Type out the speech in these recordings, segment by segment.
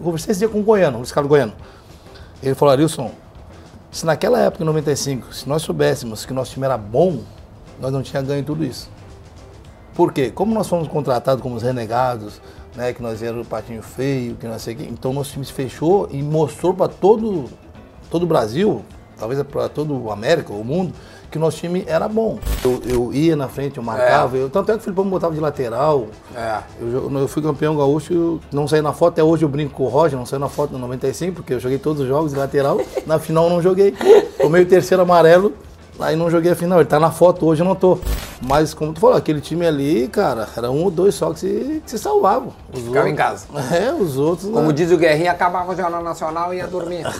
Eu conversei esse dia com o Goiano, Luiz Carlos Goiano. Ele falou, Arilson, se naquela época, em 95, se nós soubéssemos que nosso time era bom, nós não tínhamos ganho tudo isso. Por quê? Como nós fomos contratados como os renegados, né, que nós éramos o patinho feio, que não sei o quê, então nosso time se fechou e mostrou para todo, todo o Brasil, talvez para todo o América, o mundo, que o nosso time era bom. Eu, eu ia na frente, eu marcava, eu, tanto é que o Filipão me botava de lateral. É. Eu, eu fui campeão gaúcho, não saí na foto, até hoje eu brinco com o Roger, não saí na foto no 95, porque eu joguei todos os jogos de lateral, na final eu não joguei. Tomei o terceiro amarelo, aí não joguei a final. Ele tá na foto, hoje eu não tô. Mas como tu falou, aquele time ali, cara, era um ou dois só que se, que se salvavam. Os Ficava em outros- casa. É, os outros. Como né? diz o Guerrinha, acabava o Jornal Nacional e ia dormir.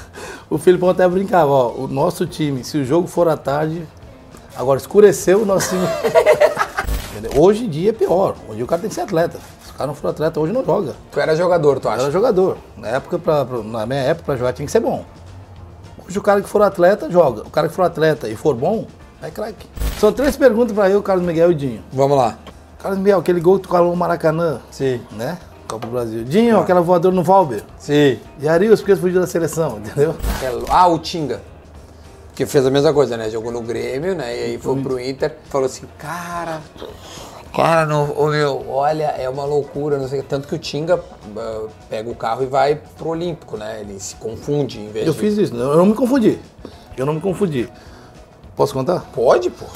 O Filipão até brincava, ó, o nosso time, se o jogo for à tarde, agora escureceu o nosso time. Hoje em dia é pior. Hoje o cara tem que ser atleta. Se o cara não for atleta, hoje não joga. Tu era jogador, tu Eu acha? era jogador. Na, época, pra, pra- na minha época, pra jogar tinha que ser bom. Hoje o cara que for atleta, joga. O cara que for atleta e for bom, é craque. São três perguntas pra eu, Carlos Miguel e Dinho. Vamos lá. Carlos Miguel, aquele gol que tu calou no Maracanã, Sim. né? Copa do Brasil. Dinho, aquela voadora no Valber. Sim. E Arius, porque fugiu da seleção, entendeu? Ah, o Tinga. Que fez a mesma coisa, né? Jogou no Grêmio, né? E aí foi pro Inter. Falou assim, cara... Cara, não, ô, meu, olha, é uma loucura, não sei. Tanto que o Tinga ah, pega o carro e vai pro Olímpico, né? Ele se confunde em vez Eu de... fiz isso, eu não me confundi. Eu não me confundi. Posso contar? Pode, pô.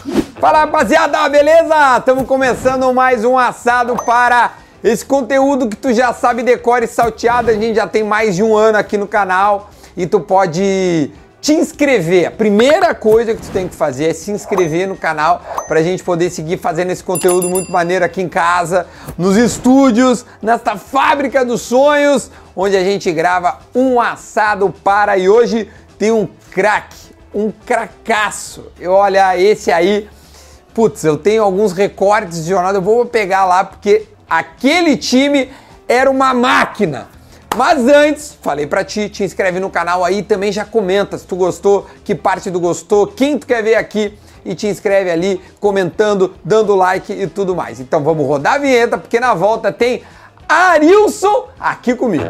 Fala, rapaziada, beleza? Estamos começando mais um assado para esse conteúdo que tu já sabe decore e salteado. A gente já tem mais de um ano aqui no canal e tu pode te inscrever. A primeira coisa que tu tem que fazer é se inscrever no canal para a gente poder seguir fazendo esse conteúdo muito maneiro aqui em casa, nos estúdios, nesta fábrica dos sonhos, onde a gente grava um assado para e hoje tem um craque um cracaço. E olha, esse aí, putz, eu tenho alguns recortes de jornada, eu vou pegar lá porque aquele time era uma máquina. Mas antes, falei pra ti, te inscreve no canal aí, também já comenta se tu gostou, que parte do gostou, quem tu quer ver aqui e te inscreve ali, comentando, dando like e tudo mais. Então vamos rodar a vinheta, porque na volta tem Arilson aqui comigo.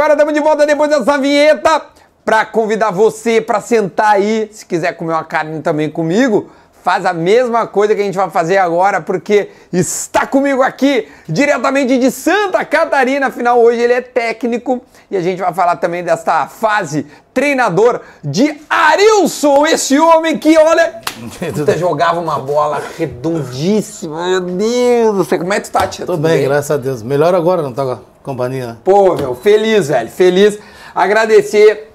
Agora estamos de volta depois dessa vinheta para convidar você para sentar aí, se quiser comer uma carne também comigo, faz a mesma coisa que a gente vai fazer agora, porque está comigo aqui diretamente de Santa Catarina, afinal hoje ele é técnico e a gente vai falar também desta fase treinador de Arilson, esse homem que olha, puta, jogava uma bola redondíssima, meu Deus, do céu, como é que tu tá, tia? Tô Tudo bem, graças a Deus. Melhor agora, não tá companhia. Pô, meu, feliz, velho, feliz. Agradecer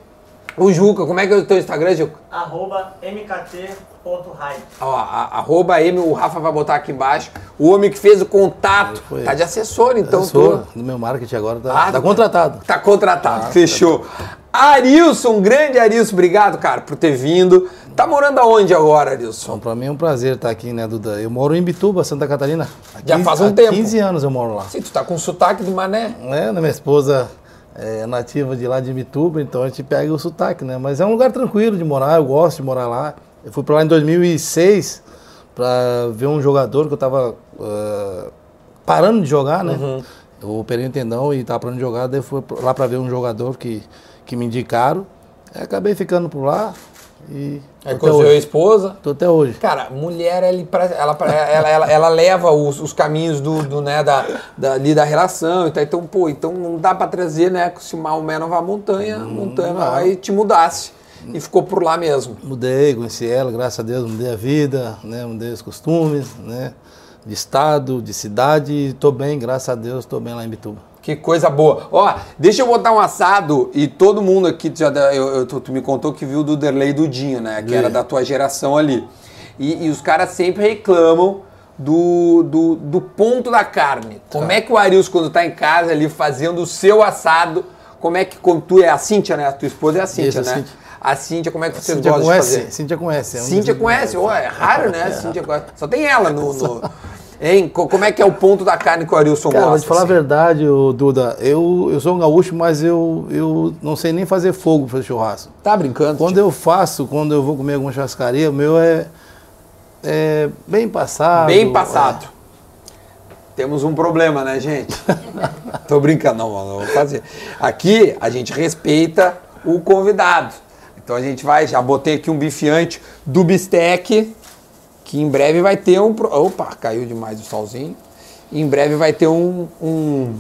o Juca. Como é que é o teu Instagram, Juca? arroba mkt.hype. Ó, a- arroba M, o Rafa vai botar aqui embaixo. O homem que fez o contato. Foi. Tá de assessor, então. sou tu- do meu marketing agora, tá, Ah, tá contratado. Tá contratado, fechou. Arilson, grande Arilson, obrigado, cara, por ter vindo. Tá morando aonde agora, Arilson? Bom, pra mim é um prazer estar aqui, né, Duda? Eu moro em Bituba, Santa Catarina. Já 15 faz um há tempo. 15 anos eu moro lá. Sim, tu tá com sotaque de mané. É, né, minha esposa é nativa de lá de Bituba, então a gente pega o sotaque, né? Mas é um lugar tranquilo de morar, eu gosto de morar lá. Eu fui pra lá em 2006 pra ver um jogador que eu tava ah, parando de jogar, né? Uhum. Eu operei um tendão e tava parando de jogar, daí eu fui lá pra ver um jogador que, que me indicaram. Acabei ficando por lá e Aí conheceu a esposa. Tô até hoje. Cara, mulher, ela, ela, ela, ela leva os, os caminhos do, do, né, da, da, ali da relação. Então, então, pô, então não dá pra trazer, né? Se o Maomé não vai à montanha, a montanha vai te mudasse. E ficou por lá mesmo. Mudei, conheci ela, graças a Deus, mudei a vida, né? Mudei os costumes, né? De estado, de cidade, e tô bem, graças a Deus, tô bem lá em Bituba. Que coisa boa. Ó, deixa eu botar um assado e todo mundo aqui, tu já, eu, eu- tu, tu me contou que viu do Derlei do Dinho, né? Que era da tua geração ali. E, e os caras sempre reclamam do, do, do ponto da carne. Como é que o Arius, quando tá em casa ali fazendo o seu assado, como é que, como tu é a Cíntia, né? A tua esposa é a Cíntia, Isso, a né? Cíntia. A Cíntia, como é que vocês Cíntia gostam de fazer? Cíntia conhece. é um Cíntia dos- conhece, ó, é raro, né? Cíntia conhece. Só tem ela no. no- Hein? Co- Como é que é o ponto da carne que o Arilson Cara, gosta? te falar assim? a verdade, Duda. Eu, eu sou um gaúcho, mas eu, eu não sei nem fazer fogo para fazer churrasco. Tá brincando? Quando eu faço, quando eu vou comer alguma churrascaria, o meu é, é bem passado. Bem passado. Temos um problema, né, gente? Tô brincando, não, não vou fazer. Aqui a gente respeita o convidado. Então a gente vai, já botei aqui um bifiante do bistec, que em breve vai ter um. Opa, caiu demais o solzinho. Em breve vai ter um, um,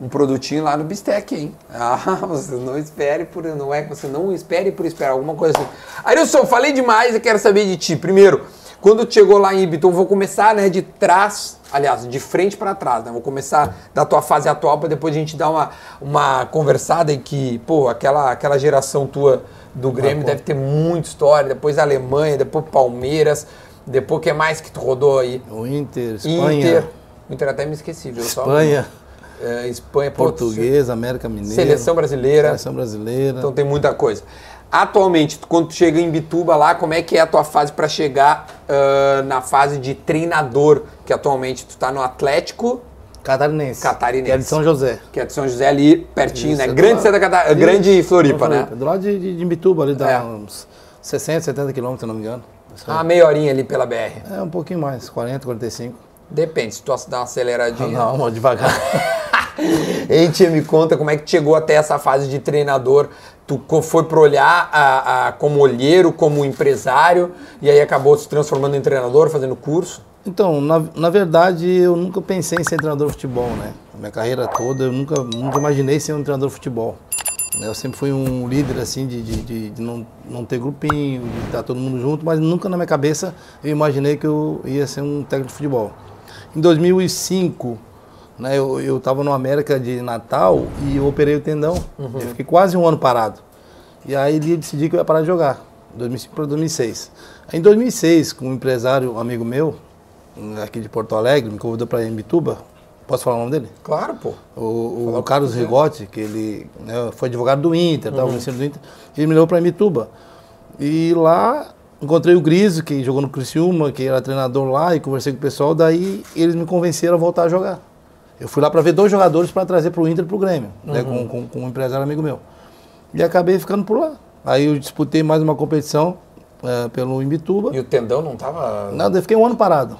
um produtinho lá no bistec, hein? Ah, você não espere por. Não é que você não espere por esperar, alguma coisa assim. Arilson, falei demais e quero saber de ti. Primeiro, quando chegou lá em Ibiton, vou começar né, de trás, aliás, de frente para trás, né? Vou começar da tua fase atual para depois a gente dar uma, uma conversada em que, pô, aquela, aquela geração tua do Grêmio deve ter muita história, depois a Alemanha, depois Palmeiras, depois o que mais que tu rodou aí? O Inter, Espanha, Inter. Inter até me esqueci, viu? Só- Espanha, é, Espanha, pô, Portuguesa, América Mineira. Seleção brasileira. Seleção brasileira. Então tem muita coisa. Atualmente, tu- quando tu chega em Bituba lá, como é que é a tua fase para chegar ah, na fase de treinador? Que atualmente tu tá no Atlético, Catarinense. Catarinense. Que é de São José. que é de São José ali pertinho, Isso, né? é Grande lado. Santa Catarina, grande Floripa, né? Do lado de, de, de Imbituba, ali dá É. uns 60, 70 quilômetros, se não me engano. Uma meia horinha ali pela BR. É um pouquinho mais, 40, 45. Depende, se tu dá uma aceleradinha. Não, não, devagar. Ei, tia, me conta como é que chegou até essa fase de treinador. Tu foi para olhar a, a- como olheiro, como empresário, e aí acabou se transformando em treinador, fazendo curso. Então, na, na verdade, eu nunca pensei em ser treinador de futebol, né? Minha carreira toda, eu nunca, nunca imaginei ser um treinador de futebol. né? Eu sempre fui um líder, assim, de, de, de- não, não ter grupinho, de estar todo mundo junto, mas nunca na minha cabeça eu imaginei que eu ia ser um técnico de futebol. Em 2005, né, eu, eu tava no América de Natal e eu operei o tendão. Eu fiquei quase um ano parado. E aí ele decidi que eu ia parar de jogar, 2005 para 2006. Aí, em 2006, com um empresário amigo meu, aqui de Porto Alegre, me convidou para Imbituba. Posso falar o nome dele? Claro, pô. O, o Carlos Rigotti, que ele né, foi advogado do Inter, estava no ensino do Inter, ele me levou para Imbituba. E lá encontrei o Griso, que jogou no Criciúma, que era treinador lá, e conversei com o pessoal, daí eles me convenceram a voltar a jogar. Eu fui lá para ver dois jogadores para trazer para o Inter e para o Grêmio, né, com, com, com um empresário amigo meu. E acabei ficando por lá. Aí eu disputei mais uma competição eh, pelo Imbituba. E o tendão não tava. Nada, eu fiquei um ano parado.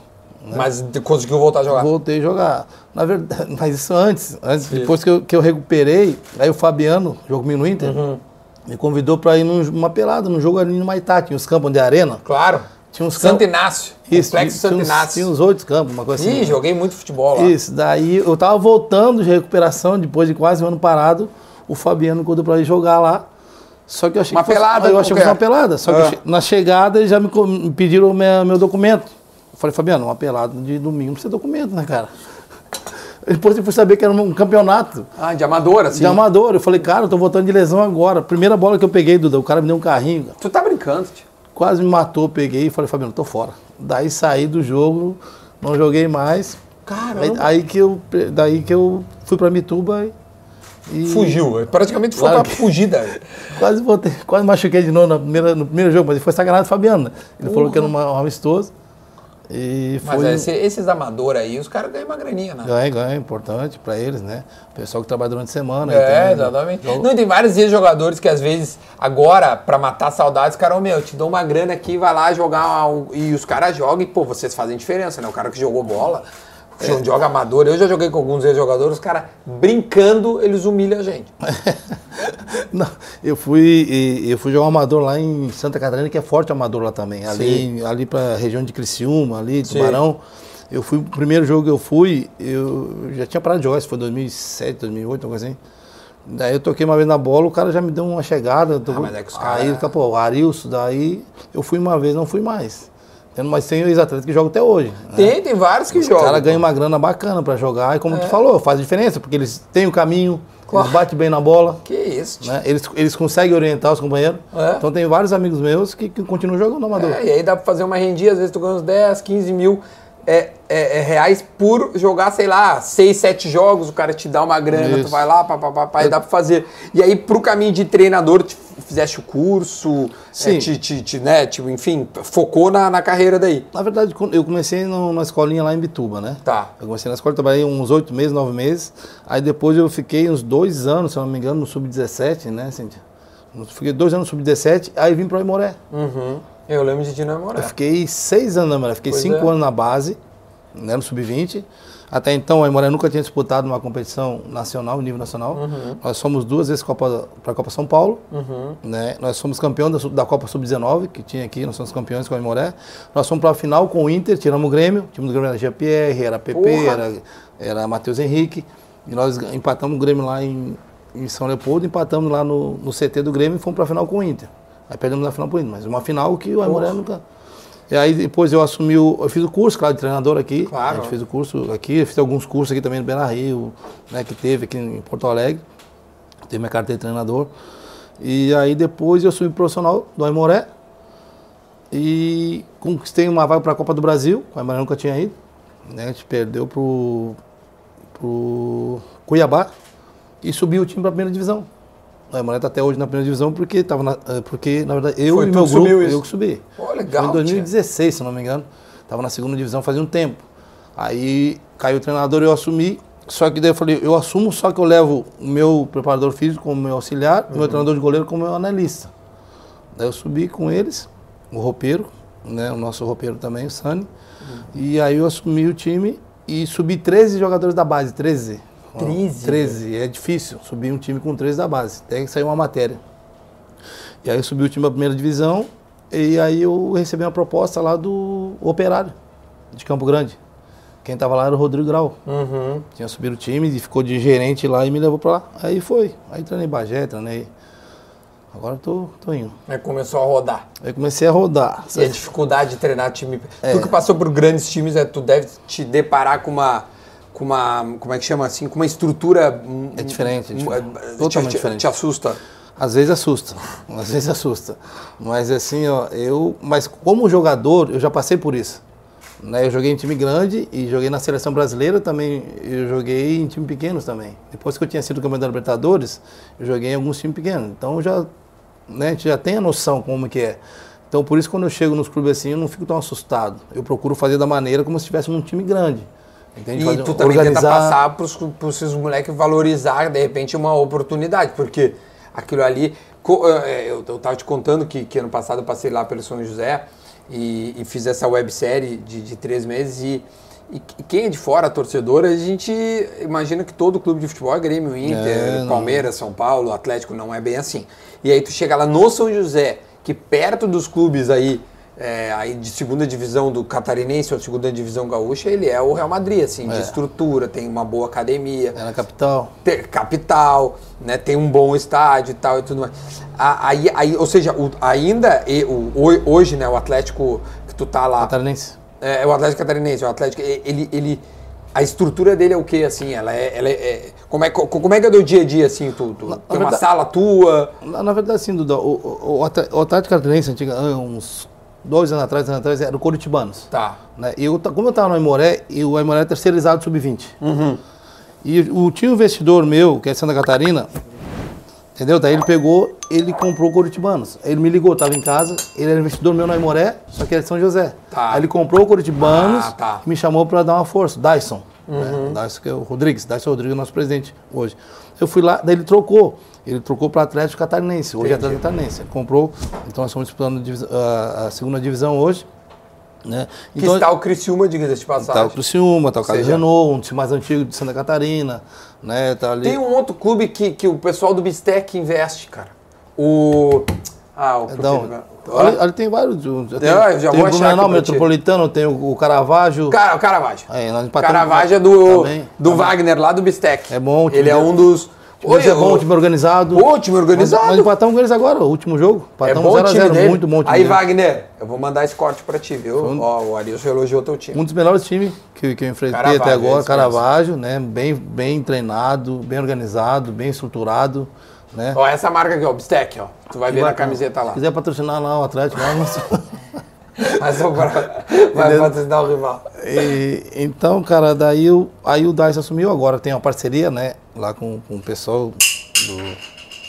Mas de- conseguiu voltar a jogar. Voltei a jogar. Na verdade, mas isso antes. antes depois que eu, que eu recuperei, aí o Fabiano, jogou comigo no Inter, Uhum. me convidou para ir numa pelada, num jogo ali no Maitá. Tinha os campos de arena. Claro. Tinha uns Santo. Inácio. Isso, Complexo tinha, Santo uns, Inácio. tinha uns oito campos, uma coisa assim. Ih, joguei muito futebol lá. Isso, daí eu tava voltando de recuperação, depois de quase um ano parado, o Fabiano me convidou para ir jogar lá. Só que eu achei Uma que fosse, pelada Eu achei que fosse uma pelada. Só que Ah. na chegada eles já me, me pediram meu, meu documento. Eu falei, Fabiano, uma pelada de domingo precisa documento, né, cara? Depois eu fui saber que era um campeonato Ah, de amador, assim. de amador. Eu falei, cara, eu tô voltando de lesão agora. Primeira bola que eu peguei, Duda, o cara me deu um carrinho, Tu tá brincando, tio. Quase me matou, peguei e falei, Fabiano, tô fora. Daí saí do jogo, não joguei mais. Caramba. Aí, aí que eu, daí que eu fui pra Mituba e Fugiu. Praticamente foi Claro que- fugida. quase voltei, quase machuquei de novo na primeira, no primeiro jogo, mas ele foi sacanagem do Fabiano. né? Ele falou que era um amistoso. E Mas foi. é, esse- esses amadores aí, os caras ganham uma graninha, né? Ganha, ganha, é importante pra eles, né? O pessoal que trabalha durante a semana. É, exatamente. Não, tem vários ex-jogadores que às vezes, agora, pra matar saudades, cara, ô, meu, eu te dou uma grana aqui, vai lá jogar. E os caras jogam e, pô, vocês fazem diferença, né? O cara que jogou bola, que É. joga amador. Eu já joguei com alguns ex-jogadores, os caras brincando, eles humilham a gente. Não, eu fui, eu fui jogar um amador lá em Santa Catarina, que é forte amador lá também. Ali, ali pra região de Criciúma, ali, Tubarão. Eu fui, o primeiro jogo que eu fui, eu já tinha parado de jogar, isso foi 2007, 2008, alguma coisa assim. Daí eu toquei uma vez na bola, o cara já me deu uma chegada. tô- Ah, mas é que os cara- Aí, pô, o Arilson, daí eu fui uma vez, não fui mais. Entendeu? Mas tem ex-atletas que jogam até hoje. né? Tem, tem vários que Os jogam. caras ganham uma grana bacana pra jogar, e como tu falou, faz diferença, porque eles têm o caminho, Claro. eles batem bem na bola. Que isso, né? Eles, eles conseguem orientar os companheiros. É. Então tem vários amigos meus que, que continuam jogando amador. É, e aí dá pra fazer uma rendia, às vezes tu ganha uns 10, 15 mil. É, é- é reais por jogar, sei lá, seis, sete jogos, o cara te dá uma grana, tu Isso. vai lá, papapá, e dá pra fazer. E aí, pro caminho de treinador, tu fizeste o curso, Sim. é, te, te, te, né, tipo, enfim, focou na, na carreira daí. Na verdade, eu comecei no- na escolinha lá em Bituba, né? Tá. Eu comecei na escola, trabalhei uns oito meses, nove meses. Aí depois eu fiquei uns dois anos, se eu não me engano, no Sub-17, né, Cíntia? Eu Fiquei dois anos no Sub-17, aí vim para o Aimoré. Uhum. Eu lembro de Dino Eu Morar. fiquei seis anos na Aimoré, fiquei Pois cinco é. anos na base, né, no Sub-20. Até então, o Aimoré nunca tinha disputado uma competição nacional, nível nacional. Uhum. Nós fomos duas vezes para a Copa São Paulo. Uhum. Né? Nós fomos campeão da, da Copa Sub-19, que tinha aqui, nós somos campeões com o Aimoré. Nós fomos para a final com o Inter, tiramos o Grêmio. O time do Grêmio era Jean-Pierre, era PP, Porra! era, era Matheus Henrique. E nós empatamos o Grêmio lá em, em São Leopoldo, empatamos lá no, no CT do Grêmio e fomos para a final com o Inter. Aí perdemos na final pro Inter, mas uma final que o Aimoré nunca... E aí depois eu assumi, o, eu fiz o curso, claro, de treinador aqui. Claro. A gente fez o curso aqui, eu fiz alguns cursos aqui também no Beira Rio, né, que teve aqui em Porto Alegre. Teve minha carteira de treinador. E aí depois eu assumi profissional do Aimoré. E conquistei uma vaga para a Copa do Brasil, o Aimoré nunca tinha ido. Né, a gente perdeu pro, pro Cuiabá e subiu o time para a primeira divisão. O Aimoré está até hoje na primeira divisão porque, tava na, eh, porque na verdade, eu Foi e meu grupo, eu que subi. Pô, Foi legal, em tia. 2016, se não me engano. Estava na segunda divisão fazia um tempo. Aí caiu o treinador, eu assumi. Só que daí eu falei, eu assumo, só que eu levo o meu preparador físico como meu auxiliar, o meu treinador de goleiro como meu analista. Daí eu subi com eles, o roupeiro, né, o nosso roupeiro também, o Sani. E aí eu assumi o time e subi 13 jogadores da base, 13. Ó, 13? 13, é difícil subir um time com 13 da base, tem que sair uma matéria. E aí eu subi o time para a primeira divisão e aí eu recebi uma proposta lá do Operário, de Campo Grande. Quem estava lá era o Rodrigo Grau. Uhum. Tinha subido o time e ficou de gerente lá e me levou para lá. Aí foi. Aí treinei Bagé, treinei. Agora eu tô, tô indo. Aí começou a rodar. Aí comecei a rodar. E a dificuldade de treinar time. É. Tu que passou por grandes times, é, tu deve te deparar com uma. Com uma. Como é que chama assim? Com uma estrutura. É diferente, é diferente. te- Totalmente te, diferente. Te assusta. Às vezes assusta, às vezes assusta. Mas assim, ó, eu, mas como jogador, eu já passei por isso. Né? Eu joguei em time grande e joguei na seleção brasileira também. Eu joguei em time pequenos também. Depois que eu tinha sido campeão da Libertadores, eu joguei em alguns times pequenos. Então já, né, a gente já tem a noção como que é. Então por isso quando eu chego nos clubes assim, eu não fico tão assustado. Eu procuro fazer da maneira como se estivesse num time grande. Entende? E tu também tenta passar pros seus moleques valorizar, de repente, uma oportunidade. Porque aquilo ali. co- eh, Eu, eu tava te contando que, que ano passado eu passei lá pelo São José e, e fiz essa websérie de, de três meses e. E quem é de fora, torcedor, a gente imagina que todo clube de futebol é Grêmio, Inter, É. Palmeiras, São Paulo, Atlético, não é bem assim. E aí tu chega lá no São José, que perto dos clubes aí, é, aí de segunda divisão do catarinense ou segunda divisão gaúcha, ele é o Real Madrid, assim, de É. estrutura, tem uma boa academia, É na capital. capital, né, tem um bom estádio e tal e tudo mais. Aí, aí, ou seja, o- ainda e- o- ho- hoje, né, o Atlético que tu tá lá, Catarinense. é, é o Atlético Catarinense, o Atlético, ele, ele, a estrutura dele é o que, assim, ela é, ela é- é- como, é, co- como é que é do dia a dia, assim, tu, tu Na- tem uma verdade- sala tua, Na, na verdade, assim, Duda, o, o, o Atl- o Atlético Catarinense, antiga, ah, uns dois anos atrás, anos atrás, era o Coritibanos. tá, Né? E eu, como eu estava no Aimoré, e o Aimoré é terceirizado sub-20. E o, tinha um investidor meu, que é Santa Catarina, entendeu? Daí ele pegou, ele comprou o Coritibanos. Ele me ligou, estava em casa, ele era investidor meu no Aimoré, só que era de São José. Tá. Aí ele comprou o Coritibanos Ah, tá. e me chamou para dar uma força, Dyson. Né? Dyson, que é o Rodrigues, Dyson Rodrigues é o nosso presidente hoje. Eu fui lá, daí ele trocou. Ele trocou para Atlético Catarinense, hoje é Entendi. Atlético Catarinense. Ele comprou, então nós estamos disputando a divis- a, segunda divisão hoje. Né? que está o Criciúma, diga-se de Tá o passagem. Criciúma, tá o Casa Renault, um time mais antigo de Santa Catarina, né? Tá ali. Tem um outro clube que, que o pessoal do Bistec investe, cara. O. Ah, o. Então, ali, ali tem vários. Tem, Ah, eu já tem vou o Blumenau. Metropolitano, tem o, o Caravaggio. Cara, o Caravaggio. Caravaggio é do, Também. do Wagner, lá do Bistec. É bom, o Ele é um dos. O time é bom, o time organizado. Pô, time organizado. Nós, nós empatamos com eles agora, o último jogo. É Empatamos bom o 0 a time 0 dele. muito bom time Aí, dele. Wagner, eu vou mandar esse corte pra ti, viu? um- Ó, o Arilson elogiou teu time. Um dos melhores times que, que eu enfrentei Caravaggio, até agora, Caravaggio, né? Bem, bem treinado, bem organizado, bem estruturado. Né? Ó, essa marca aqui, ó, Bistec, ó. Tu vai ver na Bacana. camiseta lá. Se quiser patrocinar lá o Atlético, lá, Mas pra, vai patrocinar o rival. E, então, cara, daí o, aí o DICE assumiu, agora tem uma parceria, né, lá com, com o pessoal do,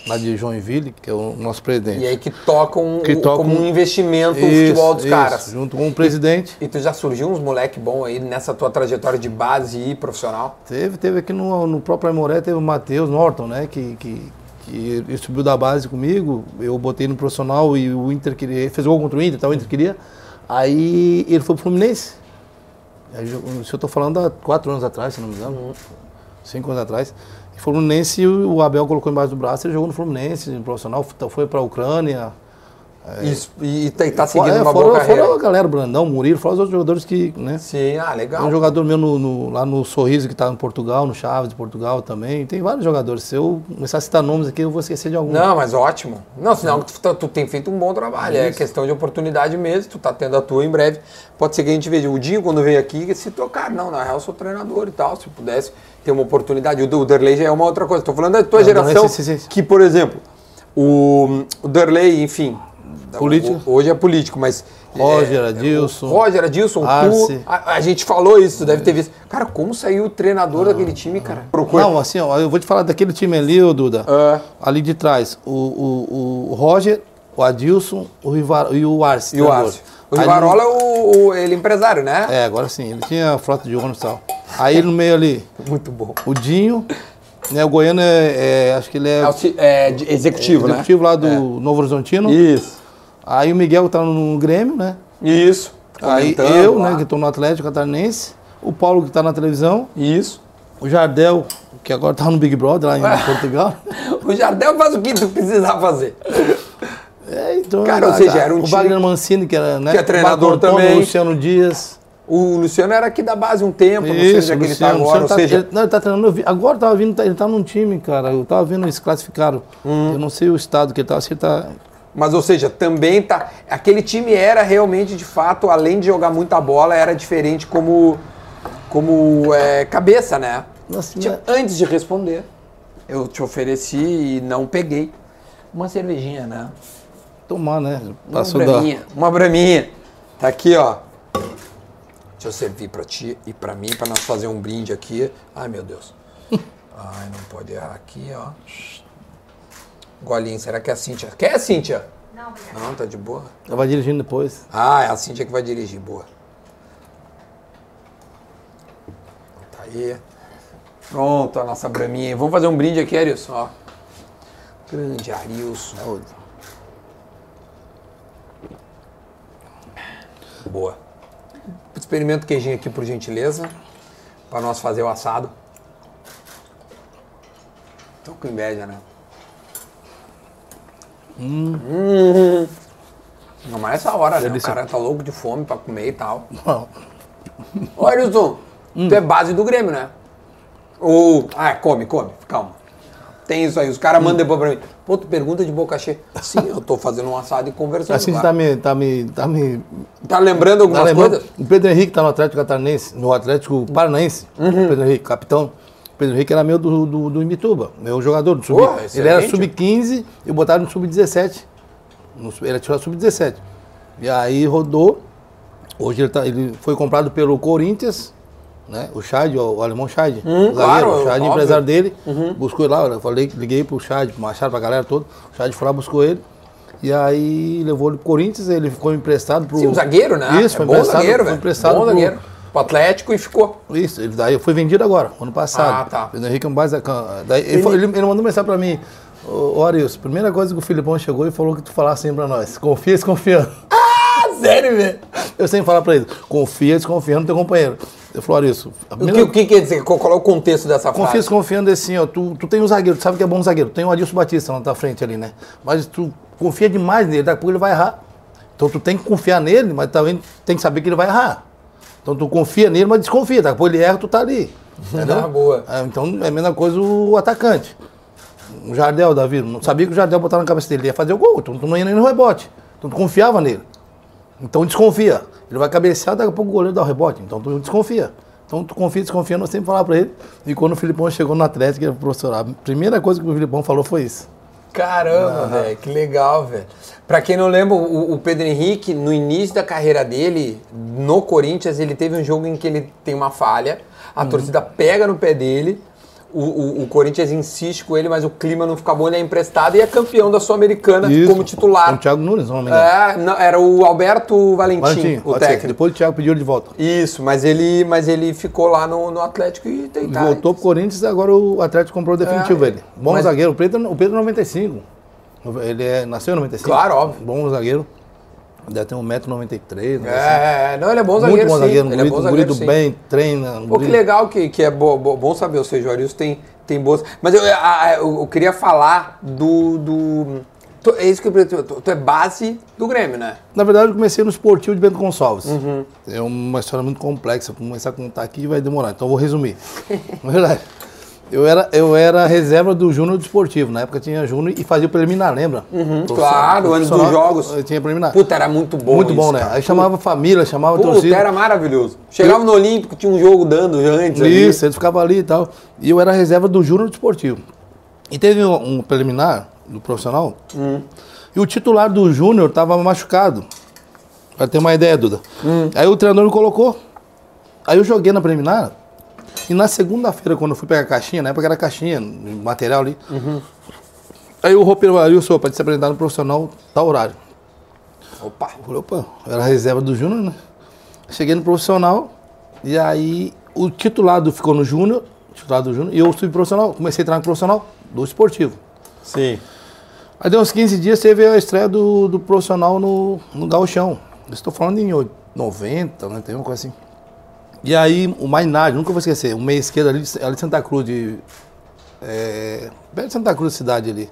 lá de Joinville, que é o nosso presidente. E aí que tocam Que o- tocam- como um investimento o Isso, futebol dos isso, caras. Junto com o presidente. E tu já surgiu uns moleque bom aí nessa tua trajetória de base e profissional? Teve, teve aqui no, no próprio Aimoré, teve o Matheus Norton, né? Que, que, que ele subiu da base comigo, eu botei no profissional e o Inter queria. Fez gol contra o Inter, tá, o Inter queria. Aí ele foi pro Fluminense. Aí, Isso eu tô falando há quatro anos atrás, se não me engano. Cinco anos atrás. E Fluminense, o Abel colocou embaixo do braço, ele jogou no Fluminense, no profissional, foi pra Ucrânia. Isso, e, e tá, tá seguindo É, uma fora, boa carreira. fora a galera, Brandão, Murilo, fora os outros jogadores que, né? Sim, ah, Tem legal. um jogador meu no, no- lá no Sorriso que está em Portugal, no Chaves de Portugal também. Tem vários jogadores. Se eu começar a citar nomes aqui, eu vou esquecer de algum. Não, mas ótimo. Não, senão tu, tá- tu tem feito um bom trabalho. É questão de oportunidade mesmo. Tu tá tendo a tua em breve. Pode ser que a gente veja. O Dinho, quando veio aqui, se tocar. Não, na real, eu sou treinador e tal. Se pudesse ter uma oportunidade. O, o Derlei já é uma outra coisa. Tô falando da tua Não, geração. sim, sim, sim. Que, por exemplo, o, o Derlei, enfim. Político. o- hoje é político, mas. Roger, é, Adilson, o Roger, Adilson, Arce. tu. A, a gente falou isso, tu deve ter visto. Cara, como saiu o treinador daquele time, cara? Procura. Não, assim, ó, eu vou te falar daquele time ali, ô Duda. Ah. Ali de trás. O, o, o Roger, o Adilson o Rivar, e o Arce. E o. Arce. O Rivarola é o, o- ele é empresário, né? É, agora sim. Ele tinha frota de ônibus e tal. Aí no meio ali, Muito bom. o Dinho. Né, o Goiano é, é, acho que ele é, É, o ci- é executivo, né? executivo lá do Novo Horizontino. Isso. Aí o Miguel tá no Grêmio, né? Isso. Aí eu, lá. né, que estou no Atlético Catarinense, o Paulo que está na televisão, Isso. o Jardel, que agora está no Big Brother lá em Portugal. O Jardel faz o que tu precisar fazer. É, então, Cara, ou seja, era um o Wagner Mancini, que era, né? que é treinador também. O Luciano Dias. O Luciano era aqui da base um tempo, não sei onde é que ele tá agora. Ou tá- seja, ele, não, ele tá treinando. agora tava vindo, ele tá num time, cara. Eu tava vendo eles classificaram. Hum. Eu não sei o estado que ele tá, se ele tá. Mas ou seja, também tá. Aquele time era realmente, de fato, além de jogar muita bola, era diferente como, como é, cabeça, né? Nossa, Tipo, Antes de responder, eu te ofereci e não peguei. Uma cervejinha, né? Tomar, né? Uma da. braminha. Uma braminha. Tá aqui, ó. Deixa eu servir pra ti e pra mim, pra nós fazer um brinde aqui. Ai, meu Deus. Ai, não pode errar aqui, ó. Golinho, será que é a Cíntia? Quer, Cíntia? Não, obrigada. Não, tá de boa. Ela vai dirigindo depois. Ah, é a Cíntia que vai dirigir, boa. Tá aí. Pronto, a nossa braminha. Vamos fazer um brinde aqui, Arilson, ó. Grande Arilson. Saúde. Boa. Experimenta o queijinho aqui, por gentileza, para nós fazer o assado. Tô com inveja, né? Hum. Não mais essa hora, né? O cara tá louco de fome pra comer e tal. Não. Ô, Arilson, tu é base do Grêmio, né? Ou... Ah, come, come, calma. Tem isso aí, os caras mandam depois pra mim. Pô, tu pergunta de boca cheia. Sim, eu tô fazendo um assado e conversando. Assim, tá me, tá me, tá me Tá lembrando Tá algumas lembrando? coisas? O Pedro Henrique tá no Atlético Catarinense, no Atlético Paranaense. Uhum. Pedro Henrique, capitão. Pedro Henrique era meu do, do, do Imbituba, meu jogador do sub. Ele era excelente. sub-15 e botaram no sub-17. No sub- Ele era sub-17. E aí rodou. Hoje ele, tá, ele foi comprado pelo Corinthians, né? O Chad, o, o alemão Chad. Hum, o claro, o Chad, óbvio. Uhum. empresário dele, buscou ele lá. Eu falei, liguei pro Chad, pro Machado, pra galera toda. O Chad foi lá, buscou ele. E aí levou ele pro Corinthians, ele ficou emprestado pro. Sim, um zagueiro, né? Isso, é foi bom emprestado, zagueiro, foi emprestado Bom pro- zagueiro. Pro Atlético e ficou. Isso, ele daí foi vendido agora, ano passado. Ah, tá. Henrique é um base daí, ele, ele, ele mandou mensagem pra mim, ô Arius, primeira coisa que o Filipão chegou e falou que tu falasse assim pra nós, confia desconfiando. Ah, sério, velho? Eu sempre falo pra ele, confia desconfiando no teu companheiro. Eu falei, Arius, O primeira que, o que quer dizer? Qual, é o contexto dessa Confia frase? desconfiando assim, ó. Tu, tu tem um zagueiro, tu sabe que é bom zagueiro. Tu tem o Adilson Batista na tua frente ali, né? Mas tu confia demais nele, daqui a pouco ele vai errar. Então tu tem que confiar nele, mas também tem que saber que ele vai errar. Então tu confia nele, mas desconfia. Daqui a pouco ele erra, tu tá ali. Entendeu? Ah, boa. É, então é a mesma coisa o atacante. O Jardel, Davi, não sabia que o Jardel botar na cabeça dele, ele ia fazer o gol, então tu não ia nem no rebote. Então tu confiava nele. Então desconfia. Ele vai cabecear, daqui a pouco o goleiro dá o rebote. Então tu desconfia. Então tu confia, desconfia, nós sempre falava pra ele. E quando o Filipão chegou no Atlético, ele falou, professor, a primeira coisa que o Filipão falou foi isso. Caramba, velho, que legal, velho. Pra quem não lembra, o, o Pedro Henrique, no início da carreira dele, no Corinthians, ele teve um jogo em que ele tem uma falha, a torcida pega no pé dele, o, o- o Corinthians insiste com ele, mas o clima não fica bom, ele é emprestado e é campeão da Sul-Americana como titular. O Thiago Nunes, não me. É, não, era o Alberto Valentim, Valentim, o pode ser. técnico. Depois o Thiago pediu ele de volta. Isso, mas ele, mas ele ficou lá no, no Atlético e tem tá- Voltou pro Corinthians e agora o Atlético comprou o definitivo É, ele. Bom mas- zagueiro. O Pedro, o Pedro é 95. Ele é, nasceu em 95. Claro, óbvio. Bom zagueiro. Deve ter 1,93m. né? É, não, ele é bom Muito zagueiro, bom sim. zagueiro. ele é bom Bonito, zagueiro, sim. bem, treina. Pô, que legal que, que é bo- bo- bom saber, ou seja, o Arius tem, tem boas. Mas eu, eu, eu queria falar do. do tu- é isso que eu tu, tu é base do Grêmio, né? Na verdade, eu comecei no esportivo de Bento Gonçalves. Uhum. É uma história muito complexa. Vou começar a contar aqui vai demorar, então eu vou resumir. Na verdade, eu era, eu era reserva do Júnior do Esportivo. Na época tinha Júnior e fazia o preliminar, lembra? Uhum. claro, antes dos jogos. Eu tinha preliminar. Puta, era muito bom. muito bom, isso, né? cara. Aí chamava família, chamava Puta, torcida. era maravilhoso. Chegava no Olímpico, tinha um jogo dando antes. ali. Isso, ele ficava ali e tal. E eu era reserva do Júnior do Esportivo. E teve um, um preliminar do profissional. E o titular do Júnior estava machucado. Pra ter uma ideia, Duda. Aí o treinador me colocou. Aí eu joguei na preliminar. E na segunda-feira, quando eu fui pegar a caixinha, na época era caixinha, material ali. Aí o roupeiro Arilson, para se apresentar no profissional, tá horário. Opa. Eu falei, opa, era reserva do Júnior, né? Cheguei no profissional, e aí o titulado ficou no Júnior, titular do Júnior, e eu subi profissional, comecei a treinar no profissional do esportivo. Sim. Aí deu uns 15 dias, teve a estreia do, do profissional no, no Gauchão. Estou falando em oit- 90, né? Tem uma coisa assim. E aí o Mainardi, nunca vou esquecer, um meia esquerda ali, de- ali de Santa Cruz, de. É, perto de Santa Cruz, cidade ali.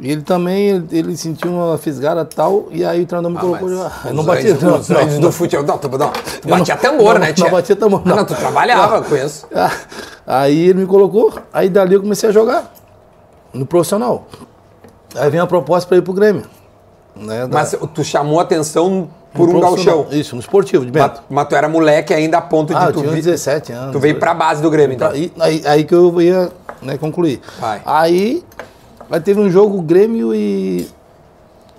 E ele também, ele, ele sentiu uma fisgada tal, e aí o treinador me colocou. mas já- eu não batia, não, os não, não. do futebol. Não, tu, não, tu batia não- tambor, não, né, não tia? batia tambor, não. Não, tu trabalhava com isso. Ah, Aí ele me colocou, aí dali eu comecei a jogar no profissional. Aí vem a proposta para ir pro Grêmio. Né, da- Mas tu chamou atenção por um profissional. gauchão. Isso, no esportivo, de Bento. Mas, tu era moleque ainda a ponto Ah, de eu tu, tinha vi- 17 anos. tu veio pra base do Grêmio, então. Aí, aí, aí que eu ia né, concluir. Vai. Aí, aí teve um jogo Grêmio e.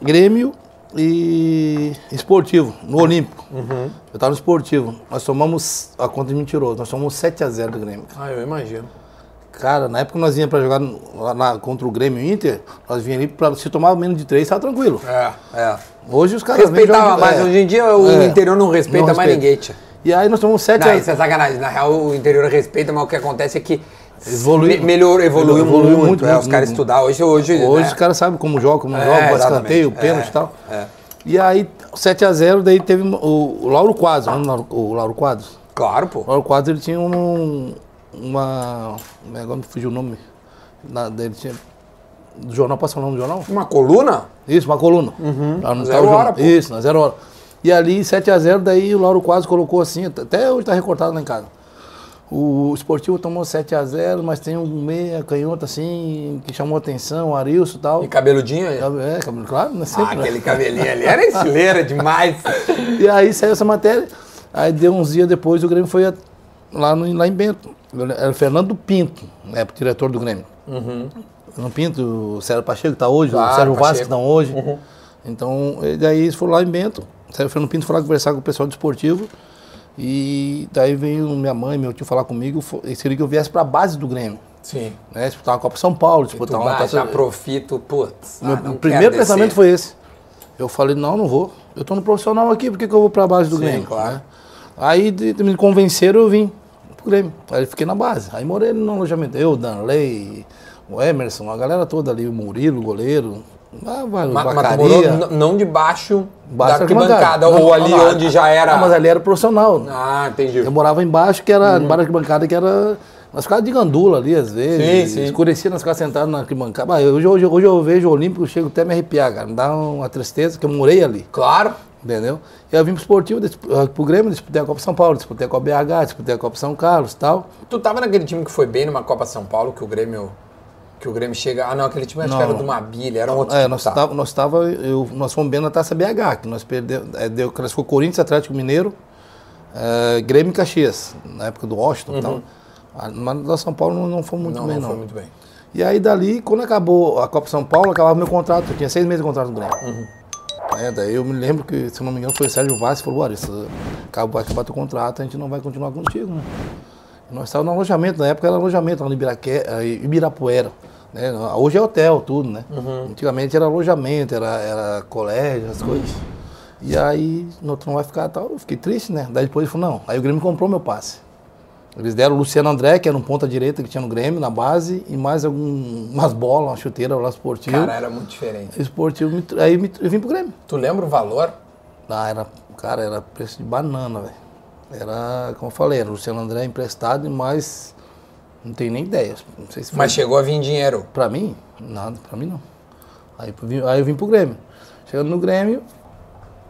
Grêmio e Esportivo, no Olímpico. Uhum. Eu tava no Esportivo. Nós tomamos. A conta me tirou. Nós tomamos 7x0 do Grêmio. Ah, eu imagino. Cara, na época nós íamos pra jogar lá na- contra o Grêmio Inter, nós vinha ali pra. Se tomava menos de 3, tava tranquilo. É, é. Hoje os caras. Respeitava, mas é. hoje em dia o É. interior não respeita Não mais respeita. ninguém, tia. E aí nós tomamos 7 Não, a isso é sacanagem. Na real, o interior respeita, mas o que acontece é que Evoluiu. me- melhor, evoluiu, Evoluiu muito. muito, é, muito, os caras muito. estudar. Hoje, hoje, Hoje né? os caras sabem como joga, como É, joga, escanteio, pênalti É, e tal. é. E aí, 7x0, daí teve o, o Lauro Quadros, lembra o Lauro- o Lauro Quadros? Claro, pô. O Lauro Quadros, ele tinha um, uma... Agora me fugiu o nome. Na, dele tinha... Do jornal, falar o nome do jornal? Uma coluna? Isso, uma coluna. Lá no Zero hora, pô. Isso, na zero hora. E ali, 7x0, daí o Lauro Quadros colocou assim, até hoje tá recortado lá em casa. O esportivo tomou 7x0, mas tem um meia canhoto assim, que chamou atenção, o Arilson e tal. E cabeludinho aí? É, cabelo claro, né? Ah, Sempre, né? aquele cabelinho ali era estileira demais. E aí saiu essa matéria, aí deu uns dias depois o Grêmio foi lá, no, lá em Bento. Era o Fernando Pinto, né, diretor do Grêmio. Fernando Pinto, o Sérgio Pacheco que está hoje, Claro, o Sérgio Vasco Pacheco. que estão hoje. Então, e daí eles foram lá em Bento. O Fernando Pinto foi lá conversar com o pessoal do esportivo. E daí veio minha mãe, meu tio falar comigo, eles queriam que eu viesse para a base do Grêmio. Sim. Né, disputar uma Copa São Paulo, disputar uma taça- já profito, putz. meu ah, primeiro pensamento descer. foi esse. Eu falei, não, não vou. Eu tô no profissional aqui, por que, que eu vou pra base do Sim, Grêmio? claro. né? Aí de me convenceram, eu vim pro Grêmio. Aí fiquei na base. Aí morei no alojamento. Eu, Danley, o Emerson, a galera toda ali, o Murilo, o goleiro. Ah, vai, Ma- Mas, n- não debaixo Embaixo da da arquibancada, Não, ou não, ali não, onde já era... Não, mas ali era profissional. Ah, entendi. Eu morava embaixo, que era embaixo da arquibancada, que era. Nós ficávamos de gandula ali, às vezes. Sim, sim. Escurecia, nós ficávamos sentados na arquibancada. Hoje, hoje, hoje eu vejo o Olímpico, chego até a me arrepiar, cara. Me dá uma tristeza, que eu morei ali. Claro. Entendeu? E eu vim pro esportivo, eh, pro Grêmio, disputei a Copa São Paulo, disputei a Copa BH, disputei a Copa São Carlos e tal. Tu tava naquele time que foi bem numa Copa São Paulo, que o Grêmio... Que o Grêmio chega... Ah, não, aquele time acho Não, que era do Mabilha, era um outro É, time, nós tá. tava, nós tava, eu, nós fomos bem na Taça BH, que nós perdemos, é, deu, classificou Corinthians, Atlético Mineiro, eh, Grêmio e Caxias, na época do Washington e tal. Ah, Mas da São Paulo não, não fomos muito Não, bem, não não. foi muito bem. E aí dali, quando acabou a Copa São Paulo, acabava meu contrato. Eu tinha seis meses de contrato no Grêmio. É, daí eu me lembro que, se não me engano, foi o Sérgio Vaz que falou, olha, isso acabou, acabar teu contrato, a gente não vai continuar contigo, né? Nós estávamos no alojamento, na época era alojamento lá no Ibiraque- eh, Ibirapuera. Né? Hoje é hotel, tudo, né? Antigamente era alojamento, era, era colégio, as coisas. E aí, não, tu não vai ficar tal, eu fiquei triste, né? Daí depois ele falou, não, aí o Grêmio comprou meu passe. Eles deram o Luciano André, que era um ponta direita que tinha no Grêmio, na base, e mais algum, umas bolas, uma chuteira lá esportivo. Cara, era muito diferente. Esportivo, aí eu vim pro Grêmio. Tu lembra o valor? Ah, era, cara, era preço de banana, velho. Era, como eu falei, era o Luciano André emprestado, mas não tenho nem ideia. Não sei se foi Mas chegou a vir dinheiro. pra mim, nada, pra mim não. Aí, aí eu vim pro Grêmio. Chegando no Grêmio,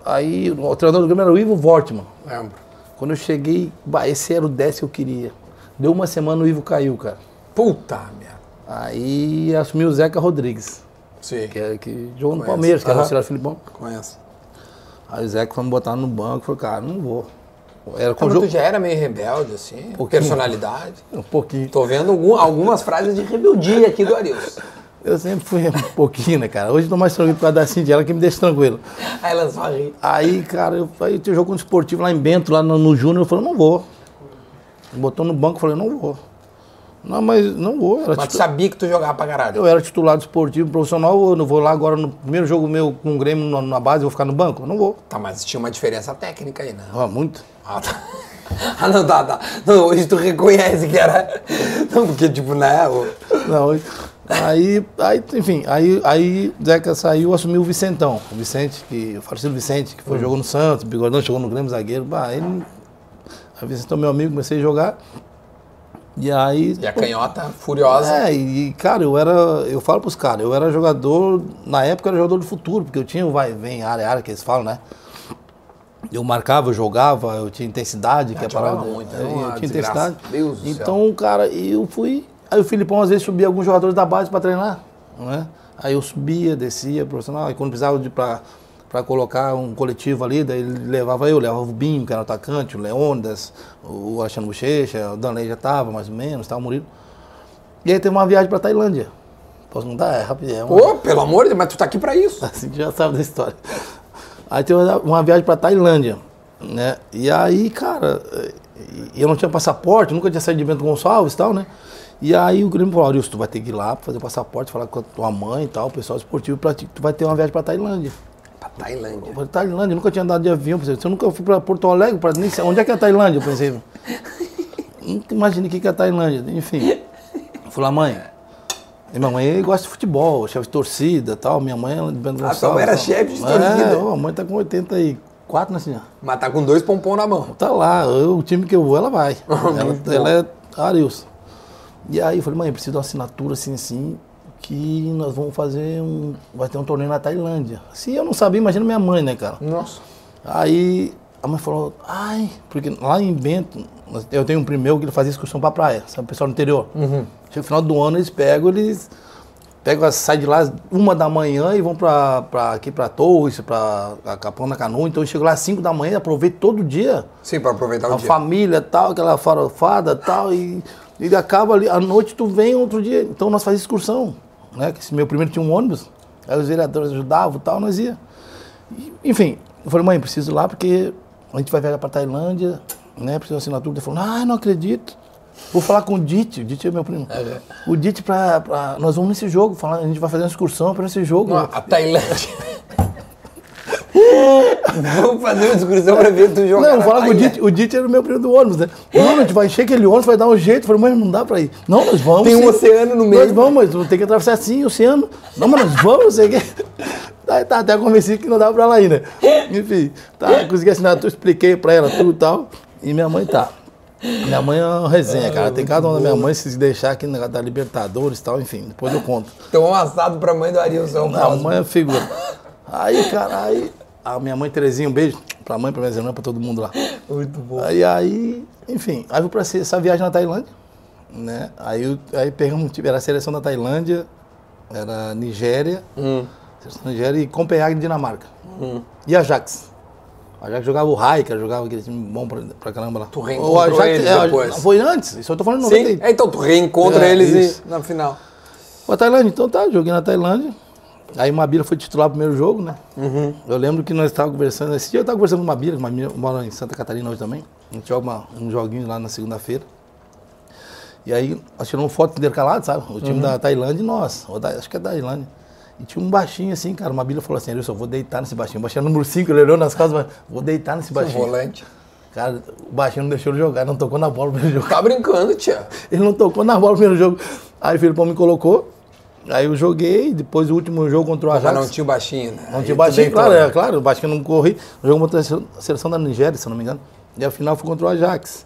aí o treinador do Grêmio era o Ivo Vortman. Lembro. Quando eu cheguei, bah, esse era o 10 que eu queria. Deu uma semana o Ivo caiu, cara. Puta merda. Aí assumiu o Zeca Rodrigues, Sim. que, é, que jogou no Conheço. Palmeiras, que era o auxiliar Filipão. Conheço. Aí o Zeca foi me botar no banco, falou, cara, não vou. Era com Como jogo. tu já era meio rebelde, assim? Pouquinho. Personalidade. Um pouquinho. Tô vendo algum- algumas frases de rebeldia aqui do Arilson. Eu sempre fui um pouquinho, né, cara? Hoje eu tô mais tranquilo por causa da Cindy, ela que me deixa tranquilo. Aí ela só ri. Aí, cara, eu, aí tinha jogo com o esportivo lá em Bento, lá no, no Júnior, eu falei, não vou. Botou no banco, eu falei, não vou. Não, mas não vou. Era Mas tu sabia que tu jogava pra caralho. Eu era titular do esportivo profissional, eu não vou lá agora no primeiro jogo meu com o Grêmio na, na base, eu vou ficar no banco? Eu não vou. Tá, mas tinha uma diferença técnica aí, né? Ah, muito. Ah, tá. Ah, não, tá, tá. Não, hoje tu reconhece que era. Não, porque, tipo, né? o- Não, aí, aí, enfim, aí, aí Zeca saiu, assumiu o Vicentão. O Vicente, que, o falecido Vicente, que foi, jogou no Santos, Bigodão chegou no Grêmio, zagueiro. Bah, ele, aí Vicentão, meu amigo, comecei a jogar. E aí. E a canhota furiosa. É, e cara, eu era. Eu falo pros caras, eu era jogador. Na época eu era jogador do futuro, porque eu tinha o vai, vem, área, área que eles falam, né? Eu marcava, eu jogava, eu tinha intensidade, que é a jogava parada. muito, eu, era uma eu tinha intensidade. Deus então, cara, eu fui. Aí o Filipão às vezes subia alguns jogadores da base pra treinar, né? Aí eu subia, descia, profissional, e quando precisava de pra, pra colocar um coletivo ali, daí ele levava eu, levava o Binho, que era o atacante, o Leônidas, o Alexandre Bochecha, o Danley já tava, mais ou menos, o Murilo. E aí teve uma viagem pra Tailândia. Posso contar? É rapidinho. é uma- Pô, pelo amor de Deus, mas tu tá aqui pra isso. Assim já sabe da história. Aí teve uma, viagem pra Tailândia, né? E aí, cara, eu não tinha passaporte, nunca tinha saído de Bento Gonçalves e tal, né? E aí o Grêmio falou, Arilson, tu vai ter que ir lá fazer o passaporte, falar com a tua mãe e tal, o pessoal esportivo, pra ti, tu vai ter uma viagem pra Tailândia. Pra Tailândia. Eu falei, Tailândia, eu nunca tinha andado de avião, pensei, eu nunca fui pra Porto Alegre, pra, nem sei, onde é que é a Tailândia? Eu pensei, nunca imaginei o que é a Tailândia, enfim. Eu falei, mãe, e minha mãe gosta de futebol, chefe de torcida e tal, minha mãe é de Bento Ah, Gonçalves. mãe era chefe de É, torcida? ó, a mãe tá com 84 na senhora. Mas tá com dois pompom na mão. Tá lá, eu- o time que eu vou, ela vai. ela, ela é Arilson. E aí eu falei, mãe, eu preciso de uma assinatura assim, assim, que nós vamos fazer um. Vai ter um torneio na Tailândia. Se eu não sabia, imagina minha mãe, né, cara? Nossa. Aí a mãe falou, ai, porque lá em Bento, eu tenho um primo meu que ele fazia excursão pra praia, sabe, o pessoal do interior. Chega no final do ano, eles pegam, eles pegam, saem de lá uma da manhã e vão pra, aqui pra Torres, pra Capão da Canoa, então eu chego lá às 5 da manhã, aproveito todo dia, Sim, pra aproveitar o a dia. família tal, aquela farofada tal, e, e acaba ali, à noite tu vem outro dia, então nós fazíamos excursão, né, que esse meu primeiro tinha um ônibus, aí os vereadores ajudavam e tal, nós ia. E, Enfim, eu falei, mãe, preciso ir lá porque a gente vai viajar pra Tailândia, né? Precisa de assinatura. Ele falou, ah, não acredito. Vou falar com o Dite, o Dite é meu primo. O Dite pra, pra- Nós vamos nesse jogo, falar, a gente vai fazer uma excursão pra esse jogo. Não, a Tailândia. Vamos fazer uma excursão pra ver tu jogar. Não, vou falar com o. Dite, o Dite era o meu primo do ônibus, né? Não, a gente vai encher aquele ônibus, vai dar um jeito. Eu falei, mãe, não dá pra ir. Não, nós vamos. Tem um sim. oceano no Nós meio. vamos, mas ter que atravessar sim o oceano. Não, mas nós vamos, não sei o quê. Aí tá, até convenci que não dava pra ela ir, né? Enfim, tá, consegui assinar, tudo, expliquei pra ela tudo e tal. E minha mãe tá. Minha mãe é uma resenha, cara. Tem cada uma da minha mãe, se deixar aqui negócio da Libertadores e tal, enfim, depois eu conto. Então um assado pra mãe do Arilson. A próximo. mãe é figura. Aí, cara, aí. A minha mãe Terezinha, um beijo pra mãe, pra minha irmã, pra todo mundo lá. Muito bom. Aí, aí, enfim, aí eu pra essa viagem na Tailândia, né? Aí, aí pegamos, tipo, era a seleção da Tailândia, era Nigéria, Hum. seleção da Nigéria e Copenhague, Dinamarca. E Ajax. O Ajax jogava o Raika, jogava aquele time bom pra, pra caramba lá. Tu o reencontrou eles é, depois? Foi antes, isso eu tô falando em Sim, 90. é, então tu reencontra É, eles e- na final. Pra Tailândia, então tá, joguei na Tailândia. Aí o Mabila foi titular no primeiro jogo, né? Eu lembro que nós estávamos conversando, esse dia eu estava conversando com o Mabila, que o mora em Santa Catarina hoje também. A gente joga uma- um joguinho lá na segunda-feira. E aí nós tiramos foto intercalado, sabe? O time da Tailândia e nós, da- acho que é da Tailândia. E tinha um baixinho assim, cara. O Mabila falou assim, eu só vou deitar nesse baixinho. O baixinho número 5, ele olhou nas costas, mas vou deitar nesse baixinho. volante. Cara, o baixinho não deixou ele jogar, não tocou na bola no primeiro jogo. Tá brincando, tia. Ele não tocou na bola no primeiro jogo. Aí o Filipão me colocou. Aí eu joguei, depois o último jogo contra o Mas Ajax. não tinha o baixinho, né? Não tinha tu baixinho, claro, é claro, o baixinho não corri. O jogo contra a seleção- da Nigéria, se eu não me engano. E a final foi contra o Ajax.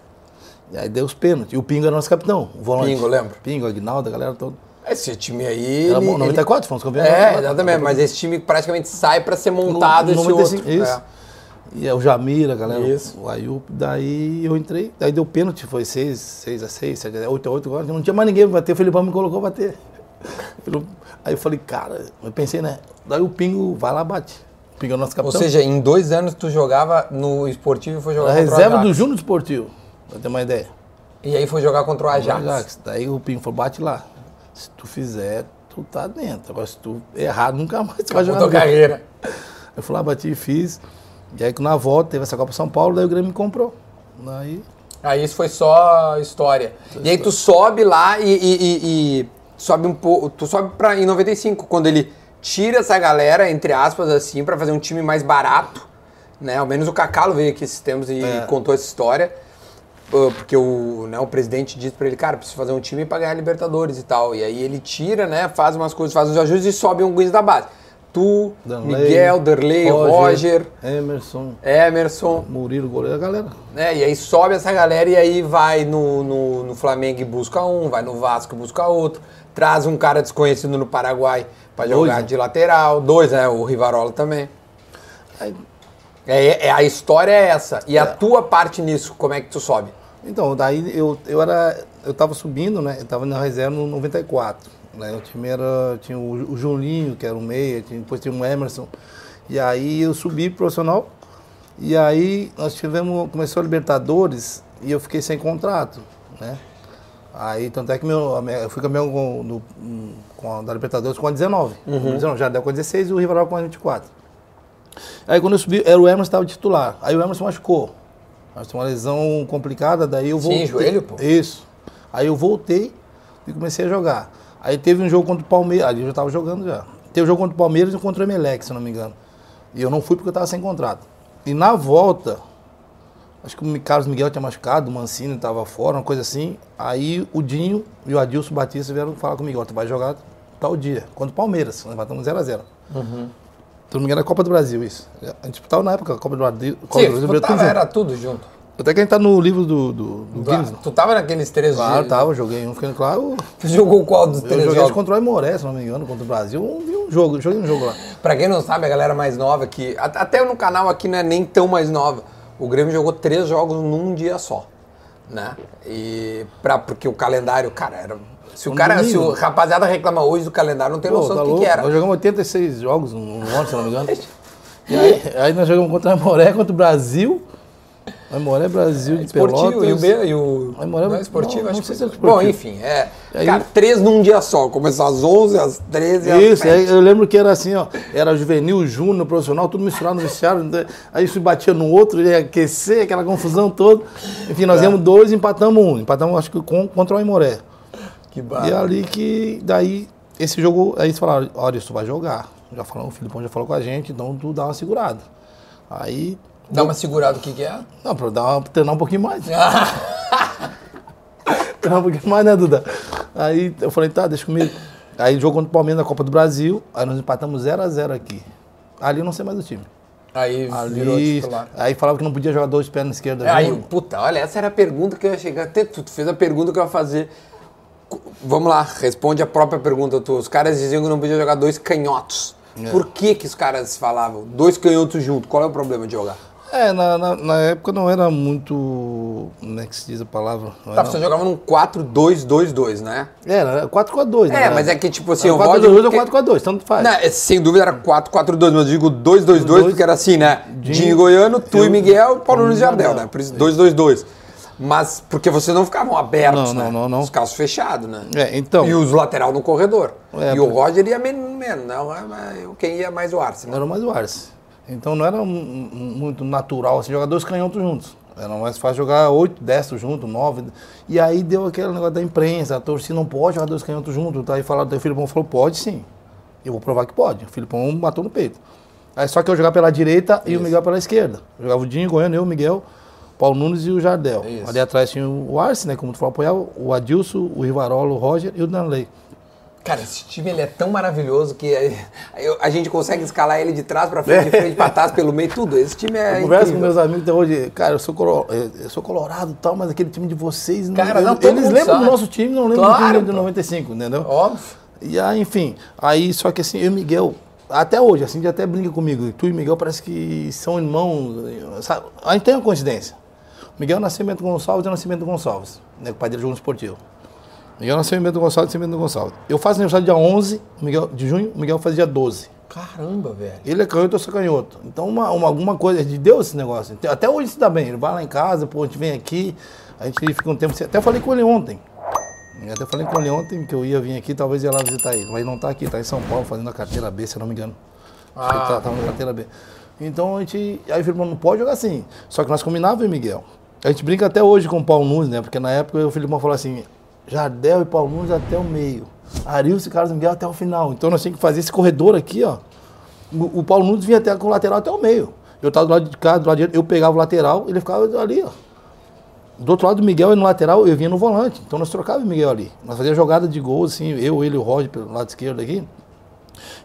E aí deu os pênaltis. E o Pingo era nosso capitão, o volante. Pingo, lembro. Pingo, Aguinaldo, a galera toda. Esse time aí. Era ele- bom, 94, fomos campeões. É, 94. exatamente. Mas esse time praticamente sai pra ser No- montado esse 95, outro. Isso. É. E é o Jamir, a galera, Isso. o Ayup, daí eu entrei, daí deu pênalti, foi 6, 6 a 6, 7 a 10, 8 a 8, agora não tinha mais ninguém pra bater, o Felipão me colocou pra bater. Ele- Aí eu falei, cara, eu pensei, né? Daí o Pingo vai lá bate. O Pingo é o nosso Ou capitão. seja, em dois anos tu jogava no esportivo e foi jogar a contra o reserva do Júnior Esportivo, pra ter uma ideia. E aí foi jogar contra o Ajax. Ajax. Daí o Pingo falou, bate lá. Se tu fizer, tu tá dentro. Agora se tu errar, nunca mais tu vai jogar. tua carreira. Eu fui lá, bati e fiz. E aí na volta teve essa Copa São Paulo, daí o Grêmio me comprou. Daí Aí isso foi só história. e aí tu sobe lá e, e- e- e sobe um pouco. Tu sobe pra, em 95, quando ele tira essa galera, entre aspas, assim, pra fazer um time mais barato. Né? Ao menos o Cacalo veio aqui esses tempos e É. contou essa história. Uh, Porque o, né, o presidente disse pra ele, cara, preciso fazer um time pra ganhar Libertadores e tal. E aí ele tira, né? Faz umas coisas, faz uns ajustes e sobe um guiz da base. Tu, Danley, Miguel, Derlei, Roger, Emerson, Emerson, Murilo, goleiro, a galera. né? E aí sobe essa galera e aí vai no, no, no Flamengo e busca um, vai no Vasco e busca outro, traz um cara desconhecido no Paraguai pra jogar Dois, né? de lateral, dois, né? O Rivarola também. Aí, É, é- a história é essa. E a tua parte nisso, como é que tu sobe? Então, daí eu, eu era. Eu tava subindo, né? Eu tava na reserva no 94. Né? O time era. Tinha o, o Julinho, que era o meia, tinha- depois tinha o Emerson. E aí eu subi pro profissional. E aí nós tivemos. Começou a Libertadores e eu fiquei sem contrato, né? Aí, tanto é que meu, eu fui campeão com, no- com da Libertadores com a 19. Com 19, já deu com a 16 e o Rivarola com a 24. Aí quando eu subi, era o Emerson que estava titular. Aí o Emerson machucou. Mas tem uma lesão complicada, daí eu Sim, voltei. joelho, pô. Isso. Aí eu voltei e comecei a jogar. Aí teve um jogo contra o Palmeiras, ali eu já estava jogando já. Teve um jogo contra o Palmeiras e contra o Emelec, se não me engano. E eu não fui porque eu estava sem contrato. E na volta, acho que o Carlos Miguel tinha machucado, o Mancini estava fora, uma coisa assim. Aí o Dinho e o Adilson Batista vieram falar comigo, ó, tu vai jogar tal dia, contra o Palmeiras. Nós matamos 0x0. Se não me engano, é a Copa do Brasil, isso. A gente disputava na época a Copa do Brasil. Copa Sim, do Brasil tudo tava, era tudo junto. Até que a gente tá no livro do, do, do Tu, Guinness. tu tava naqueles três Claro, dias. tava, joguei um, fiquei claro. Tu jogou qual dos Eu três joguei jogos? contra o Aimoré, se não me engano, contra o Brasil. Um, um jogo, joguei um jogo lá. Pra quem não sabe, a galera mais nova que at- até no canal aqui não é nem tão mais nova. O Grêmio jogou três jogos num dia só, né? E pra, porque o calendário, cara, era se o cara, se o domingo. rapaziada reclama hoje do calendário, não tem Pô, noção tá do que, louco? que era. Nós jogamos 86 jogos no, no ano, se não me engano. E aí, aí nós jogamos contra o Aimoré, contra o Brasil. Aimoré, Brasil de Esportivo Pelotas. e o e o Morel- não é esportivo, não, acho não que foi. é. Bom, enfim, é. Aí- cara, três num dia só, começou às 11, às 13, às Isso, 7. aí eu lembro que era assim, ó, era juvenil, júnior, profissional, tudo misturado no vestiário, né? aí isso batia no outro, ia aquecer, aquela confusão toda. Enfim, nós íamos dois e empatamos um, empatamos acho que com, contra o Aimoré. Que E é barra. ali que, daí, esse jogo, aí eles falaram, olha, isso vai jogar. Já falou, o Filipão já falou com a gente, então tu dá uma segurada. Aí, Dá uma segurada o que que é? não, pra dar uma, treinar um pouquinho mais. treinar um pouquinho mais, né, Duda? Aí eu falei, tá, deixa comigo. Aí jogo contra o Palmeiras na Copa do Brasil, aí nós empatamos 0x0 aqui. Ali eu não sei mais do time. Aí virou Ali, titular. aí falava que não podia jogar dois pés na esquerda. Aí, puta, olha, essa era a pergunta que eu ia chegar. Até tu, tu fez a pergunta que eu ia fazer. Vamos lá, responde a própria pergunta tua. Os caras diziam que não podia jogar dois canhotos. É. Por que que os caras falavam dois canhotos juntos? Qual é o problema de jogar? É, na, na, na época não era muito. Como é que se diz a palavra? Não Tá, era, você jogava num 4-2-2-2, né? era 4x2, É, mas é que tipo assim, o 4x2 Roger... ou porque- 4x2, tanto faz. Não, é, sem dúvida era 4-4-2, mas eu digo 2-2-2 Dois. porque era assim, né? Dinho, Dinho Goiano, tu eu- e Miguel, Paulo Jardel. Jardel, né? Por isso 2-2-2. Mas porque vocês não ficavam abertos, Não, né? não, não, não. Os calços fechados, né? É, então. E os lateral no corredor. É, e o Roger ia menos, menos não, é, mas quem ia mais o Arce, né? Era mais o Arce. Então não era muito natural assim, jogar dois canhotos juntos. Era mais fácil jogar oito destros juntos, nove. E aí deu aquele negócio da imprensa, a torcida não pode jogar dois canhotos juntos. Tá? Aí falaram, o Filipão falou, pode sim. Eu vou provar que pode. O Filipão matou no peito. Aí só que eu jogava pela direita e o Miguel pela esquerda. Eu jogava o Dinho, Goiano, eu, o Miguel, Paulo Nunes e o Jardel. Isso. Ali atrás tinha o Arce, né? Como tu falou, apoiava o Adilson, o Rivarola, o Roger e o Danley. Cara, esse time ele é tão maravilhoso que a, eu- a gente consegue escalar ele de trás pra frente, de frente pra trás, pelo meio, tudo. Esse time é Eu converso com meus amigos até hoje, cara, eu sou, colo- eu- eu sou colorado e tal, mas aquele time de vocês. Cara, não, todo eles lembram sabe. do nosso time, não lembram Claro, do time de pô. 95, entendeu? Óbvio. E aí, enfim, aí só que assim, eu e Miguel, até hoje, assim, de até brinca comigo, tu e Miguel parece que são irmãos, sabe? A gente tem uma coincidência. Miguel Bento Gonçalves, eu nasci em Bento Gonçalves, né? O pai dele jogou no esportivo. Miguel Bento Gonçalves, nasci em Bento Gonçalves. Eu faço aniversário dia 11 o Miguel, de junho, o Miguel faz dia 12. Caramba, velho. Ele é canhoto, eu sou canhoto. Então, uma, uma- alguma coisa de Deus esse negócio. Até hoje se dá bem. Ele vai lá em casa, pô, a gente vem aqui, a gente fica um tempo. Até falei com ele ontem. Eu até falei com ele ontem que eu ia vir aqui, talvez ia lá visitar ele. Mas não tá aqui, tá em São Paulo fazendo a carteira B, se eu não me engano. Que ele tá, tá na carteira B. Então a gente. Aí ele falou, não pode jogar assim. Só que nós combinávamos, Miguel. A gente brinca até hoje com o Paulo Nunes, né? Porque na época o Filipão falou assim: Jardel e Paulo Nunes até o meio. Arilson e Carlos Miguel até o final. Então nós tínhamos que fazer esse corredor aqui, ó. O, o Paulo Nunes vinha até com o lateral até o meio. Eu tava do lado de cá, do lado direito, eu pegava o lateral, ele ficava ali, ó. Do outro lado do Miguel e no lateral, eu vinha no volante. Então nós trocávamos o Miguel ali. Nós fazíamos jogada de gol, assim, eu, ele e o Roger pelo lado esquerdo aqui.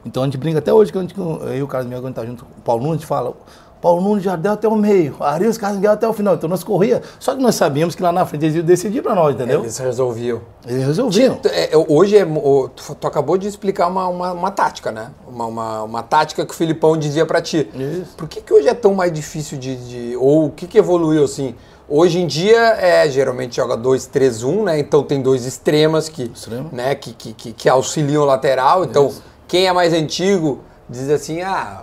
Então a gente brinca até hoje, que a gente, eu e o Carlos Miguel, quando tá junto, o Paulo Nunes fala, Paulo Nunes já deu até o meio, Arius Miguel até o final. Então nós corria, só que nós sabíamos que lá na frente eles iam decidir pra nós, entendeu? Eles resolviam. Eles resolviam. É, é, hoje, é, o- tu, acabou de explicar uma, uma, uma tática, né? Uma, uma, uma tática que o Filipão dizia pra ti. Isso. Por que, que hoje é tão mais difícil de. de- ou o que, que evoluiu assim? Hoje em dia, é, geralmente joga 2-3-1, né? Então tem dois extremas que, Extremo. né? que, que, que, que auxiliam o lateral. Então, Isso. quem é mais antigo diz assim: ah,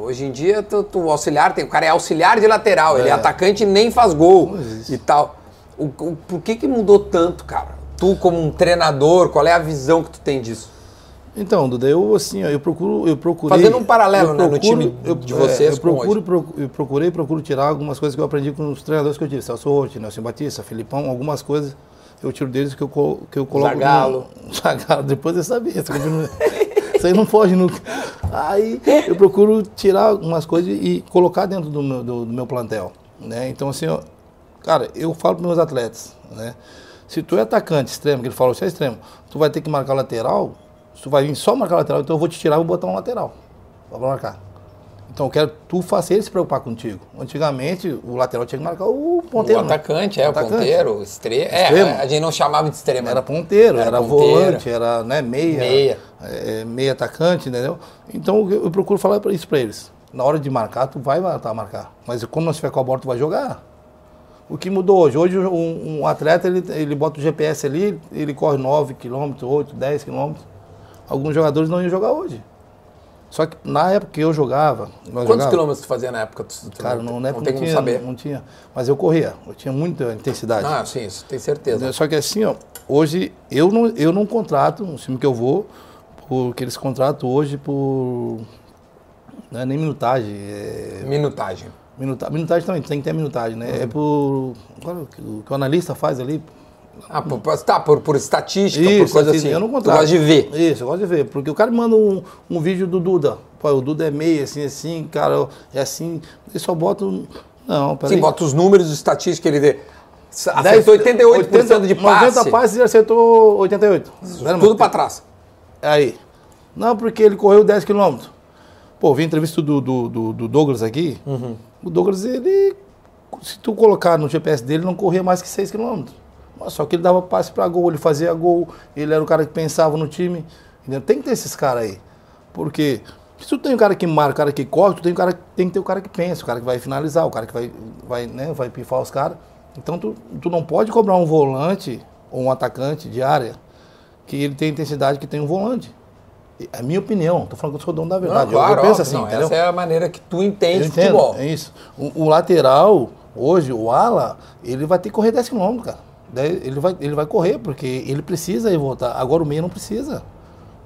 hoje em dia tu, tu- o auxiliar, tem, o cara é auxiliar de lateral, ele é É. atacante e nem faz gol e tal. O, o- por que, que mudou tanto, cara? Tu, como um treinador, qual é a visão que tu tem disso? Então, Duda, eu assim, eu procuro, eu procurei. Fazendo um paralelo, eu né, no time eu- de vocês é, eu procuro, procu- eu procurei, procuro tirar algumas coisas que eu aprendi com os treinadores que eu tive, Celso Rotti, Nelson Batista, Filipão, algumas coisas eu tiro deles que eu, que eu coloco. Zagallo. No, depois eu sabia, isso aí não- foge nunca. Aí eu procuro tirar algumas coisas e colocar dentro do meu, do, do meu plantel, né? Então assim, ó, cara, eu falo para meus atletas, né? Se tu é atacante extremo, que ele falou, você é extremo, tu vai ter que marcar lateral, se tu vai vir só marcar lateral, então eu vou te tirar e vou botar um lateral pra marcar. Então eu quero que tu faça ele se preocupar contigo. Antigamente, o lateral tinha que marcar o ponteiro. o né? atacante, é, o Atacante. ponteiro, o estre... É, Extremo. a gente não chamava de extremo. Era ponteiro, Era era, ponteiro. volante, era né, meia, Meia. é, meia atacante, entendeu? Então eu, eu procuro falar isso pra eles. Na hora de marcar, tu vai matar, marcar. Mas quando não estiver com a bola, tu vai jogar. O que mudou hoje? Hoje um, um atleta, ele, ele bota o GPS ali, ele corre 9 km, 8, 10 km. Alguns jogadores não iam jogar hoje. Só que na época que eu jogava... Quantos jogava- quilômetros tu fazia na época? Tu, tu- Cara, não, na época tem não, como tinha, saber. não tinha. Mas eu corria, eu tinha muita intensidade. Ah, sim, isso tem certeza. Só que assim, ó, hoje eu não, eu não contrato um time que eu vou, porque eles contratam hoje por. Não é nem minutagem. É, Minutagem. minuta, minutagem também, tem que ter minutagem, né? É por. Qual é que o que o analista faz ali? Ah, por, por- tá, por, por estatística, por Isso, coisa assim, assim. eu não tu contrato. gosta de ver. Isso, eu gosto de ver. Porque o cara manda um, um vídeo do Duda. Pô, o Duda é meio, assim, assim, cara, é assim. Ele só bota. Não, peraí. Sim, bota os números estatística, ele. 10, Acertou 88% de passe. 90 passes e acertou 88. Tudo pra trás. Aí. Não, porque ele correu 10 quilômetros. Pô, vi a entrevista do, do, do- do Douglas aqui. Uhum. O Douglas, ele. Se tu colocar no GPS dele, não corria mais que 6 quilômetros. Só que ele dava passe pra gol, ele fazia gol, ele era o cara que pensava no time. Entendeu? Tem que ter esses caras aí. Porque se tu tem um cara que marca, o cara que corre, tu tem, um cara, tem que ter o cara que pensa, o cara que vai finalizar, o cara que vai, vai, né, vai pifar os caras. Então tu, tu não pode cobrar um volante ou um atacante de área que ele tem a intensidade que tem um volante. É a minha opinião, tô falando que eu sou dono da verdade. Não, eu, claro, eu penso óbvio, assim, não, entendeu? essa é a maneira que tu entende Eu entendo, futebol. É isso. O, o lateral, Hoje, o ala, ele vai ter que correr 10 km, cara. Daí ele vai, ele vai correr, porque ele precisa ir voltar. Agora o meia não precisa.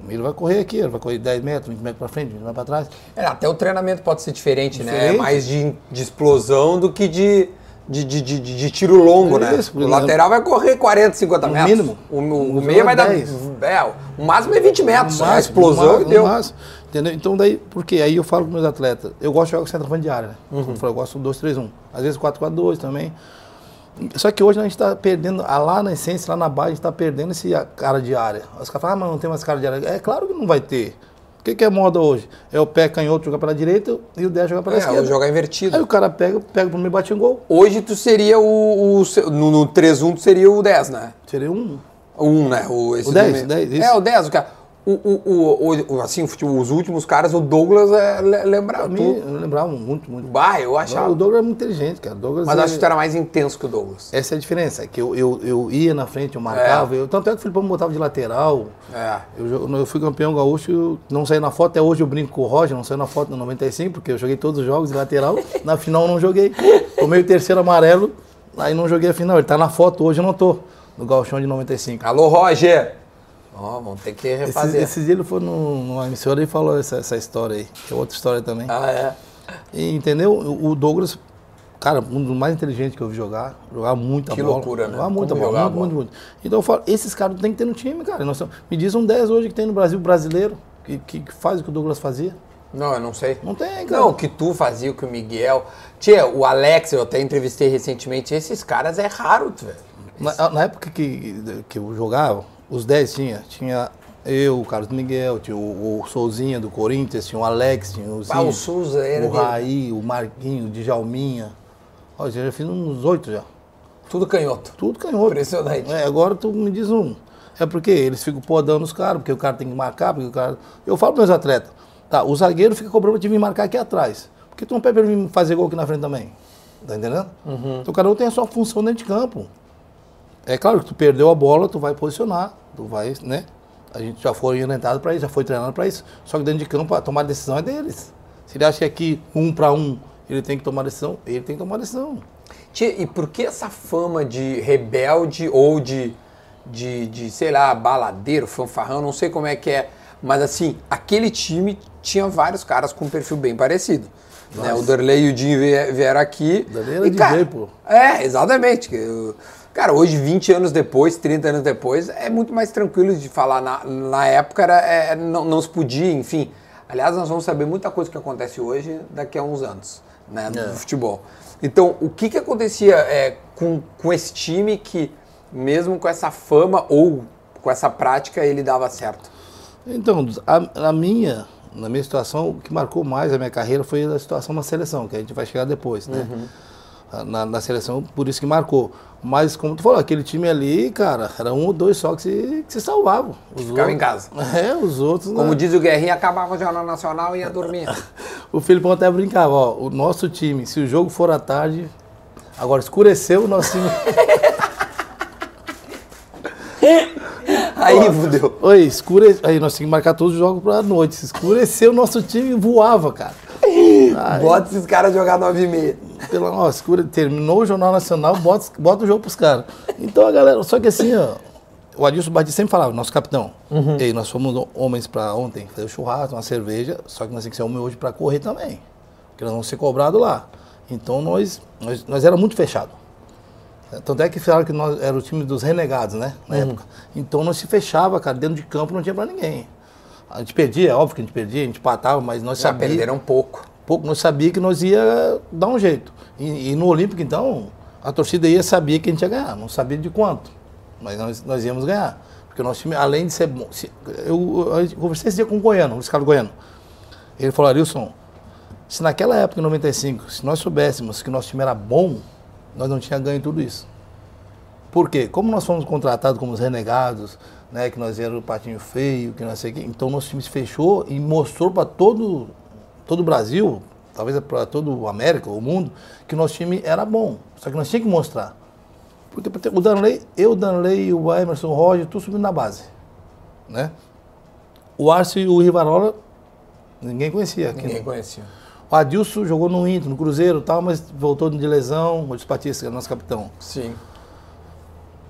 O meia vai correr aqui, ele vai correr 10 metros, 20 metros para frente, 20 metros para trás. É, até o treinamento pode ser diferente, né? Diferente. É mais de, de explosão do que de, de, de, de, de- tiro longo, né? Isso, por o exemplo. lateral vai correr 40, 50 No metros. mínimo. O, o, o meia vai dar. 10. É, o máximo é 20 metros. A máximo, explosão no e ma- deu. máximo, entendeu? Então daí, porque aí eu falo com meus atletas, eu gosto de jogar com centroavante de área, né? Uhum. Como eu falei, eu gosto do 2-3-1. Às vezes 4-4-2 também. Só que hoje a gente está perdendo, lá na essência, lá na base, a gente está perdendo esse cara de área. Os caras falam, ah, mas não tem mais cara de área. É claro que não vai ter. O que, que é moda hoje? É o pé canhoto jogar pela direita e o 10 jogar pela É, esquerda. o jogar invertido. Aí o cara pega, pega pro meio e bate um gol. Hoje tu seria o. o no, no 3-1 tu seria o 10, né? Seria um. O 1, né? O, esse O 10, do meio. 10, isso. É, o 10, o cara. O, o, o, assim, os últimos caras, o Douglas é le- lembra Pra tu. mim, eu lembrava muito, muito. Bah, eu achava. O Douglas é muito inteligente, cara. Douglas Mas é- acho que tu era mais intenso que o Douglas. Essa é a diferença, é que eu, eu, eu ia na frente, eu marcava, eu, tanto é que o Filipão me botava de lateral. É. Eu, eu fui campeão gaúcho, não saí na foto, até hoje eu brinco com o Roger, não saí na foto no 95, porque eu joguei todos os jogos de lateral, na final eu não joguei. Tomei o terceiro amarelo, aí não joguei a final. Ele tá na foto hoje, eu não tô, no gauchão de 95. Alô, Roger! Ó, vamos ter que Esse, refazer. esse dia ele foi no- numa emissora e falou essa, essa história aí, que é outra história também. Ah, é. E, entendeu? O Douglas, cara, um dos mais inteligentes que eu vi jogar, jogava muita Que bola. loucura, né? Jogava muita bola, jogar muito, bola. muito, muito. Então eu falo, esses caras tem que ter no time, cara. Nós me diz um 10 hoje que tem no Brasil brasileiro, que, que, que faz o que o Douglas fazia. Não, eu não sei. Não tem, cara. Não, o que tu fazia, o que o Miguel. Tia, o Alex, eu até entrevistei recentemente. Esses caras é raro, velho. Na, na época que, que eu jogava, os 10 tinha. Tinha eu, o Carlos Miguel, tinha o, o Souzinha do Corinthians, tinha o Alex, tinha o Ah, Zinho, o Souza era o. Raí, o Marquinho, o Djalminha. Eu já fiz uns oito já. Tudo canhoto. Tudo canhoto. Impressionante. É, agora tu me diz um. É porque eles ficam podando os caras, porque o cara tem que marcar, porque o cara. Eu falo para meus atletas, tá, o zagueiro fica cobrando de vir marcar aqui atrás. Por que tu não pede pra ele vir fazer gol aqui na frente também? Tá entendendo? Uhum. Então cada um tem a sua função dentro de campo. É claro que tu perdeu a bola, tu vai posicionar, tu vai, né? A gente já foi orientado para isso, já foi treinado para isso. Só que dentro de campo a tomar decisão é deles. Se ele acha que aqui um para um ele tem que tomar decisão, ele tem que tomar decisão. Tia, e por que essa fama de rebelde ou de, de, de, sei lá, baladeiro, fanfarrão, não sei como é que é, mas assim, aquele time tinha vários caras com um perfil bem parecido. Né? O Darley e o vie- vieram aqui. Darley era e, DJ, cara, pô. É, exatamente. eu- Cara, hoje, 20 anos depois, 30 anos depois, é muito mais tranquilo de falar. Na, na época era, é, não, não se podia, enfim. Aliás, nós vamos saber muita coisa que acontece hoje daqui a uns anos, né, no É. futebol. Então, o que que acontecia é, com, com esse time que, mesmo com essa fama ou com essa prática, ele dava certo? Então, a, a minha, na minha situação, o que marcou mais a minha carreira foi a situação na seleção, que a gente vai chegar depois, né? Na, na seleção, por isso que marcou. Mas, como tu falou, aquele time ali, cara, era um ou dois só que se, que se salvavam. Os Ficava em outros- casa. É, os outros. Como né? diz o Guerrinha, acabava o Jornal Nacional e ia dormir. O Filipão até brincava, ó, o nosso time, se o jogo for à tarde, agora escureceu o nosso time. Aí fudeu. Oi, escure... Aí nós tínhamos que marcar todos os jogos pra noite. Se escureceu, o nosso time voava, cara. Aí, Bota esses caras jogar 9 e meia. Pela nossa, escura, terminou o Jornal Nacional, bota, bota o jogo pros caras. Então a galera, só que assim, ó, o Adilson Batista sempre falava, nosso capitão, ei, nós fomos homens pra ontem fazer o churrasco, uma cerveja, só que nós temos que ser homem hoje pra correr também. Porque nós vamos ser cobrados lá. Então nós, nós, nós era muito fechado. Tanto é que falaram que nós era o time dos renegados, né? Na época. Então nós se fechava, cara, dentro de campo não tinha pra ninguém. A gente perdia, é óbvio que a gente perdia, a gente empatava, mas nós Já sabíamos perderam um pouco. Pouco nós sabia que nós ia dar um jeito. E, e no Olímpico, então, a torcida ia sabia que a gente ia ganhar, não sabia de quanto, mas nós, nós íamos ganhar. Porque o nosso time, além de ser bom, se- eu, eu conversei esse dia com o Goiano, o Luiz Carlos Goiano. Ele falou, Arilson, se naquela época, em 95, se nós soubéssemos que o nosso time era bom, nós não tínhamos ganho tudo isso. Por quê? Como nós fomos contratados como os renegados, né, que nós éramos o patinho feio, que não sei o quê, então nosso time se fechou e mostrou para todo, todo o Brasil, talvez para todo o América, o mundo, que o nosso time era bom. Só que nós tínhamos que mostrar. Porque o Danley, eu, o Danley, o Emerson, o Roger, tudo subindo na base. Né? O Arce e o Rivarola, ninguém conhecia. aqui, Ninguém né? conhecia. O Adilson jogou no Inter, no Cruzeiro e tal, mas voltou de lesão. O Batista, é nosso capitão. Sim.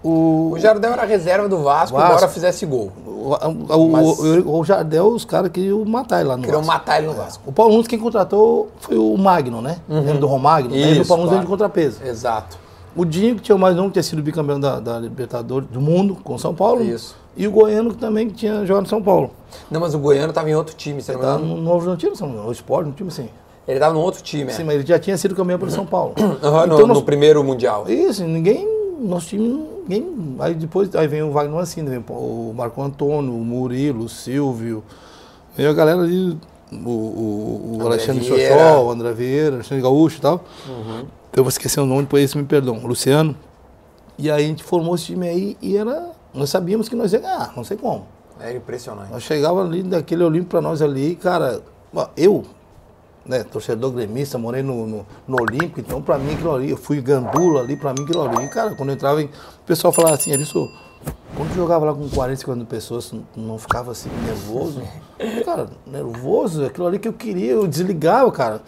O, O Jardel era reserva do Vasco, Vasco. embora fizesse gol. o, o, Mas- o, o Jardel, os caras queriam matar ele lá no Queriam Vasco. matar ele no Vasco. O Paulo Nunes quem contratou foi o Magno, né? Lembra do Romagno? Isso, o Paulo Nunes claro. de contrapeso. Exato. O Dinho, que tinha mais um, que tinha sido bicampeão da, da Libertadores do mundo com São Paulo. Isso. E o Goiano, que também tinha jogado no São Paulo. Não, mas o Goiano tava em outro time, você não me Tá engano? no Novo Horizontino, São Paulo, o Sport, um time assim. Ele tava num outro time, é. Sim, mas ele já tinha sido campeão pelo São Paulo. No, Então, no nós- primeiro Mundial. Isso, ninguém, nosso time, ninguém. Aí depois aí vem o Wagner Mancini, vem o Marco Antônio, o Murilo, o Silvio. Veio a galera ali, o, o, o Alexandre. Xoxó, o André Vieira, Alexandre Gaúcho e tal. Uhum. Eu vou esquecer o nome, depois esse me perdão, o Luciano. E aí a gente formou esse time aí e era. Nós sabíamos que nós ia ganhar, não sei como. É impressionante. Nós chegava ali daquele Olímpico pra nós ali, cara, eu, né, torcedor gremista, morei no, no, no Olímpico, então pra mim aquilo ali, eu fui gandula ali, pra mim aquilo ali, cara, quando eu entrava em, o pessoal falava assim, Aristo, quando tu jogava lá com 40, 50 pessoas, não ficava assim nervoso? Cara, nervoso, aquilo ali que eu queria, eu desligava, cara.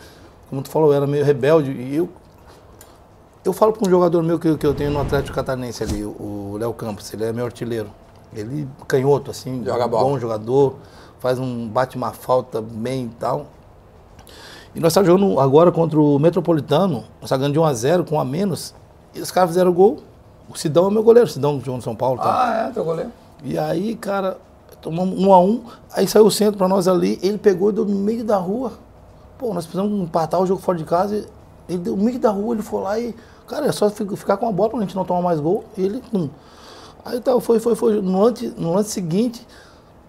Como tu falou, eu era meio rebelde e eu eu falo para um jogador meu que, que eu tenho no Atlético Catarinense ali, o Léo Campos, ele é meu artilheiro. Ele canhoto, assim, Joga bola. bom jogador, faz um, bate uma falta bem e tal. E nós estamos jogando agora contra o Metropolitano, nós ganhando de 1 a 0 com um a menos, e os caras fizeram gol. O Sidão é meu goleiro, o Sidão que jogou no São Paulo. Tá? Ah, é, teu goleiro. E aí, cara, tomamos um a um, aí saiu o centro pra nós ali, ele pegou e deu no meio da rua. Pô, nós precisamos empatar o jogo fora de casa, e ele deu no meio da rua, ele foi lá e, cara, é só fi- ficar com a bola pra gente não tomar mais gol, e ele, hum. Aí tal, foi, foi, foi, no lance, no lance seguinte,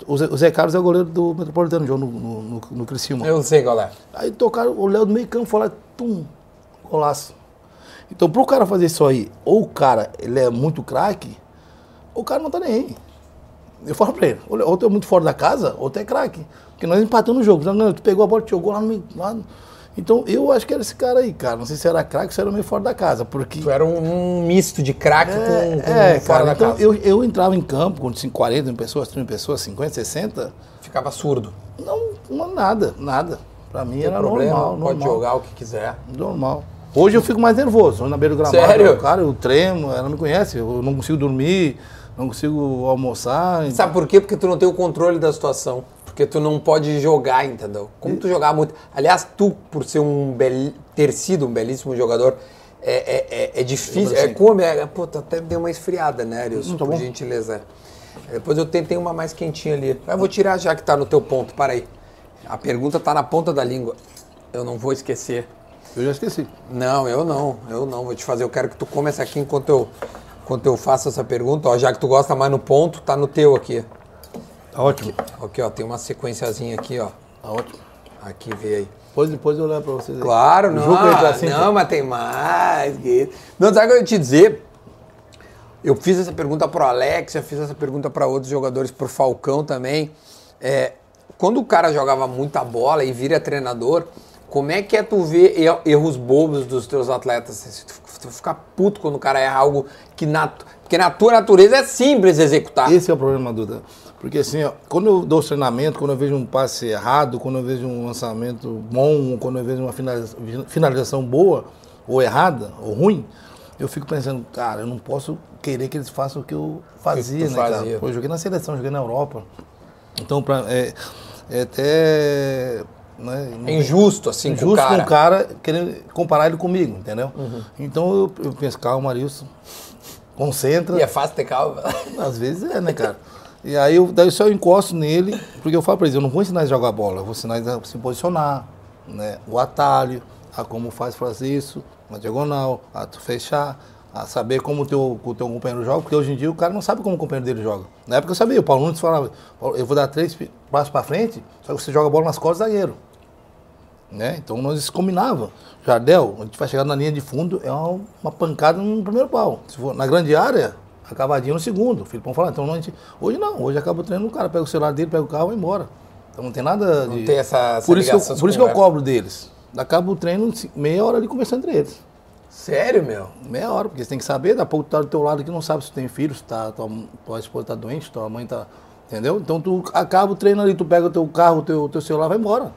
o Zé, o Zé Carlos é o goleiro do Metropolitano, jogou no, no, no, no Criciúma. Eu não sei qual é. Aí tocaram o Léo do meio campo, foi lá, tum, golaço. Então, pro cara fazer isso aí, ou o cara, ele é muito craque, ou o cara não tá nem aí. Eu falo pra ele, ou tu é muito fora da casa, ou tu é craque. Porque nós empatamos o jogo. Não, não, tu pegou a bola, te jogou lá no meio. Lá no- Então, eu acho que era esse cara aí, cara. Não sei se era craque ou se era meio fora da casa. Porque. Tu era um, um misto de craque com, com é, fora cara, da então casa. eu, eu entrava em campo com 40 mil pessoas, 30 mil pessoas, 50, 60. Ficava surdo. Não, não nada, nada. Pra mim era problema, normal, pode normal. jogar o que quiser. Normal. Hoje eu fico mais nervoso, na beira do gramado. Sério? Cara, eu tremo, ela me conhece, eu não consigo dormir, não consigo almoçar. Sabe por quê? Porque tu não tem o controle da situação. Porque tu não pode jogar, entendeu? Como tu jogar muito. Aliás, tu, por ser um bel... ter sido um belíssimo jogador, é, é, é, é difícil. É como. É, pô, até deu uma esfriada, né, Arius? Tá por bom. gentileza. Depois eu tentei uma mais quentinha ali. Eu vou tirar já que tá no teu ponto. Para aí. A pergunta tá na ponta da língua. Eu não vou esquecer. Eu já esqueci. Não, eu não, eu não. Vou te fazer. Eu quero que tu comece aqui enquanto eu, enquanto eu faço essa pergunta. Ó, já que tu gosta mais no ponto, tá no teu aqui. Tá ótimo. Aqui, ó, tem uma sequenciazinha aqui, ó. Tá ótimo. Aqui, vê aí. Depois, depois eu levo pra vocês aí. Claro, O não. Assim, não, mas tem mais. que- Não, sabe o que eu ia te dizer? Eu fiz essa pergunta pro Alex, eu fiz essa pergunta para outros jogadores, pro Falcão também. É, quando o cara jogava muita bola e vira treinador, como é que é tu ver er- erros bobos dos teus atletas? Tu tu fica puto quando o cara erra algo que na, porque na tua natureza é simples executar. Esse é o problema, Duda. Porque assim, ó, quando eu dou treinamento, quando eu vejo um passe errado, quando eu vejo um lançamento bom, quando eu vejo uma finaliza- finalização boa, ou errada, ou ruim, eu fico pensando, cara, eu não posso querer que eles façam o que eu fazia, tu né, cara? fazia. Pô, eu joguei na seleção, joguei na Europa. Então, pra, é, é até. Né, É injusto, assim, com o cara. com o cara querendo comparar ele comigo, entendeu? Uhum. Então eu, eu penso, calma, Marilson, concentra. E é fácil ter calma. Às vezes é, né, cara? E aí eu, daí só eu encosto nele, porque eu falo pra eles, eu não vou ensinar a jogar bola, eu vou ensinar a se posicionar, né? O atalho, a como faz fazer isso, na diagonal, a tu fechar, a saber como o teu, o teu companheiro joga, porque hoje em dia o cara não sabe como o companheiro dele joga. Na época eu sabia, o Paulo Nunes falava, "Paulo, eu vou dar três passos pra frente, só que você joga a bola nas costas do zagueiro. Né? Então nós combinava. Jardel, a gente vai chegar na linha de fundo, é uma, uma pancada no primeiro pau. For na grande área, a cavadinha no segundo. O Filipão fala, então a gente, hoje não, hoje acaba o treino, o cara pega o celular dele, pega o carro e vai embora. Então não tem nada Não de. tem essa, essa por isso, que eu, de por isso que eu cobro deles. Acaba o treino, ci- meia hora ali conversando entre eles. Sério, meu? Meia hora, porque você tem que saber, daqui a pouco tu tá do teu lado que não sabe se tu tem filho, se tá, tua, tua esposa tá doente, tua mãe tá. Entendeu? Então tu acaba o treino ali, tu pega o teu carro, o teu, teu celular vai embora.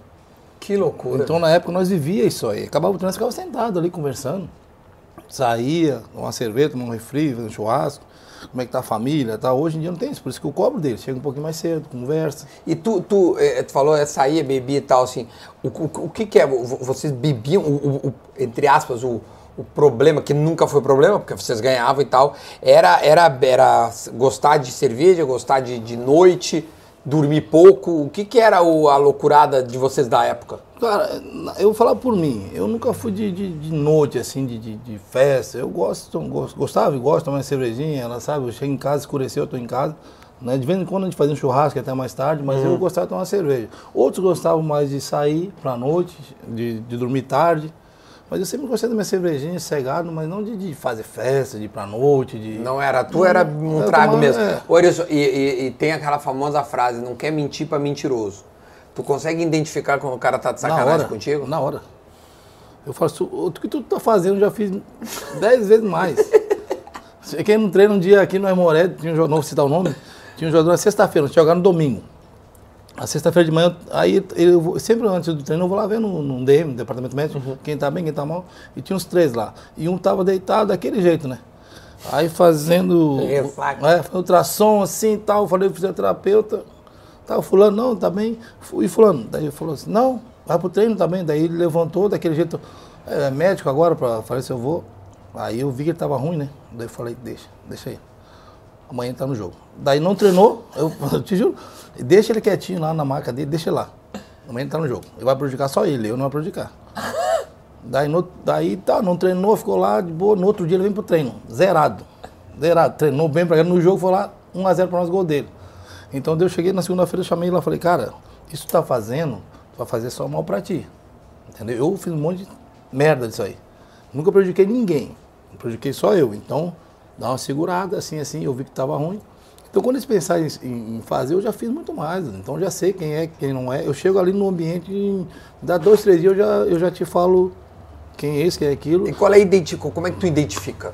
Que loucura. Então, na época, nós vivia isso aí. Acabava o treino, nós ficava sentado ali conversando. Saía, uma cerveja, tomar um refri, um churrasco. Como é que tá a família, tá? Hoje em dia não tem isso, por isso que eu cobro dele. Chega um pouquinho mais cedo, conversa. E tu, tu, eh, tu falou, é, saía, bebia e tal, assim. O, o, o que que é? Vo- Vocês bebiam, o- o- entre aspas, o, o problema, que nunca foi problema, porque vocês ganhavam e tal, era, era, era gostar de cerveja, gostar de, de noite, dormir pouco. O que que era o- a loucurada de vocês da época? Cara, eu vou falar por mim. Eu nunca fui de, de, de noite, assim, de, de, de festa. Eu gosto, gosto- gostava e gosto de tomar uma cervejinha, ela sabe, eu chego em casa, escureceu, eu tô em casa. Né? De vez em quando a gente fazia um churrasco até mais tarde, mas eu gostava de tomar cerveja. Outros gostavam mais de sair pra noite, de, de dormir tarde. Mas eu sempre gostei da minha cervejinha, cegado, mas não de, de fazer festa, de ir pra noite, de... Não era, tu era um trago tomava, mesmo. é. Ô, e, e- e tem aquela famosa frase, não quer mentir pra mentiroso. Tu consegue identificar quando o cara tá de Na sacanagem hora, contigo? Na hora. Eu faço o que tu tá fazendo, eu já fiz dez vezes mais. Cheguei no treino um dia aqui no Aimoré, tinha um jogador, não vou citar o nome, tinha um jogador na sexta-feira, nós jogar no domingo. A sexta-feira de manhã, aí eu vou- sempre antes do treino eu vou lá ver no, no DM, no departamento médico, quem tá bem, quem tá mal. E tinha uns três lá. E um tava deitado daquele jeito, né? Aí fazendo. É, ultrassom assim e tal, falei pro fisioterapeuta. Tá, o fulano, não, tá bem. E fulano, daí ele falou assim, não, vai pro treino, tá bem. Daí ele levantou daquele jeito, é médico agora, pra, falei se eu vou. Aí eu vi que ele tava ruim, né? Daí eu falei, deixa, deixa aí. Amanhã ele tá no jogo. Daí não treinou, eu, eu te juro, deixa ele quietinho lá na maca dele, deixa ele lá. Amanhã ele tá no jogo. Ele vai prejudicar só ele, eu não vou prejudicar. Daí, no, daí tá, não treinou, ficou lá de boa. No outro dia ele vem pro treino, zerado. Zerado. Treinou bem pra cá. No jogo foi lá 1x0 pra nós, gol dele. Então eu cheguei na segunda-feira, chamei lá e falei, cara, isso que tu tá fazendo, vai fazer só mal pra ti. Entendeu? Eu fiz um monte de merda disso aí. Nunca prejudiquei ninguém. Prejudiquei só eu. Então, dá uma segurada, assim, assim, eu vi que tava ruim. Então, quando eles pensarem em, em fazer, eu já fiz muito mais. Então, já sei quem é, quem não é. Eu chego ali no ambiente, e dá dois, três dias, eu já, eu já te falo quem é esse, quem é aquilo. E qual é a identifica? Como é que tu identifica?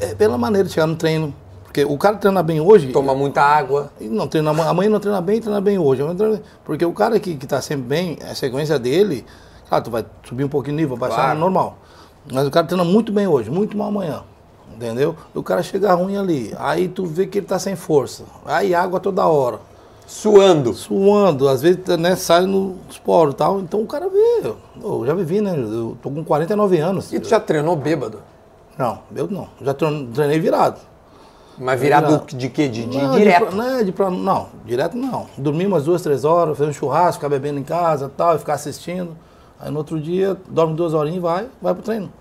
É pela maneira de chegar no treino. Porque o cara treina bem hoje. Toma muita água. Não, treina, amanhã não treina bem, treina bem hoje. Porque o cara que, que tá sempre bem, a sequência dele, claro, tu vai subir um pouquinho o nível, vai Claro. normal. Mas o cara treina muito bem hoje, muito mal amanhã. Entendeu? E o cara chega ruim ali. Aí tu vê que ele tá sem força. Aí água toda hora. Suando. Suando, às vezes né, sai nos poros e tal. Então o cara vê. Eu já vivi, né? Eu tô com 49 anos. E tu já treinou bêbado? Não, eu não. Já trein- treinei virado. Mas virado de quê? De, de Não, direto? pra- não, de não, direto não. Dormir umas duas, três horas, fazer um churrasco, ficar bebendo em casa tal, e ficar assistindo. Aí no outro dia, dorme duas horinhas e vai, vai pro treino.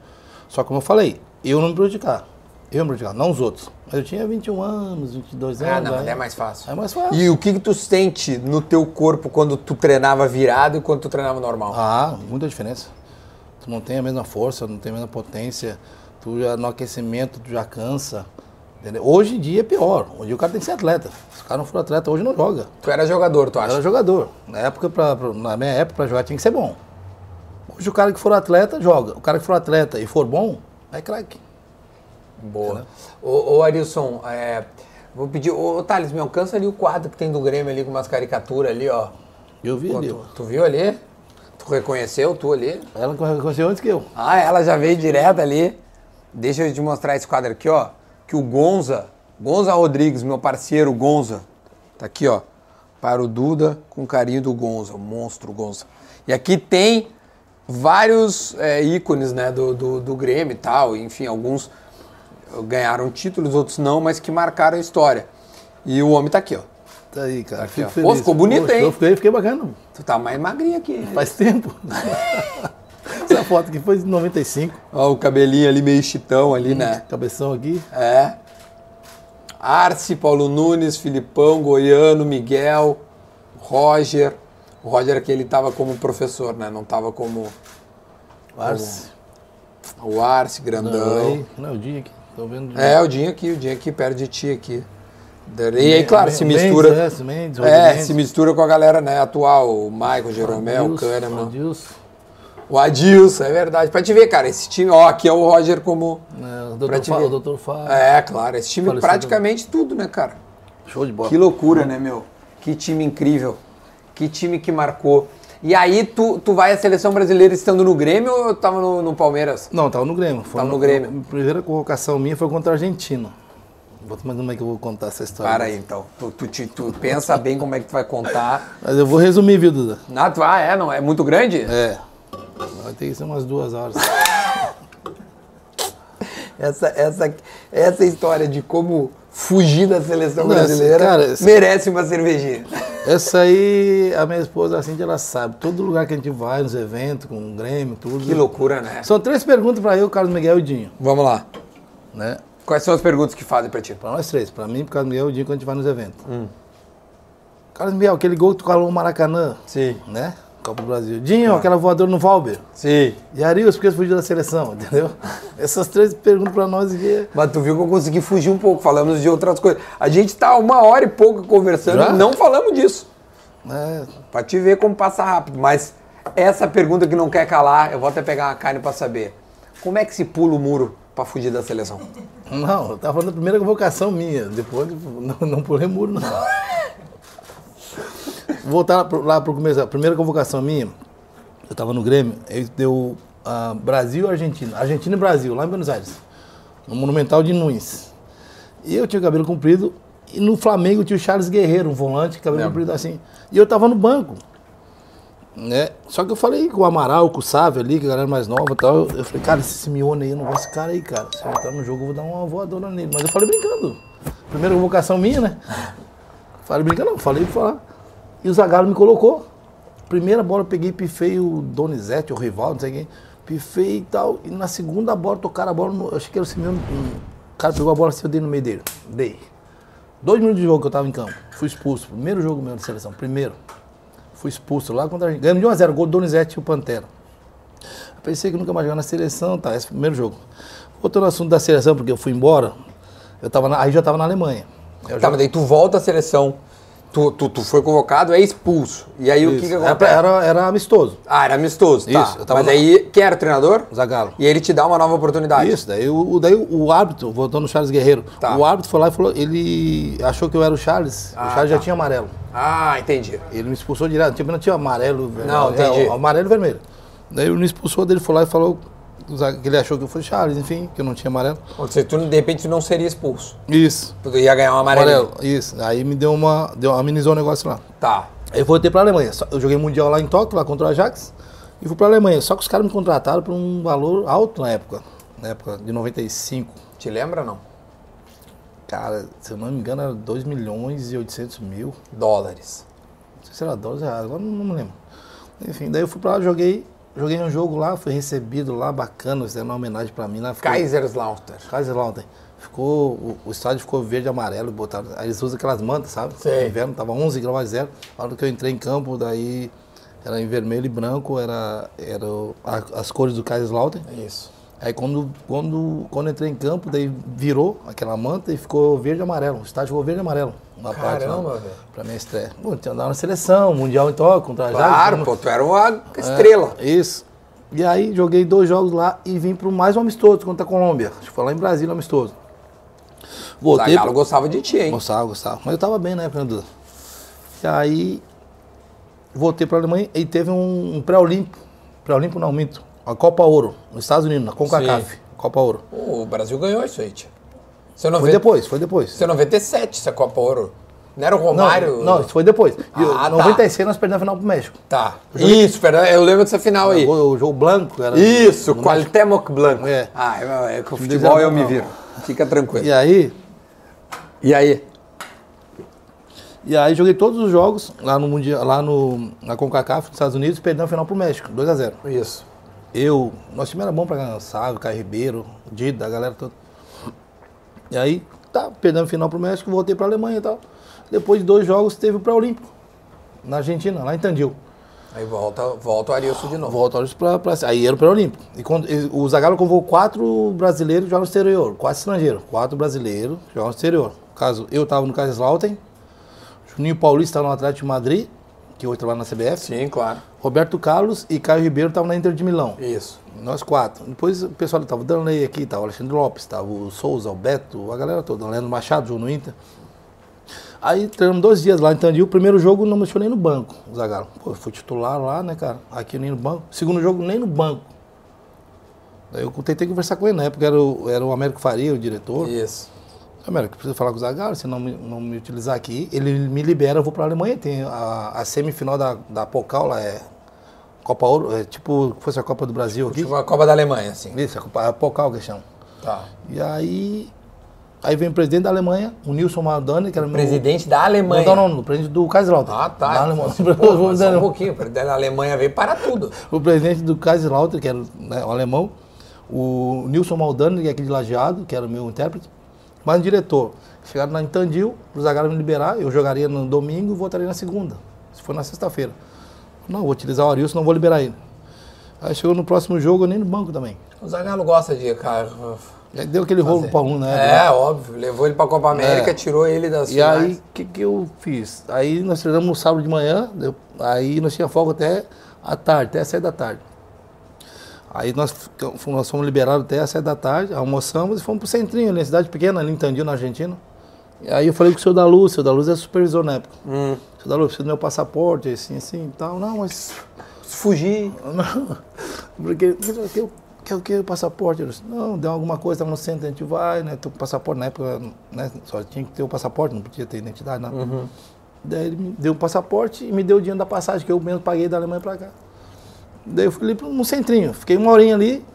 Só como eu falei, eu não me prejudicar. Eu me prejudicar, não os outros. Mas eu tinha 21 anos, 22 anos. Ah, não, aí- é mais fácil. É mais fácil. E o que, que tu sente no teu corpo quando tu treinava virado e quando tu treinava normal? Ah, muita diferença. Tu não tem a mesma força, não tem a mesma potência. Tu já no aquecimento, tu já cansa. Entendeu? Hoje em dia é pior. Hoje em dia o cara tem que ser atleta. Se o cara não for atleta, hoje não joga. Tu era jogador, tu Eu acha? era jogador. Na, época, pra, pra- na minha época, para jogar tinha que ser bom. Hoje o cara que for atleta, joga. O cara que for atleta e for bom, é craque. Boa. Ô, ô Arilson, é, vou pedir. Ô, Thales, me alcança ali o quadro que tem do Grêmio ali com umas caricaturas ali, ó. Eu vi Pô, ali. tu, tu viu ali? Tu reconheceu tu ali? Ela conheceu antes que eu. Ah, ela já veio direto ali. Deixa eu te mostrar esse quadro aqui, ó. Que o Gonza, Gonza Rodrigues, meu parceiro Gonza, tá aqui, ó. Para o Duda, com carinho do Gonza, o monstro Gonza. E aqui tem vários é, ícones, né, do, do, do Grêmio e tal. Enfim, alguns ganharam títulos, outros não, mas que marcaram a história. E o homem tá aqui, ó. Tá aí, cara. Aqui, ó. feliz. Pô, ficou bonito, Poxa, hein? Eu fiquei, fiquei bacana. Tu tá mais magrinho aqui. Faz tempo. Essa foto aqui foi de 95. Ó, o cabelinho ali meio chitão ali, né? Cabeção aqui. É. Arce, Paulo Nunes, Filipão, Goiano, Miguel, Roger. O Roger aqui ele tava como professor, né? Não tava como Arce. o Arce, Não, grandão. aí, não, o dia aqui. Tô vendo. É, o Dinho aqui, o Dinho aqui perto de ti aqui. E aí, claro, se mistura. é, Mendes, É, Mendes. se mistura com a galera né, atual, o Michael, Jeromel, o Adilson, Kahneman. Adilson, O Adilson, é verdade. Pra te ver, cara, esse time, ó, aqui é o Roger como. né, o te Fábio, o doutor Fábio. É, claro, esse time Falecido. praticamente tudo, né, cara? Show de bola. Que loucura, né, meu? Que time incrível. Que time que marcou. E aí tu, tu vai à seleção brasileira estando no Grêmio ou tava no, no Palmeiras? Não, tava no Grêmio. Foi Tava no uma- Grêmio. A primeira convocação minha foi contra a Argentina. Vou mas como é que eu vou contar essa história? Para aí então. Tu, tu, te- tu pensa bem como é que tu vai contar. Mas eu vou resumir, viu, Duda? Ah, tu, ah, é? Não, é muito grande? É. Vai ter que ser umas duas horas. Essa, essa, essa história de como fugir da seleção Não, brasileira cara, merece uma cervejinha. Essa aí, a minha esposa, assim, ela sabe. Todo lugar que a gente vai, nos eventos, com o Grêmio, tudo. Que loucura, né? São três perguntas pra eu, Carlos Miguel e o Dinho, Vamos lá. né? Quais são as perguntas que fazem pra ti? Pra nós três. Pra mim, pro Carlos Miguel e o Dinho, quando a gente vai nos eventos. Carlos Miguel, aquele gol que tu calou no Maracanã, Sim. né? Copa do Brasil. Dinho, aquela voadora no Valber. Sim. E Arius, porque fugiu da seleção, entendeu? Essas três perguntas pra nós aqui. Mas tu viu que eu consegui fugir um pouco, falamos de outras coisas. A gente tá uma hora e pouco conversando Já? e não falamos disso. É, Pra te ver como passa rápido. Mas essa pergunta que não quer calar, eu vou até pegar uma carne pra saber. Como é que se pula o muro pra fugir da seleção? não, eu tava falando da primeira convocação minha. Depois não, não pulei muro, não. Voltar lá pro, lá pro começo. A primeira convocação minha, eu tava no Grêmio, aí deu ah, Brasil e Argentina. Argentina e Brasil, lá em Buenos Aires. No Monumental de Nunes. E eu tinha cabelo comprido. E no Flamengo tinha o Charles Guerreiro, um volante, cabelo comprido assim. E eu tava no banco. Né? Só que eu falei com o Amaral, com o Sávio ali, que a galera mais nova e tal. Eu falei, cara, esse Simeone aí, eu não gosto desse cara aí, cara. Se eu entrar no jogo, eu vou dar uma voadora nele. Mas eu falei brincando. Primeira convocação minha, né? Falei brincando, não, falei pra falar. E o Zagallo me colocou. Primeira bola eu peguei, pifei o Donizete, o rival, não sei quem. Pifei e tal. E na segunda bola, tocaram a bola, no, eu achei que era o Simeone. O cara pegou a bola assim, eu dei no meio dele. Dei. Dois minutos de jogo que eu tava em campo. Fui expulso. Primeiro jogo meu de seleção. Primeiro. Fui expulso lá contra a gente. Ganhamos de 1x0. Gol do Donizete e o Pantera. Eu pensei que nunca mais jogar na seleção, tá? Esse foi o primeiro jogo. Voltando ao assunto da seleção, porque eu fui embora. Eu tava na- aí já tava na Alemanha. Eu Tá, mas daí tu volta à seleção, tu, tu, tu foi convocado, é expulso. E aí o que, Isso. que era, acontece? era, era amistoso. Ah, era amistoso, tá. Isso, Mas no- aí, quem era o treinador? Zagallo. E ele te dá uma nova oportunidade. Isso, daí o, daí o árbitro, voltando no Charles Guerreiro, Tá. o árbitro foi lá e falou, ele achou que eu era o Charles, Ah, o Charles já tá. tinha amarelo. Ah, entendi. Ele me expulsou direto, tipo, não tinha amarelo, Não, é, entendi. o amarelo e vermelho. Daí ele me expulsou dele, foi lá e falou que ele achou que eu fui Charles, enfim, que eu não tinha amarelo. Ou seja, tu, de repente tu não seria expulso. Isso. Tu ia ganhar um amarelo. Amarelo, isso. Aí me deu uma, deu, amenizou o negócio lá. Tá. Aí eu voltei pra Alemanha. Eu joguei Mundial lá em Tóquio, lá contra o Ajax, e fui pra Alemanha. Só que os caras me contrataram por um valor alto na época, na época de 95. Te lembra não? Cara, se eu não me engano, era 2 milhões e 800 mil. Dólares. Não sei se era 12 reais, agora não me lembro. Enfim, daí eu fui pra lá, joguei, joguei um jogo lá, fui recebido lá, bacana, fizeram uma homenagem pra mim lá. ficou- Kaiserslautern. Kaiserslautern. Ficou, o, o estádio ficou verde e amarelo, botaram, aí eles usam aquelas mantas, sabe? Sei. No inverno tava 11 graus a zero. A hora que eu entrei em campo, daí era em vermelho e branco, era, era a- as cores do Kaiserslautern. Isso. Aí quando, quando, quando entrei em campo, daí virou aquela manta e ficou verde e amarelo. O estádio ficou verde e amarelo. Uma parte velho. Pra minha estreia. Pô, tinha andado na seleção, mundial em Tóquio, contra a Ajax, Claro, pô, tu era uma estrela. é, isso. E aí joguei dois jogos lá e vim para mais um amistoso contra a Colômbia. Acho que foi lá em Brasília um amistoso. Voltei. Zagallo gostava de ti, hein? Gostava, gostava. Mas eu tava bem na né, Duda? E aí voltei para a Alemanha e teve um, um pré-olímpico. Pré-olímpico não, minto. A Copa Ouro, nos Estados Unidos, na CONCACAF. Copa Ouro. O Brasil ganhou isso aí, tia. Foi 90... depois, foi depois. isso é 97, essa Copa Ouro. Não era o Romário? não, isso foi depois. Ah, tá. 96 nós perdemos a final pro México. Tá. Isso, eu lembro dessa final aí. O, jogo branco era. Isso, no Qualitemoc Blanco. É. Ah, é, é, com o futebol eu me viro. Fica tranquilo. E aí, E aí? E aí joguei todos os jogos lá no mundial, lá no na CONCACAF nos Estados Unidos, perdendo a final pro México, 2 a 0. Isso. Eu, nosso time era bom pra ganhar, Sávio, Caio Ribeiro, Dida, a galera toda. E aí, tá, perdendo final pro México, voltei pra Alemanha e tal. Depois de dois jogos teve o pré-olímpico na Argentina, lá em Tandil. Aí volta, volta o Arilson de novo. Volta olhos pra, pra aí era o pré-olímpico. E quando, o Zagallo convocou quatro brasileiros que jogam no exterior, quatro estrangeiros, quatro brasileiros que jogam no exterior. No caso, eu tava no Kaiserslautern, Juninho Paulista no Atlético de Madrid, que hoje trabalha na CBF. Sim, claro. Roberto Carlos e Caio Ribeiro estavam na Inter de Milão. Isso. Nós quatro. Depois o pessoal estava o Danley aqui, estava o Alexandre Lopes, estava o Souza, o Beto, a galera toda, o Leandro Machado, jogou no Inter. Aí treinamos dois dias lá em Tandil. O primeiro jogo não mexeu nem no banco, o Zagallo. Pô, eu fui titular lá, né, cara? Aqui nem no banco. Segundo jogo, nem no banco. Daí eu tentei conversar com ele, na época era o, era o Américo Faria, o diretor. Isso. Américo, preciso falar com o Zagallo, se não me, não me utilizar aqui, ele me libera, eu vou pra Alemanha. Tem a, a semifinal da, da Pocal lá, é Copa Ouro, é tipo, fosse a Copa do Brasil aqui. Tipo a Copa da Alemanha, assim. Isso, a, Copa, a Pocal que chama. Tá. E aí, aí vem o presidente da Alemanha, o Nilson Maldani, que era meu... Presidente da Alemanha. Não, não, não, o presidente do Kaiserslautern. Ah, tá. Da Alemanha. Pô, mas só um pouquinho, o presidente da Alemanha veio para tudo. o presidente do Kaiserslautern, que era né, o alemão, o Nilson Maldani, que é aqui de Lajeado, que era o meu intérprete, mas o diretor. Chegaram lá em Tandil, o Zagallo me liberar, eu jogaria no domingo e voltaria na segunda. Isso foi na sexta-feira. Não, vou utilizar o Arilson, não vou liberar ele. Aí chegou no próximo jogo, nem no banco também. O Zagallo gosta de, cara... Aí deu aquele rolo pra um, né? É, óbvio. Levou ele pra Copa América, É. tirou ele das E finais. aí, o que, que eu fiz? Aí nós treinamos no sábado de manhã, aí nós tínhamos folga até a tarde, até as sete da tarde. Aí nós, nós fomos liberados até as sete da tarde, almoçamos e fomos pro centrinho, ali, na cidade pequena, ali em Tandil, na Argentina. E aí eu falei com o senhor da Luz, o senhor da Luz é supervisor na época. Hum. O senhor da Luz, preciso do meu passaporte, assim, assim e tal. Não, mas Fugir. não, porque que eu que eu quero o passaporte. Eu disse, não, deu alguma coisa, estava no centro, a gente vai, né? Teu passaporte na época, né? Só tinha que ter o passaporte, não podia ter identidade, nada. Daí ele me deu o passaporte e me deu o dinheiro da passagem, que eu mesmo paguei da Alemanha para cá. Daí eu fui ali pro- no centrinho, fiquei uma horinha ali,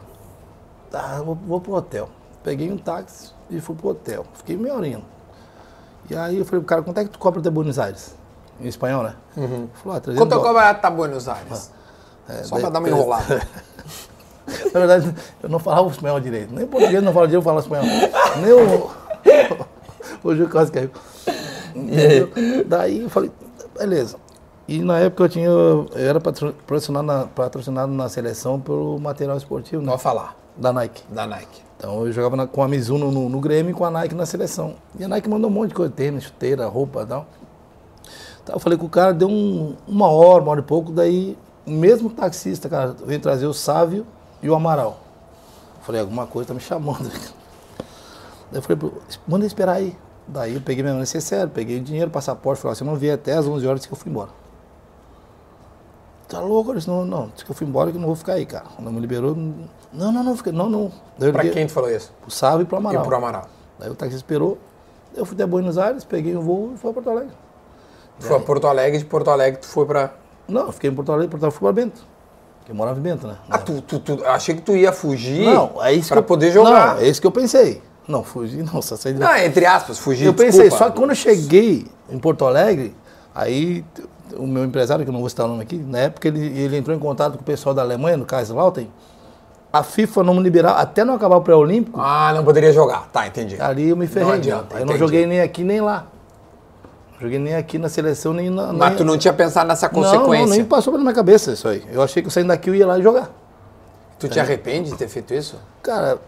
tá, vou, vou pro hotel. Peguei um táxi e fui pro hotel. Fiquei meia horinha. E aí eu falei, cara, quanto é que tu cobra até Buenos Aires? Em espanhol, né? Ele Falou, ah, 300 Quanto é dólares. cobrar tá Buenos Aires? É, Só daí- pra dar uma enrolada. Na verdade, eu não falava espanhol direito. Nem português eu não falo direito, eu falo espanhol. Nem o. O Gil quase caiu. Entendeu? Daí eu falei, beleza. E na época eu tinha. Eu era patro- patrocinado na, patrocinado na seleção pelo material esportivo, né? Pode falar. Da Nike. Da Nike. Então eu jogava na- com a Mizuno no, no Grêmio e com a Nike na seleção. E a Nike mandou um monte de coisa, tênis, chuteira, roupa e tal. Então eu falei com o cara, deu um- uma hora, uma hora e pouco, daí o mesmo taxista, cara, veio trazer o Sávio e o Amaral. Falei, alguma coisa tá me chamando. Daí eu falei, "Pô, manda eu esperar aí. Daí eu peguei minha necessário, peguei o dinheiro, passaporte, falei, se eu não vier até as 11 horas, disse que eu fui embora. Tá louco? Eu disse, não, não, disse que eu fui embora que não vou ficar aí, cara. Quando me liberou, não, não, não, fica, não, não. Daí Pra liguei quem tu falou isso? Pro Sávio e pro E Amaral. pro Amaral. Daí o taxista esperou, eu fui até Buenos Aires, peguei um voo e fui para Porto Alegre. Tu foi a Porto Alegre, de Porto Alegre tu foi pra... Não, eu fiquei em Porto Alegre, Porto Alegre fui para Bento. Eu morava em Bento, né? Ah, tu, tu, tu- achei que tu ia fugir Não, é isso pra que eu, poder jogar. Não, é isso que eu pensei. Não, fugi, não, só saí de Não, entre aspas, fugir, Eu pensei, desculpa. só que quando eu cheguei em Porto Alegre, aí o meu empresário, que eu não vou citar o nome aqui, na época ele, ele entrou em contato com o pessoal da Alemanha, no Kaiserslautern, a FIFA não me liberava, até não acabar o pré-olímpico, Ah, não poderia jogar. Tá, entendi. ali eu me ferrei. Não adianta, eu não joguei nem aqui nem lá. Não joguei nem aqui na seleção, nem na. Mas nem- tu não tinha pensado nessa Não, consequência. Não, nem passou pela minha cabeça isso aí. Eu achei que eu saindo daqui eu ia lá e jogar. Tu te arrepende de ter feito isso? Cara,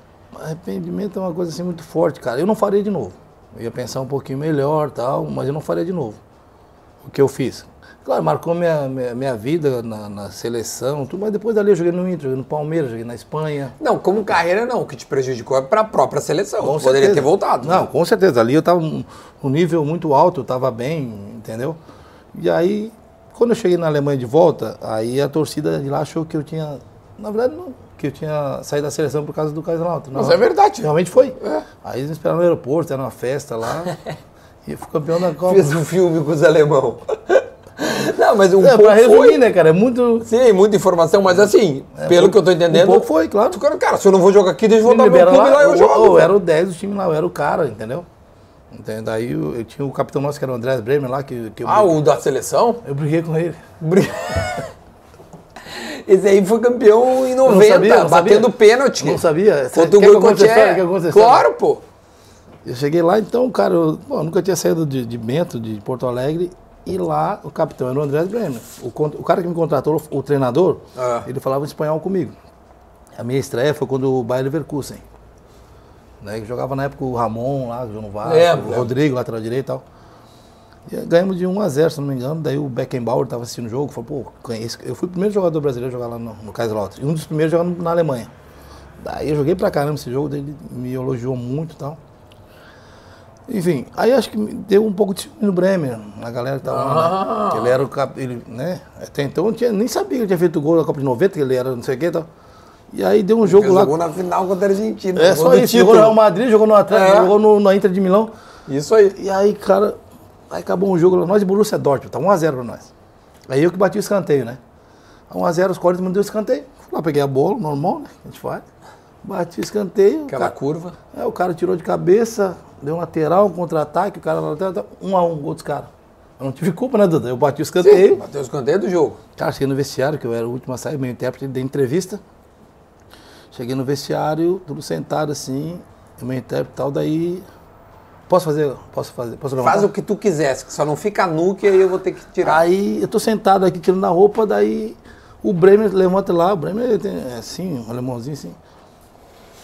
arrependimento é uma coisa assim muito forte, cara. Eu não faria de novo. Eu ia pensar um pouquinho melhor tal, mas eu não faria de novo. O que eu fiz. Claro, marcou minha, minha, minha vida na, na seleção, tudo, mas depois dali eu joguei no Inter, joguei no Palmeiras, joguei na Espanha. Não, como carreira não. O que te prejudicou é pra própria seleção. Com poderia certeza. ter voltado. Não, né? com certeza. Ali eu estava um, um nível muito alto, eu estava bem, entendeu? E aí, quando eu cheguei na Alemanha de volta, aí a torcida de lá achou que eu tinha. Na verdade, não, que eu tinha saído da seleção por causa do Kaiserslautern. Mas é verdade. Realmente foi. É. Aí eles me esperaram no aeroporto, era uma festa lá. e eu fui campeão da Copa. Fez um filme com os alemão. não, mas um É, pouco pra resumir, foi. né, cara? É muito. Sim, muita informação, mas assim, pelo que eu tô entendendo... Um pouco foi, claro. Cara, cara, se eu não vou jogar aqui, deixa eu voltar pro clube lá, eu, eu, jogo. eu era o 10 do time lá, eu era o cara, entendeu? Entendeu? Daí eu, eu tinha o capitão nosso, que era o André Bremer lá, que, que eu, Ah, o da seleção? eu briguei com ele. Esse aí foi campeão em não 90, sabia, não sabia. batendo pênalti. Não sabia? Contra o eu eu essa história? Claro, pô. Eu cheguei lá, então, cara, eu, eu nunca tinha saído de, de Bento, de Porto Alegre, e lá o capitão era o André Bremer. O, o cara que me contratou, o treinador, Ah. ele falava espanhol comigo. A minha estreia foi quando o Bayer Leverkusen. Né, que jogava na época o Ramon lá, jogou no Vasco, Lembro, o lembro. Rodrigo, lateral direito e tal. E ganhamos de 1 a 0 se não me engano. Daí o Beckenbauer estava assistindo o jogo, falou, pô, conheço- eu fui o primeiro jogador brasileiro a jogar lá no, no Kaiserslautern. E um dos primeiros jogando na Alemanha. Daí eu joguei pra caramba esse jogo, ele me elogiou muito e tal. Enfim, aí acho que me deu um pouco de ciúme no Bremer, na galera que tava lá, Ah. né? Que ele era o cap... ele, né? Até então eu tinha, nem sabia que ele tinha feito gol na Copa de 90, que ele era não sei o que e tal. E aí deu um jogo lá. o gol na final contra a Argentina. É gol só isso, jogou no Real Madrid, jogou no Atlético, É. jogou no, na Inter de Milão. Isso aí. E aí, cara, aí acabou um jogo lá, nós de Borussia Dortmund, tá 1x0 pra nós. Aí eu que bati o escanteio, né? 1x0, os 40 minutos deu escanteio. Fui lá, peguei a bola, normal, né? A gente faz. Bati o escanteio. Aquela cara- curva. é, o cara tirou de cabeça, deu um lateral, um contra-ataque, o cara lateral, tá, um a um, gol dos caras. Eu não tive culpa, né, Duda? Eu bati o escanteio. Bateu o escanteio do jogo. Cara, cheguei no vestiário, que eu era o último a sair, meu intérprete, dei entrevista. Cheguei no vestiário, tudo sentado assim, meu intérprete e tal, daí. Posso fazer? Posso fazer? Posso levantar? Faz o que tu quisesse, só não fica nu, que aí eu vou ter que tirar. Aí eu tô sentado aqui tirando a roupa, daí o Bremer levanta lá, o Bremer tem é assim, um alemãozinho assim.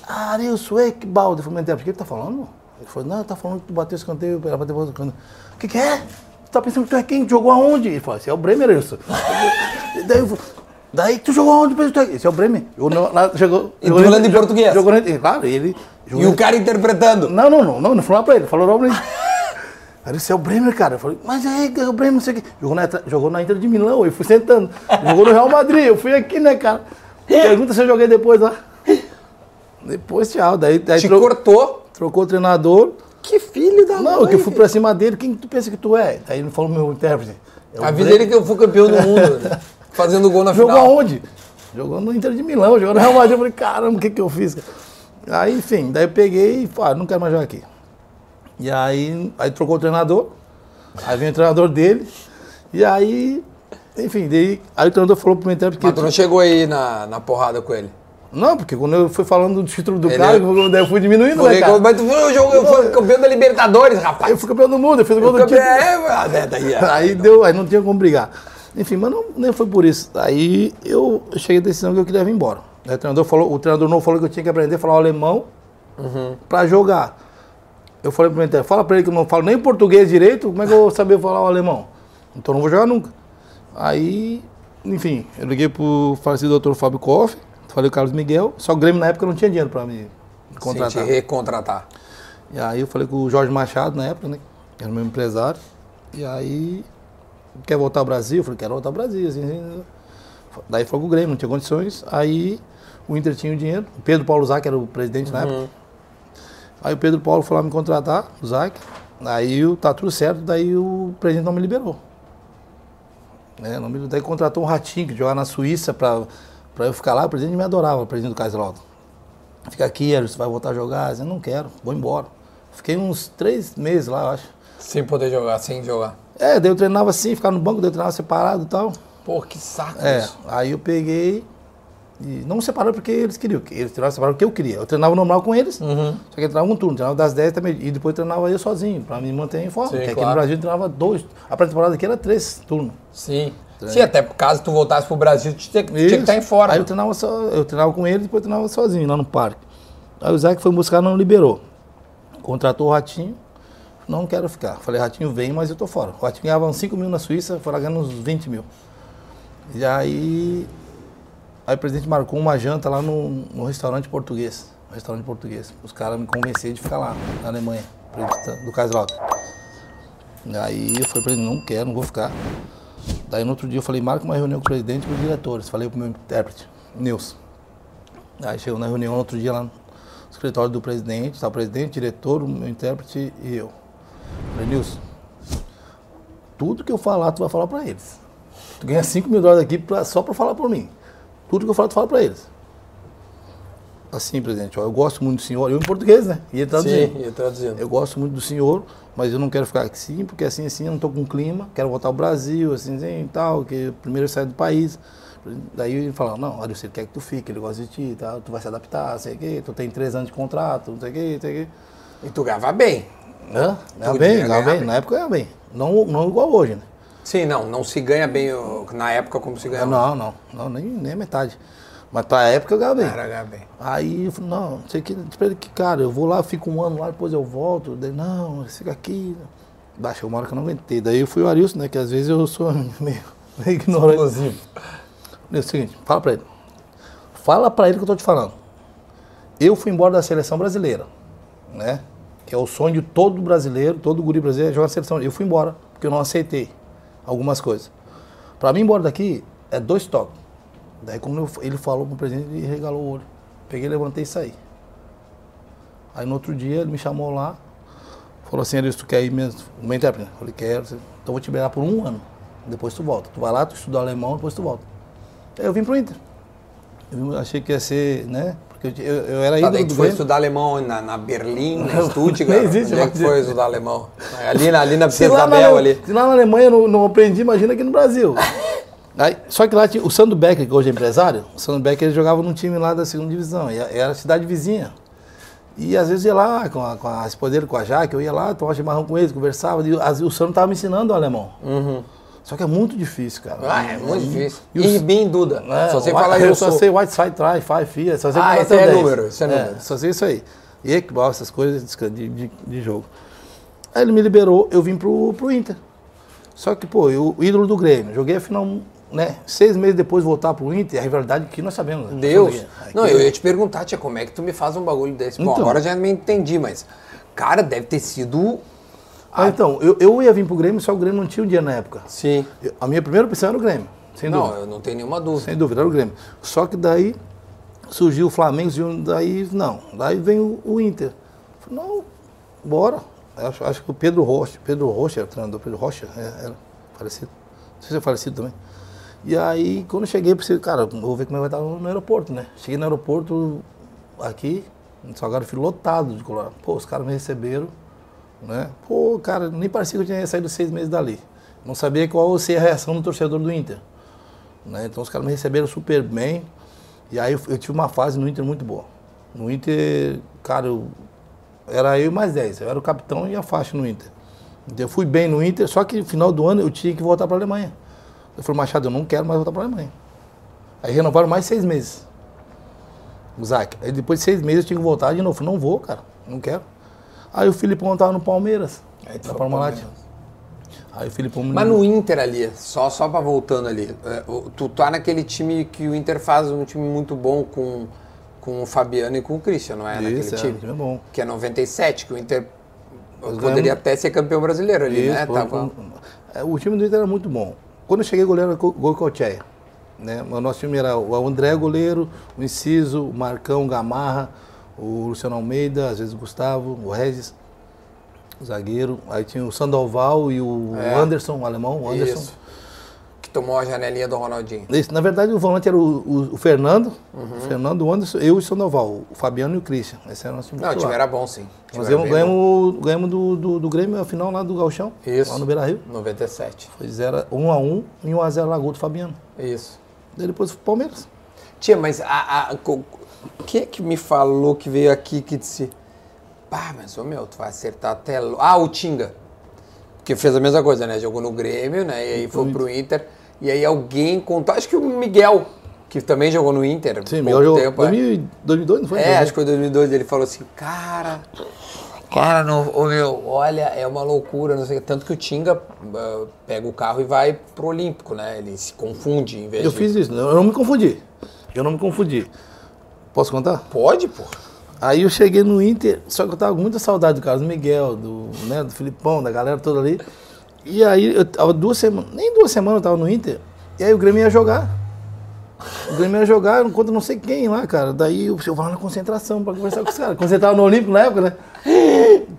Arilson Ekbaldo, eu falei, meu intérprete, o que ele tá falando? Ele falou, não, ele tá falando que tu bateu escanteio, bater o canto. O que que é? Tu tá pensando que tu é quem? Jogou aonde? Ele falou, esse é o Bremer, Arilson. Daí eu falei, Daí tu jogou aonde? Tu é- Esse é o Bremer. Jogou no- lá, jogou, E tu jogou- falando em português? Jogou, claro, ele... jogou E o cara interpretando. não, não, não, não, não falou pra ele, falou logo pra ele. Aí esse é o Bremer, cara. Eu falei, mas aí, é o Bremer, não sei o quê. Jogou na, jogou na Inter de Milão, eu fui sentando. Jogou no Real Madrid, eu fui aqui, né, cara? Pergunta se eu joguei depois lá. Depois, tchau. Daí, daí Te cortou. trocou o treinador. Que filho da Não, mãe. que eu fui pra cima dele. Quem tu pensa que tu é? Aí ele falou meu intérprete. é A vida dele que eu fui campeão do mundo, né? fazendo gol na Jogou final. aonde? Jogou no Inter de Milão, jogou no Real Madrid. Eu falei, caramba, o que, que eu fiz? Aí, enfim, daí eu peguei e falei, ah, não quero mais jogar aqui. E aí, aí trocou o treinador, aí veio o treinador dele, e aí, enfim, daí, aí o treinador falou pro meu intérprete Mas tu não chegou aí na, na porrada com ele. Não, porque quando eu fui falando do título do Ele- cara, eu- fui diminuindo, né, Porque, cara? mas tu foi, jogo, eu fui campeão da Libertadores, rapaz. Eu fui campeão do mundo, eu fiz o gol do Campeão- título. é, é, daí, é. Aí deu, aí não tinha como brigar. Enfim, mas não, nem foi por isso. Aí eu cheguei à decisão que eu queria vir embora. O treinador falou, o treinador novo falou que eu tinha que aprender a falar o alemão pra jogar. Eu falei pro meu interno, fala pra ele que eu não falo nem português direito, como é que eu vou saber falar o alemão? Então não vou jogar nunca. Aí, enfim, eu liguei pro falecido doutor Fábio Koff, falei com o Carlos Miguel, só o Grêmio na época não tinha dinheiro pra me Sim, contratar. te recontratar. E aí eu falei com o Jorge Machado na época, né? Que era o meu empresário. E aí, quer voltar ao Brasil? Eu falei, quero voltar ao Brasil. Assim, assim. Daí foi com o Grêmio, não tinha condições. Aí o Inter tinha o dinheiro. O Pedro Paulo Zac era o presidente na época. Aí o Pedro Paulo foi lá me contratar, o Zac. Aí tá tudo certo, daí o presidente não me liberou. Né? Não me, daí contratou um ratinho que jogava na Suíça pra, pra eu ficar lá. O presidente me adorava, o presidente do Kaiserslautern. Fica aqui, você vai voltar a jogar? Eu não quero, vou embora. Fiquei uns três meses lá, eu acho. Sem poder jogar, sem jogar. É, daí eu treinava assim, ficava no banco, daí eu treinava separado e tal. Pô, que saco É, isso. aí eu peguei e não separou porque eles queriam. Eles treinavam separado porque eu queria. Eu treinava normal com eles, Uhum. só que eu treinava um turno, treinava das 10 também. E depois treinava eu sozinho, pra me manter em forma. Sim, porque aqui claro. no Brasil eu treinava dois. A pré-temporada aqui era três turnos. Sim. Sim, até por caso tu voltasse pro Brasil, tu tinha, tinha que estar em forma. Aí eu treinava, só, eu treinava com ele e depois eu treinava sozinho lá no parque. Aí o Zac foi buscar não liberou. Contratou o Ratinho. Não quero ficar. Falei, Ratinho, vem, mas eu tô fora. O Ratinho ganhava uns 5 mil na Suíça, foi lá ganhando uns 20 mil. E aí, aí o presidente marcou uma janta lá no, no restaurante português. Restaurante português. Os caras me convenceram de ficar lá, na Alemanha, do Kaiserslautern. Aí eu falei pra ele, não quero, não vou ficar. Daí no outro dia eu falei, marca uma reunião com o presidente e com os diretores. Falei pro meu intérprete, Nilson. Aí chegou na reunião outro dia lá no escritório do presidente, tá o presidente, diretor, o meu intérprete e eu. Falei, Nilson, tudo que eu falar, tu vai falar pra eles. Tu ganha 5 mil dólares aqui pra- só pra falar por mim. Tudo que eu falar, tu fala pra eles. Assim, presidente, ó, eu gosto muito do senhor, eu em português, né? E ele traduzindo. Sim, ia traduzindo. Eu gosto muito do senhor, mas eu não quero ficar aqui sim, porque assim, assim, eu não estou com clima, quero voltar ao Brasil, assim, assim, e tal, que primeiro eu saio do país. Daí ele falou, não, olha, você quer que tu fique, ele gosta de ti, tá? tu vai se adaptar, sei o quê, tu tem três anos de contrato, não sei o quê, não sei o quê. E tu ganhava bem. Hã? Ganhava Tu bem, ganhava ganhava bem, bem. na época ganhava bem. Não, não igual hoje, né? Sim, não, não se ganha bem na época como se ganhava. Não, não, não, nem, nem a metade. Mas pra época eu ganhava bem. Era ganhar bem. Aí eu falei, não, não sei o que, pra ele que, cara, eu vou lá, fico um ano lá, depois eu volto. Daí, não, fica aqui. Baixou uma hora que eu não aguentei. Daí eu fui o Arilson, né? Que às vezes eu sou meio, meio ignorante. Explosivo. É o seguinte, fala pra ele. Fala pra ele que eu tô te falando. Eu fui embora da seleção brasileira, né? que é o sonho de todo brasileiro, todo guri brasileiro, é jogar na seleção. Eu fui embora, porque eu não aceitei algumas coisas. Para mim, embora daqui, é dois toques. Daí, quando eu- ele falou pro presidente, ele regalou o olho. Peguei, levantei e saí. Aí, no outro dia, ele me chamou lá, falou assim, Aristo, tu quer ir mesmo? Uma intérprete? Eu falei, quero. Então, eu vou te liberar por um ano. Depois tu volta. Tu vai lá, tu estuda alemão, depois tu volta. Aí, eu vim pro Inter. Eu achei que ia ser, né? Porque eu, eu, era Tá, ídolo daí do tu foi estudar alemão na, na Berlim, na Não, Stuttgart? nem existe Onde é que foi estudar alemão? Ali na, ali na Isabel na, ali. se lá na Alemanha eu não, não aprendi, imagina aqui no Brasil. Só que lá tinha o Sandro Becker, que hoje é empresário, o Sandro Becker ele jogava num time lá da segunda divisão, e era cidade vizinha. E às vezes ia lá com a, com a esposa dele, com a Jaque, eu ia lá, tomava chimarrão com eles, conversava, e o Sandro estava me ensinando o alemão. Só que é muito difícil, cara. Ah, é muito difícil. E E os- bem Duda. É, só sei o- falar eu isso. só sei White Side Try, Five Fia, só sei Ah, falar esse é 10. número, esse é número. Só sei isso aí. E Equibal, essas coisas de, de, de jogo. Aí ele me liberou, eu vim pro, pro Inter. Só que, pô, eu, o ídolo do Grêmio, joguei a final, né? Seis meses depois voltar pro Inter, a rivalidade que nós sabemos. né? Deus. Aqui- Não, eu ia te perguntar, tia, como é que tu me faz um bagulho desse? Bom, Então. agora já me entendi, mas. Cara, deve ter sido. Ah, então, eu, eu ia vir pro Grêmio, só o Grêmio não tinha um dia na época. Sim. Eu- a minha primeira opção era o Grêmio, sem Não, dúvida. eu não tenho nenhuma dúvida. Sem dúvida, era o Grêmio. Só que daí surgiu o Flamengo, daí não. Daí vem o, o Inter. Falei, não, bora. Acho, acho que o Pedro Rocha, Pedro Rocha era o treinador, Pedro Rocha, é, era falecido. Não sei se é falecido também. E aí, quando eu cheguei, pensei, cara, vou ver como é que vai estar no, aeroporto, né? Cheguei no aeroporto aqui, em Salgado, fui lotado de Colorado. Pô, os caras me receberam, né? Pô, cara, nem parecia que eu tinha saído seis meses dali. Não sabia qual seria a reação do torcedor do Inter. né? Então os caras me receberam super bem. E aí eu, eu tive uma fase no Inter muito boa. No Inter, cara, eu, era eu mais 10. Eu era o capitão e a faixa no Inter. Então eu fui bem no Inter, só que no final do ano eu tinha que voltar para a Alemanha. Eu falei, Machado, eu não quero mais voltar para a Alemanha. Aí renovaram mais seis meses. O Zac. Aí depois de seis meses eu tinha que voltar de novo. Eu falei, não vou, cara, não quero. Aí o Filipão estava no Palmeiras. Aí tu. Palmeiras. Aí o Filipão me Mas no Inter ali, só, só pra voltando ali, é, tu tá naquele time que o Inter faz um time muito bom com, com o Fabiano e com o Christian, não é? Isso, naquele é, time. time é bom. Que é 97, que o Inter poderia ganhamos- até ser campeão brasileiro ali, Isso, né? foi- Tava- é, o time do Inter era muito bom. Quando eu cheguei, o goleiro era Go- Goicoechea. Né? O nosso time era o André goleiro, o Inciso, o Marcão, o Gamarra, o Luciano Almeida, às vezes o Gustavo, o Regis, o zagueiro. Aí tinha o Sandoval e o É. Anderson, o alemão, o Anderson. Isso. Tomou a janelinha do Ronaldinho. Isso, na verdade, o volante era o, o- o Fernando, Uhum. o Fernando, o Anderson, eu e o Sandoval, o Fabiano e o Christian. Esse era o nosso time Não, o time era bom, sim. Nós ganhamos, ganhamos, ganhamos do, do, do Grêmio, a final lá do Galchão, Isso. lá no Beira-Rio. 97. Foi 0 1 a 1 e 1 a 0 Lagoa do Fabiano. Isso. Daí depois o Palmeiras. Tia, mas a, a, quem é que me falou que veio aqui que disse. Pá, mas ô meu, tu vai acertar até. lo-" Ah, o Tinga. Que fez a mesma coisa, né? Jogou no Grêmio, né? E aí foi pro Inter. E aí alguém contou. Acho que o Miguel, que também jogou no Inter. Sim, pouco melhor jogo. tempo, é. 2000 2002, não foi? É, acho que foi 2002. Ele falou assim, cara. Cara, não, ô meu, olha, é uma loucura, não sei. Tanto que o Tinga ah, pega o carro e vai pro Olímpico, né? Ele se confunde em vez Eu de. fiz isso, eu não me confundi. Eu não me confundi. Posso contar? Pode, pô. Aí eu cheguei no Inter, só que eu tava com muita saudade do Carlos Miguel, do, né, do Filipão, da galera toda ali. E aí eu tava duas semanas, nem duas semanas eu tava no Inter, e aí o Grêmio ia jogar. O Grêmio ia jogar, eu encontro não sei quem lá, cara. Daí eu, eu vou lá na concentração pra conversar com os caras. Concentrava no Olímpico na época, né?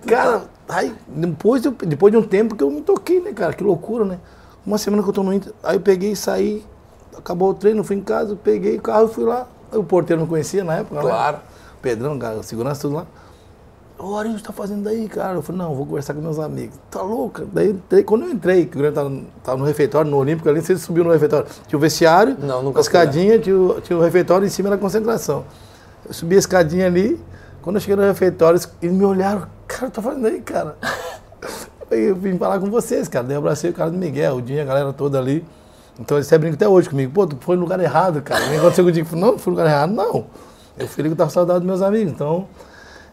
Cara, aí depois, eu- depois de um tempo que eu me toquei, né, cara? Que loucura, né? Uma semana que eu tô no Inter, aí eu peguei e saí, acabou o treino, fui em casa, peguei o carro e fui lá. Aí o porteiro não conhecia na época, né? Claro. Pedrão, cara, segurança tudo lá. O que você tá fazendo daí, cara? Eu falei, não, vou conversar com meus amigos. Tá louca? Daí, entrei- quando eu entrei, que o Grêmio tava, tava no refeitório, no Olímpico ali, se subiu no refeitório. Tinha o vestiário, Não, nunca a escadinha, tinha o, tinha o refeitório em cima da concentração. Eu subi a escadinha ali, quando eu cheguei no refeitório, eles me olharam, cara, tá fazendo aí, cara? Aí eu vim falar com vocês, cara. Daí eu abracei o cara do Miguel, o Dinho, a galera toda ali. Então eles até brincam até hoje comigo. Pô, tu foi no lugar errado, cara. Nem aconteceu digo, não, não fui no lugar errado, não. Eu fui ali que eu tava saudade dos meus amigos. Então,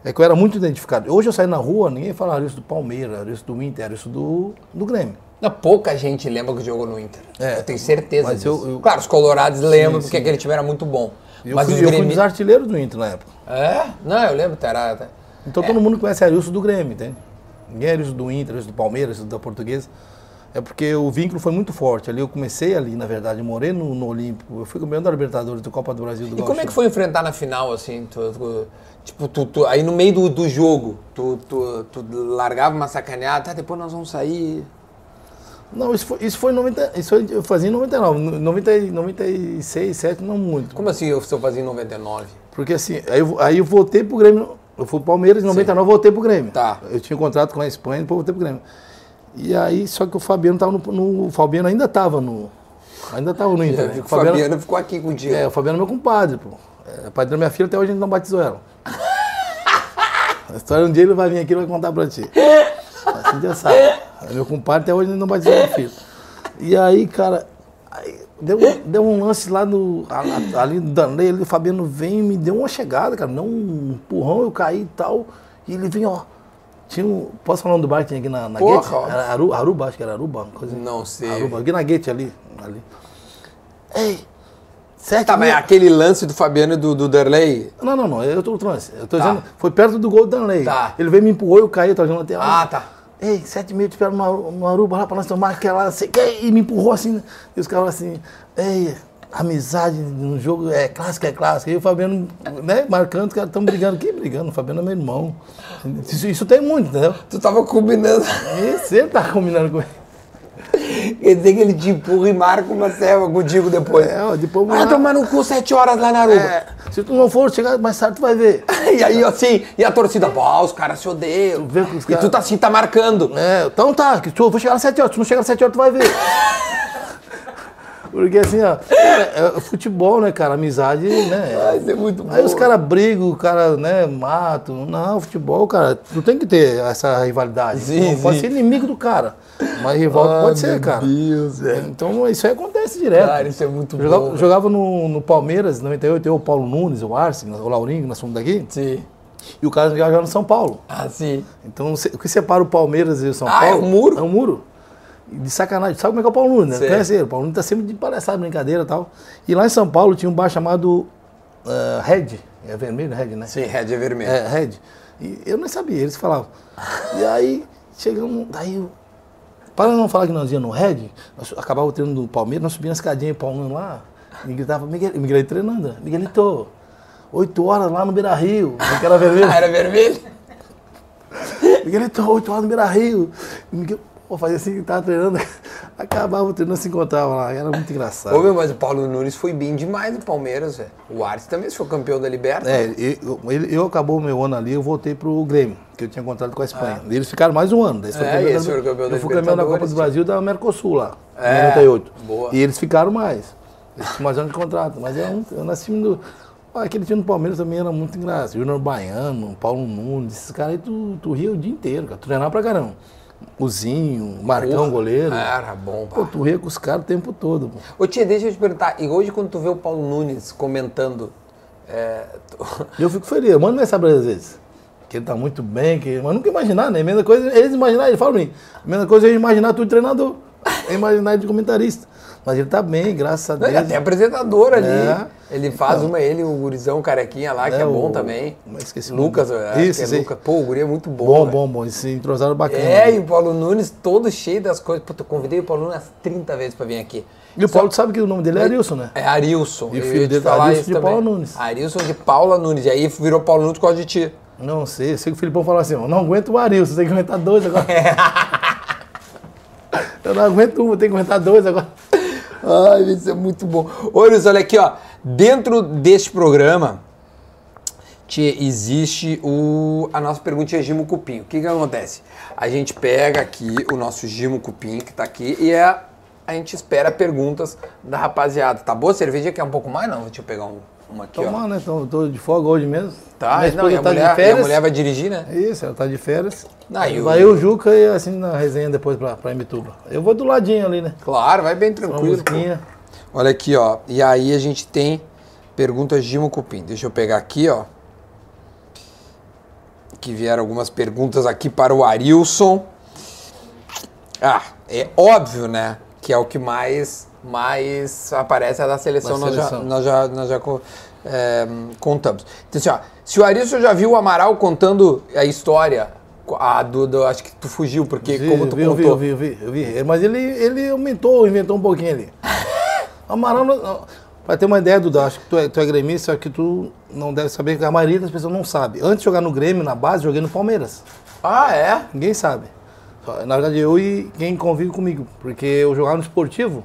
é que eu era muito identificado. Hoje eu saio na rua, ninguém fala isso do Palmeiras, isso do Inter, isso do, do Grêmio. Não, pouca gente lembra que jogou no Inter. É. eu tenho certeza Mas disso. eu- eu- Claro, os colorados lembram porque sim. aquele time era muito bom. Eu, Mas fui, os eu fui um dos artilheiros do Inter na época. É? Não, eu lembro, era... Então todo mundo conhece Arilson do Grêmio, entende? Ninguém é Arilson do Inter, Arilson do Palmeiras, Arilson da Portuguesa. É porque o vínculo foi muito forte. Ali eu comecei ali, na verdade, morei no, no Olímpico. Eu fui campeão da Libertadores, do Copa do Brasil, do E como é que foi enfrentar na final, assim? Tu- tu- tipo, tu, tu- aí no meio do, do jogo, tu, tu, largava uma sacaneada, tá, depois nós vamos sair. Não, isso foi, isso foi em 90, isso foi, eu fazia em 99, no- 90, e 96, 7, não muito. Como assim eu, eu fazia em 99? Porque assim, aí eu, aí eu voltei pro Grêmio, eu fui pro Palmeiras, em 99 voltei pro Grêmio. Tá. Eu tinha um contrato com a Espanha, depois voltei pro Grêmio. E aí, só que o Fabiano tava no, no- o Fabiano ainda tava no, ainda tava no Inter. né? O Fabiano ficou aqui contigo. É, o Fabiano é meu compadre, pô. É pai da minha filha, até hoje a gente não batizou ela. A história um dia ele vai vir aqui e vai contar pra ti. Assim já sabe. É meu compadre, até hoje a gente não batizou minha filha. E aí, cara, aí deu, deu um lance lá no. Ali no Danley, ali, o Fabiano vem e me deu uma chegada, cara. Não um empurrão, eu caí e tal. E ele vem, ó. Tinha um. Posso falar nome do bar que tinha aqui na, na Porra, Gate? Era Aru, Aruba, acho que era Aruba, coisa. Não sei. Aruba, aqui na Gate ali. ali. Ei! Sete Tá, mas aquele lance do Fabiano e do, do Derlei. não, não, não, eu tô trans. Eu tô Tá. dizendo, foi perto do gol do Danley. Tá. Ele veio me empurrou, eu caí, eu tava jogando lateral. Ah, tá. Ei, sete mil, te espero no, Aru- no Aruba lá pra nós tomar aquela, não sei e me empurrou assim. E os caras assim, ei, amizade no jogo é clássica, é clássica. E o Fabiano, né, marcando, os caras estão brigando. Que brigando? O Fabiano é meu irmão. Isso, isso tem muito, entendeu? Tu tava combinando. Esse ele tá combinando com ele. Quer dizer que ele te empurra e marca uma serva contigo depois. É, ó, depois Ah, tomar no cu sete horas lá na Aruba. É, se tu não for, chegar mais tarde, tu vai ver. E aí, assim, e a torcida, pô, os caras se odeiam. que os E tu tá assim, tá marcando. É, então tá, que tu, eu vou chegar às 7 horas, se tu não chegar às 7 horas, tu vai ver. Porque assim, ó, é, é futebol, né, cara? Amizade, né? Ah, isso é muito bom. Aí os caras brigam, o cara, né, matam. Não, futebol, cara, tu tem que ter essa rivalidade. Sim, não pode sim. ser inimigo do cara. Mas rival tu pode ser, cara. Deus, velho. Então isso aí acontece direto. Cara, isso é muito jogava, bom. Jogava no, no Palmeiras, em 98, eu, o Paulo Nunes, o Arce, o Laurinho, nós fomos daqui. Sim. E o cara jogava no São Paulo. Ah, sim. Então, o que separa o Palmeiras e o São Ah, Paulo... é um muro? É um muro. De sacanagem. Sabe como é que é o Paulo Nunes, né? Conhece ele? O Paulo Nunes tá sempre de palhaçada, brincadeira e tal. E lá em São Paulo tinha um bar chamado ah, Red. É vermelho, Red, né? Sim, red é vermelho. É, Red. E eu nem sabia, eles falavam. E aí, chegamos... Daí, eu- para não falar que nós íamos no Red, nós acabava o treino do Palmeiras, nós subíamos a escadinha e o Paulo Nunes lá, e gritava, Miguel, Miguelito treinando, né? Miguelito, oito horas lá no Beira-Rio, que era vermelho. Ah, era vermelho? Miguelito, oito horas no Beira Rio. Miguel, pô, fazia assim, tava treinando, acabava o treino, não se encontrava lá, era muito engraçado. Ô, meu, mas o Paulo Nunes foi bem demais no Palmeiras, velho. O Arce também foi campeão da Liberta. É, eu, ele, eu acabou o meu ano ali, eu voltei pro Grêmio, que eu tinha contrato com a Espanha. E eles ficaram mais um ano. Daí Ah. É, e esse foi campeão da eu fui campeão da Copa do Brasil da Mercosul lá, em É, 98. boa. E eles ficaram mais. Eles tinham mais um ano de contrato. Mas é um, eu nasci do. Ah, Aquele time do Palmeiras também era muito engraçado. Júnior Baiano, Paulo Nunes, esses caras aí tu, tu ria o dia inteiro, cara. Tu treinava pra caramba. O Zinho, Marcão, goleiro. Era bom, Pô, tu ria com os caras o tempo todo. Pô. Ô, tia, deixa eu te perguntar. E hoje, quando tu vê o Paulo Nunes comentando... É, tu- Eu fico feliz, eu mando mensagem pra ele às vezes. Que ele tá muito bem, que... mas nunca imaginar, né? A mesma coisa, eles imaginar, ele fala pra mim. A mesma coisa é imaginar tu de treinador. É imaginar ele de comentarista. Mas ele tá bem, graças a Deus. ele é até apresentador ali. É. Ele faz uma, ele, o gurizão carequinha lá, que é, É, bom o- também. mas esqueci o Lucas, Isso, é. Lucas. Pô, o guri é muito bom. Bom, bom, bom. Eles se entrosaram bacana. É, e o Paulo Nunes todo cheio das coisas. Pô, eu convidei o Paulo Nunes umas 30 vezes pra vir aqui. E o Paulo sabe que o nome dele é Arilson, né? É Arilson. E o filho dele, falar Arilson de também. Paula Nunes. Arilson de Paula Nunes. E aí virou Paulo Nunes por causa de ti. Não sei, eu sei que o Filipão falou assim, eu não aguento o Arilson, tem que aguentar dois agora. eu não aguento um, tem que aguentar dois agora. Ai, isso é muito bom. Arilson, olha aqui, ó. Dentro deste programa, existe o, a nossa perguntinha Gimo Cupim. O que que acontece? A gente pega aqui o nosso Gimo Cupim, que tá aqui, e é, a gente espera perguntas da rapaziada. Tá boa a cerveja? Quer um pouco mais? Não, deixa eu pegar um, uma aqui, ó. Toma, né? Tô, tô de folga hoje mesmo. Tá, Minha não, e a, tá mulher, de e a férias. mulher vai dirigir, né? Isso, ela tá de férias. Ah, e o- Vai eu, o Juca e assim na resenha depois pra, pra Imbituba. Eu vou do ladinho ali, né? Claro, vai bem tranquilo. Olha aqui, ó. E aí a gente tem perguntas Gimo Cupim. Deixa eu pegar aqui, ó. Que vieram algumas perguntas aqui para o Arilson. Ah, é óbvio, né? Que é o que mais mas aparece a da seleção, Da nós, seleção. Já, nós já, nós já é, contamos. Então, assim, ó, se o Arisson já viu o Amaral contando a história, a do, do- acho que tu fugiu, porque Vi, como tu vi, eu vi, contou. eu vi, eu vi, eu vi. Mas ele, ele aumentou, inventou um pouquinho ali. Amaral, pra ter uma ideia, Duda, acho que tu é, tu é gremista, só que tu não deve saber, que a maioria das pessoas não sabe. Antes de jogar no Grêmio, na base, joguei no Palmeiras. Ah, é? Ninguém sabe. Na verdade, eu e quem convive comigo. Porque eu jogava no esportivo,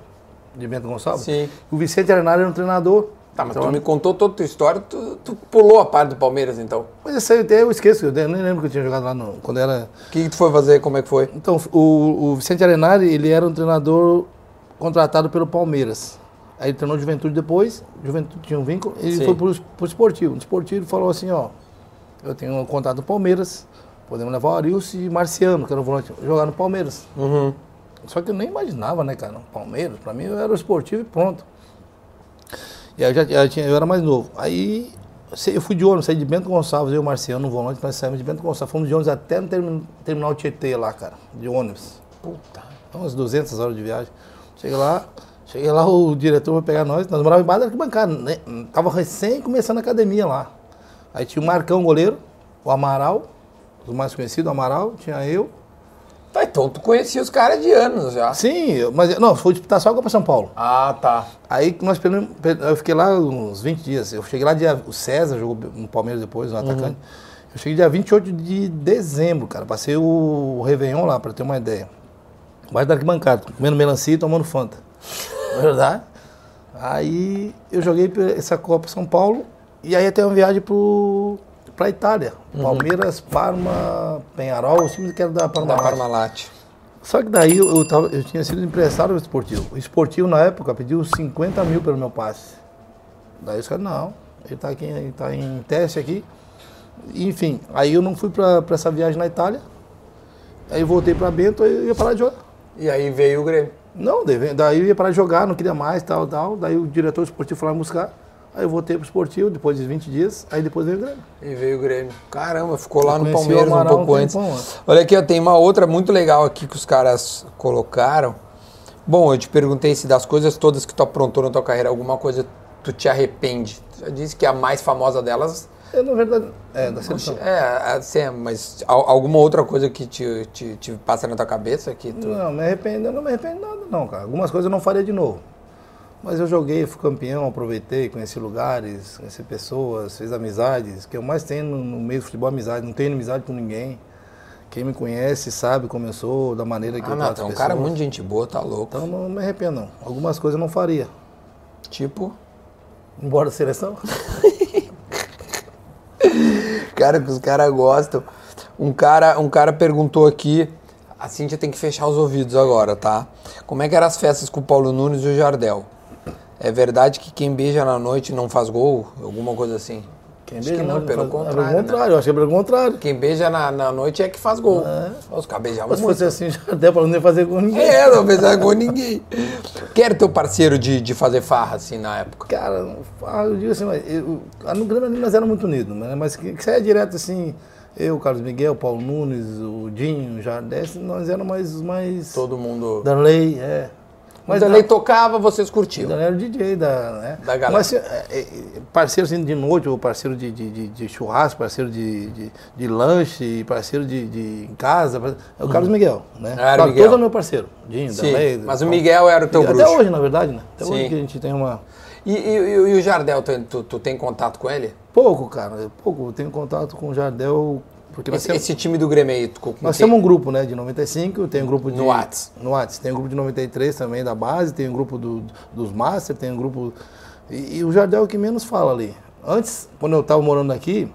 de Bento Gonçalves. Sim. O Vicente Arenari era um treinador. Tá, mas Então, tu me contou toda a tua história, tu, tu pulou a parte do Palmeiras, então. Mas esse aí até eu esqueço, eu nem lembro que eu tinha jogado lá no, quando era. O que, que tu foi fazer, como é que foi? Então, o, o Vicente Arenari, ele era um treinador contratado pelo Palmeiras. Aí ele treinou Juventude depois, Juventude tinha um vínculo, ele Sim. foi pro, pro esportivo. No esportivo falou assim, ó, eu tenho um contato do Palmeiras, podemos levar o Arilson e Marciano, que era o volante, jogar no Palmeiras. Uhum. Só que eu nem imaginava, né, cara? Palmeiras, pra mim eu era o esportivo e pronto. E aí eu, já, eu, tinha, eu era mais novo. Aí eu fui de ônibus, saí de Bento Gonçalves, eu e o Marciano, no volante, nós saímos de Bento Gonçalves. Fomos de ônibus até no termi- terminal Tietê lá, cara, de ônibus. Puta. Umas 200 horas de viagem. Cheguei lá, cheguei lá, o diretor foi pegar nós, nós morávamos embaixo da arquibancada, né? Tava recém começando a academia lá. Aí tinha o Marcão, goleiro, o Amaral, os mais conhecidos, o Amaral, tinha eu. Tá, então tu conhecia os caras de anos já. Sim, mas não, foi disputar só a Copa São Paulo. Ah, tá. Aí nós eu fiquei lá uns 20 dias. Eu cheguei lá dia. O César jogou no Palmeiras depois, no atacante. Eu cheguei dia 28 de dezembro, cara. Passei o Réveillon lá, pra ter uma ideia. Embaixo da arquibancada, comendo melancia e tomando Fanta. Verdade? Aí eu joguei essa Copa São Paulo e aí até uma viagem pro, pra Itália. Palmeiras, Parma, Penharol, os times que eram da Da Parmalat. Parmalat. Só que daí eu, eu, tava, eu tinha sido empresário do esportivo. O esportivo, na época, pediu 50 mil pelo meu passe. Daí os caras, não, ele está aqui, ele tá em teste aqui. Enfim, aí eu não fui para essa viagem na Itália. Aí eu voltei para Bento, eu ia parar de jogar. E aí veio o Grêmio. Não, daí eu ia parar de jogar, não queria mais, tal, tal. Daí o diretor esportivo foi lá buscar. Aí eu voltei pro esportivo depois de 20 dias, aí depois veio o Grêmio. E veio o Grêmio. Caramba, ficou lá Eu no Palmeiras um pouco antes. Olha aqui, ó, tem uma outra muito legal aqui que os caras colocaram. Bom, eu te perguntei se das coisas todas que tu aprontou na tua carreira, alguma coisa tu te arrepende. Tu já disse que a mais famosa delas É, na verdade, é, da seleção. é, assim, mas al- alguma outra coisa que te, te, te passa na tua cabeça que tu... Não, me arrependo, eu não me arrependo nada não, cara. Algumas coisas eu não faria de novo. Mas eu joguei, fui campeão, aproveitei, conheci lugares, conheci pessoas, fiz amizades. O que eu mais tenho no, meio do futebol é amizade. Não tenho inimizade com ninguém. Quem me conhece sabe como eu sou, da maneira que Ah, eu trato tu é um as cara muito gente boa, tá louco. Então não me arrependo não. Algumas coisas eu não faria. Tipo... Embora da seleção. Cara, que os caras gostam. Um cara, um cara perguntou aqui, a Cintia tem que fechar os ouvidos agora, tá? Como é que eram as festas com o Paulo Nunes e o Jardel? É verdade que quem beija na noite não faz gol? Alguma coisa assim? Quem Acho beija que não, não, pelo faz- contrário. É pelo né? contrário, eu acho que é pelo contrário. Quem beija na, na noite é que faz gol. Os caras beijavam se fosse assim, já até para não ia fazer com ninguém. É, não beijava gol ninguém. Quem era teu parceiro de, de fazer farra, assim, na época? Cara, ah, eu digo assim, mas eu, ah, no Grêmio nós éramos muito unidos, né? mas que, que saia direto assim, eu, Carlos Miguel, Paulo Nunes, o Dinho, o Jardés, nós éramos mais, mais Todo mundo... Danley, é. Mas ele tocava, vocês curtiam. Danley era o DJ da, né? Da galera. Mas é, é, parceiro assim, de noite, ou parceiro de, de, de, de churrasco, parceiro de, de, lanche, parceiro de, de em casa, é o Carlos Miguel, né? Ah, era o Miguel. Todos é meu parceiro, Dinho, Sim, Danley. mas o. Miguel era o teu bruxo. Até hoje, na verdade, né? Até Sim. hoje que a gente tem uma... E, e- e o Jardel, tu, tu, tu tem contato com ele? Pouco, cara, pouco. Eu tenho contato com o Jardel, porque Esse, temos, esse time do Grêmio aí, com nós temos um grupo, né, de 95, tem um grupo de... No Whats. No Whats. Tem um grupo de 93 também da base, tem um grupo do- dos Master, tem um grupo... E, e o Jardel é o que menos fala ali. Antes, quando eu estava morando aqui,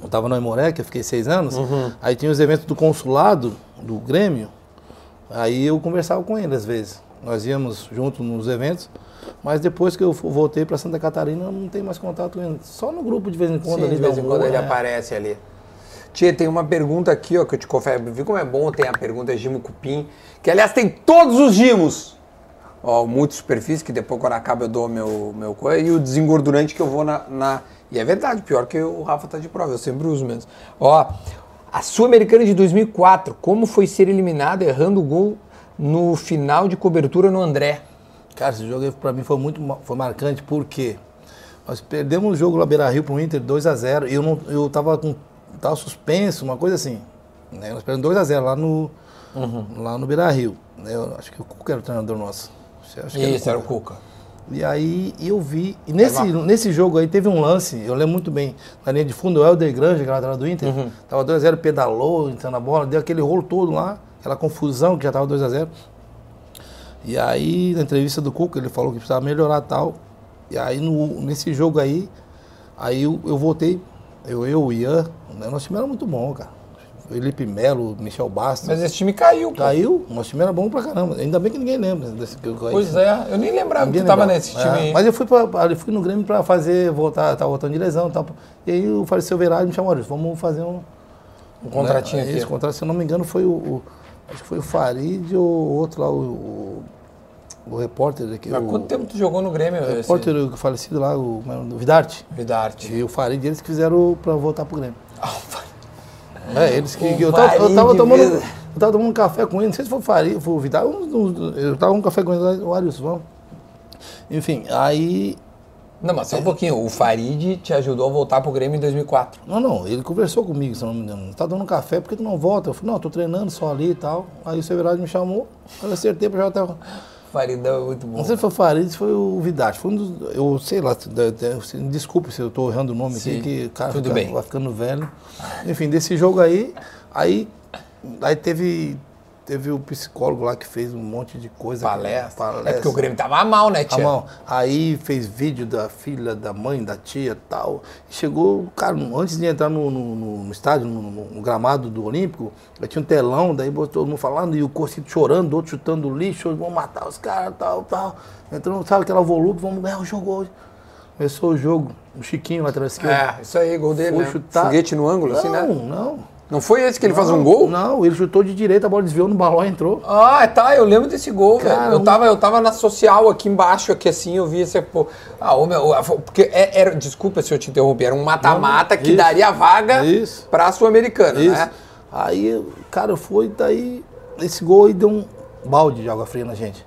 eu estava no Aimoré, que eu fiquei seis anos, Uhum. aí tinha os eventos do consulado, do Grêmio, aí eu conversava com ele às vezes. Nós íamos junto nos eventos, mas depois que eu voltei para Santa Catarina, eu não tenho mais contato com ele. Só no grupo de vez em quando Sim, ali de vez em quando ele é. aparece ali. Tia, tem uma pergunta aqui, ó, que eu te confesso. Viu como é bom ter a pergunta Gimo Cupim, que aliás tem todos os gimos. Ó, o multi-superfície, que depois quando acaba eu dou meu, meu coisa, e o desengordurante que eu vou na, na- E é verdade, pior que o Rafa tá de prova, eu sempre uso mesmo. Ó, a Sul-Americana de 2004, como foi ser eliminado errando o gol no final de cobertura no André? Cara, esse jogo pra mim foi muito foi marcante, porque nós perdemos o jogo lá Beira Rio pro Inter 2x0 e eu, não, eu tava com. Tava suspenso, uma coisa assim. Né? Nós perdemos 2x0 lá no, lá no Beira Rio. Né? Eu acho que o Cuca era o treinador nosso. Acho que Isso, era o Cuca. E aí eu vi. E nesse, nesse jogo aí teve um lance, eu lembro muito bem. Na linha de fundo, o Helder Grande, que era lateral do Inter, tava 2x0, pedalou, entrando na bola, deu aquele rolo todo lá, aquela confusão que já tava 2x0. E aí, na entrevista do Cuca, ele falou que precisava melhorar tal. E aí, no, nesse jogo aí, aí eu, eu voltei, eu, eu, o Ian, nosso time era muito bom, cara. Felipe Melo, Michel Bastos. Mas esse time caiu, pô. Caiu, nosso time era bom pra caramba. Ainda bem que ninguém lembra desse que eu Pois é, eu nem lembrava que Ninguém tu tava lembrava. nesse time É, aí. Mas eu fui, pra, eu fui no Grêmio pra fazer, voltar, tava voltando de lesão e tal. E aí o faleceu Verade me chamou, "Olha, vamos fazer um... Um contratinho né, aqui. Esse contrato, se eu não me engano, foi o... o- acho que foi o Farid ou outro lá, o... o o repórter aqui. Há o, quanto tempo tu jogou no Grêmio? O repórter falecido lá, o, é o Vidarte. Vidarte. E o Farid, eles que fizeram pra voltar pro Grêmio. É, eles que. Eu, tava, eu, tava tomando, mesmo. eu tava tomando um café com ele, não sei se foi o Farid, foi o eu tava com um café com ele, o Arius, vamos. Enfim, aí. Não, mas só um pouquinho. O Farid te ajudou a voltar pro Grêmio em 2004. Não, não, ele conversou comigo, se não me engano. Tá dando café, por que tu não volta? Eu falei, não, tô treinando só ali e tal. Aí o Severado me chamou, eu acertei pra jogar até. Faridão é muito bom. Não sei se foi o Farid, se foi o Vidarte. Foi um dos. Eu sei lá, de- de- desculpe se eu tô errando o nome Sim, aqui, que cara, tudo bem. vai ficando velho. Enfim, desse jogo aí, aí, aí teve, teve o psicólogo lá que fez um monte de coisa. Palestra. É porque o Grêmio tava mal, né, tia? mal. Aí fez vídeo da filha, da mãe, da tia e tal. E chegou, cara, antes de entrar no, no- no- estádio, no, no- no gramado do Olímpico, tinha um telão, daí botou todo mundo falando, e o Corcito chorando, outro chutando lixo, vão matar os caras, tal, tal. Entrou, sabe aquela volume, vamos ganhar o jogo hoje. Começou o jogo, o Chiquinho lateral esquerdo. É, isso aí, gol dele, Foi né? chutar. Foguete no ângulo, assim, não, né? não. Não foi esse que ele faz um Não, gol? Não, ele chutou de direita, a bola desviou no balão e entrou. Ah, tá, eu lembro desse gol, velho. Cara, Eu um- tava, eu tava na social aqui embaixo, aqui assim, eu vi esse. Pô, ah, ô, meu, porque é- era. Desculpa se eu te interrompi, era um mata-mata Não, que isso. daria vaga Isso. pra Sul-Americana, Isso. né? Aí, cara, foi daí. Esse gol aí deu um balde de água fria na gente.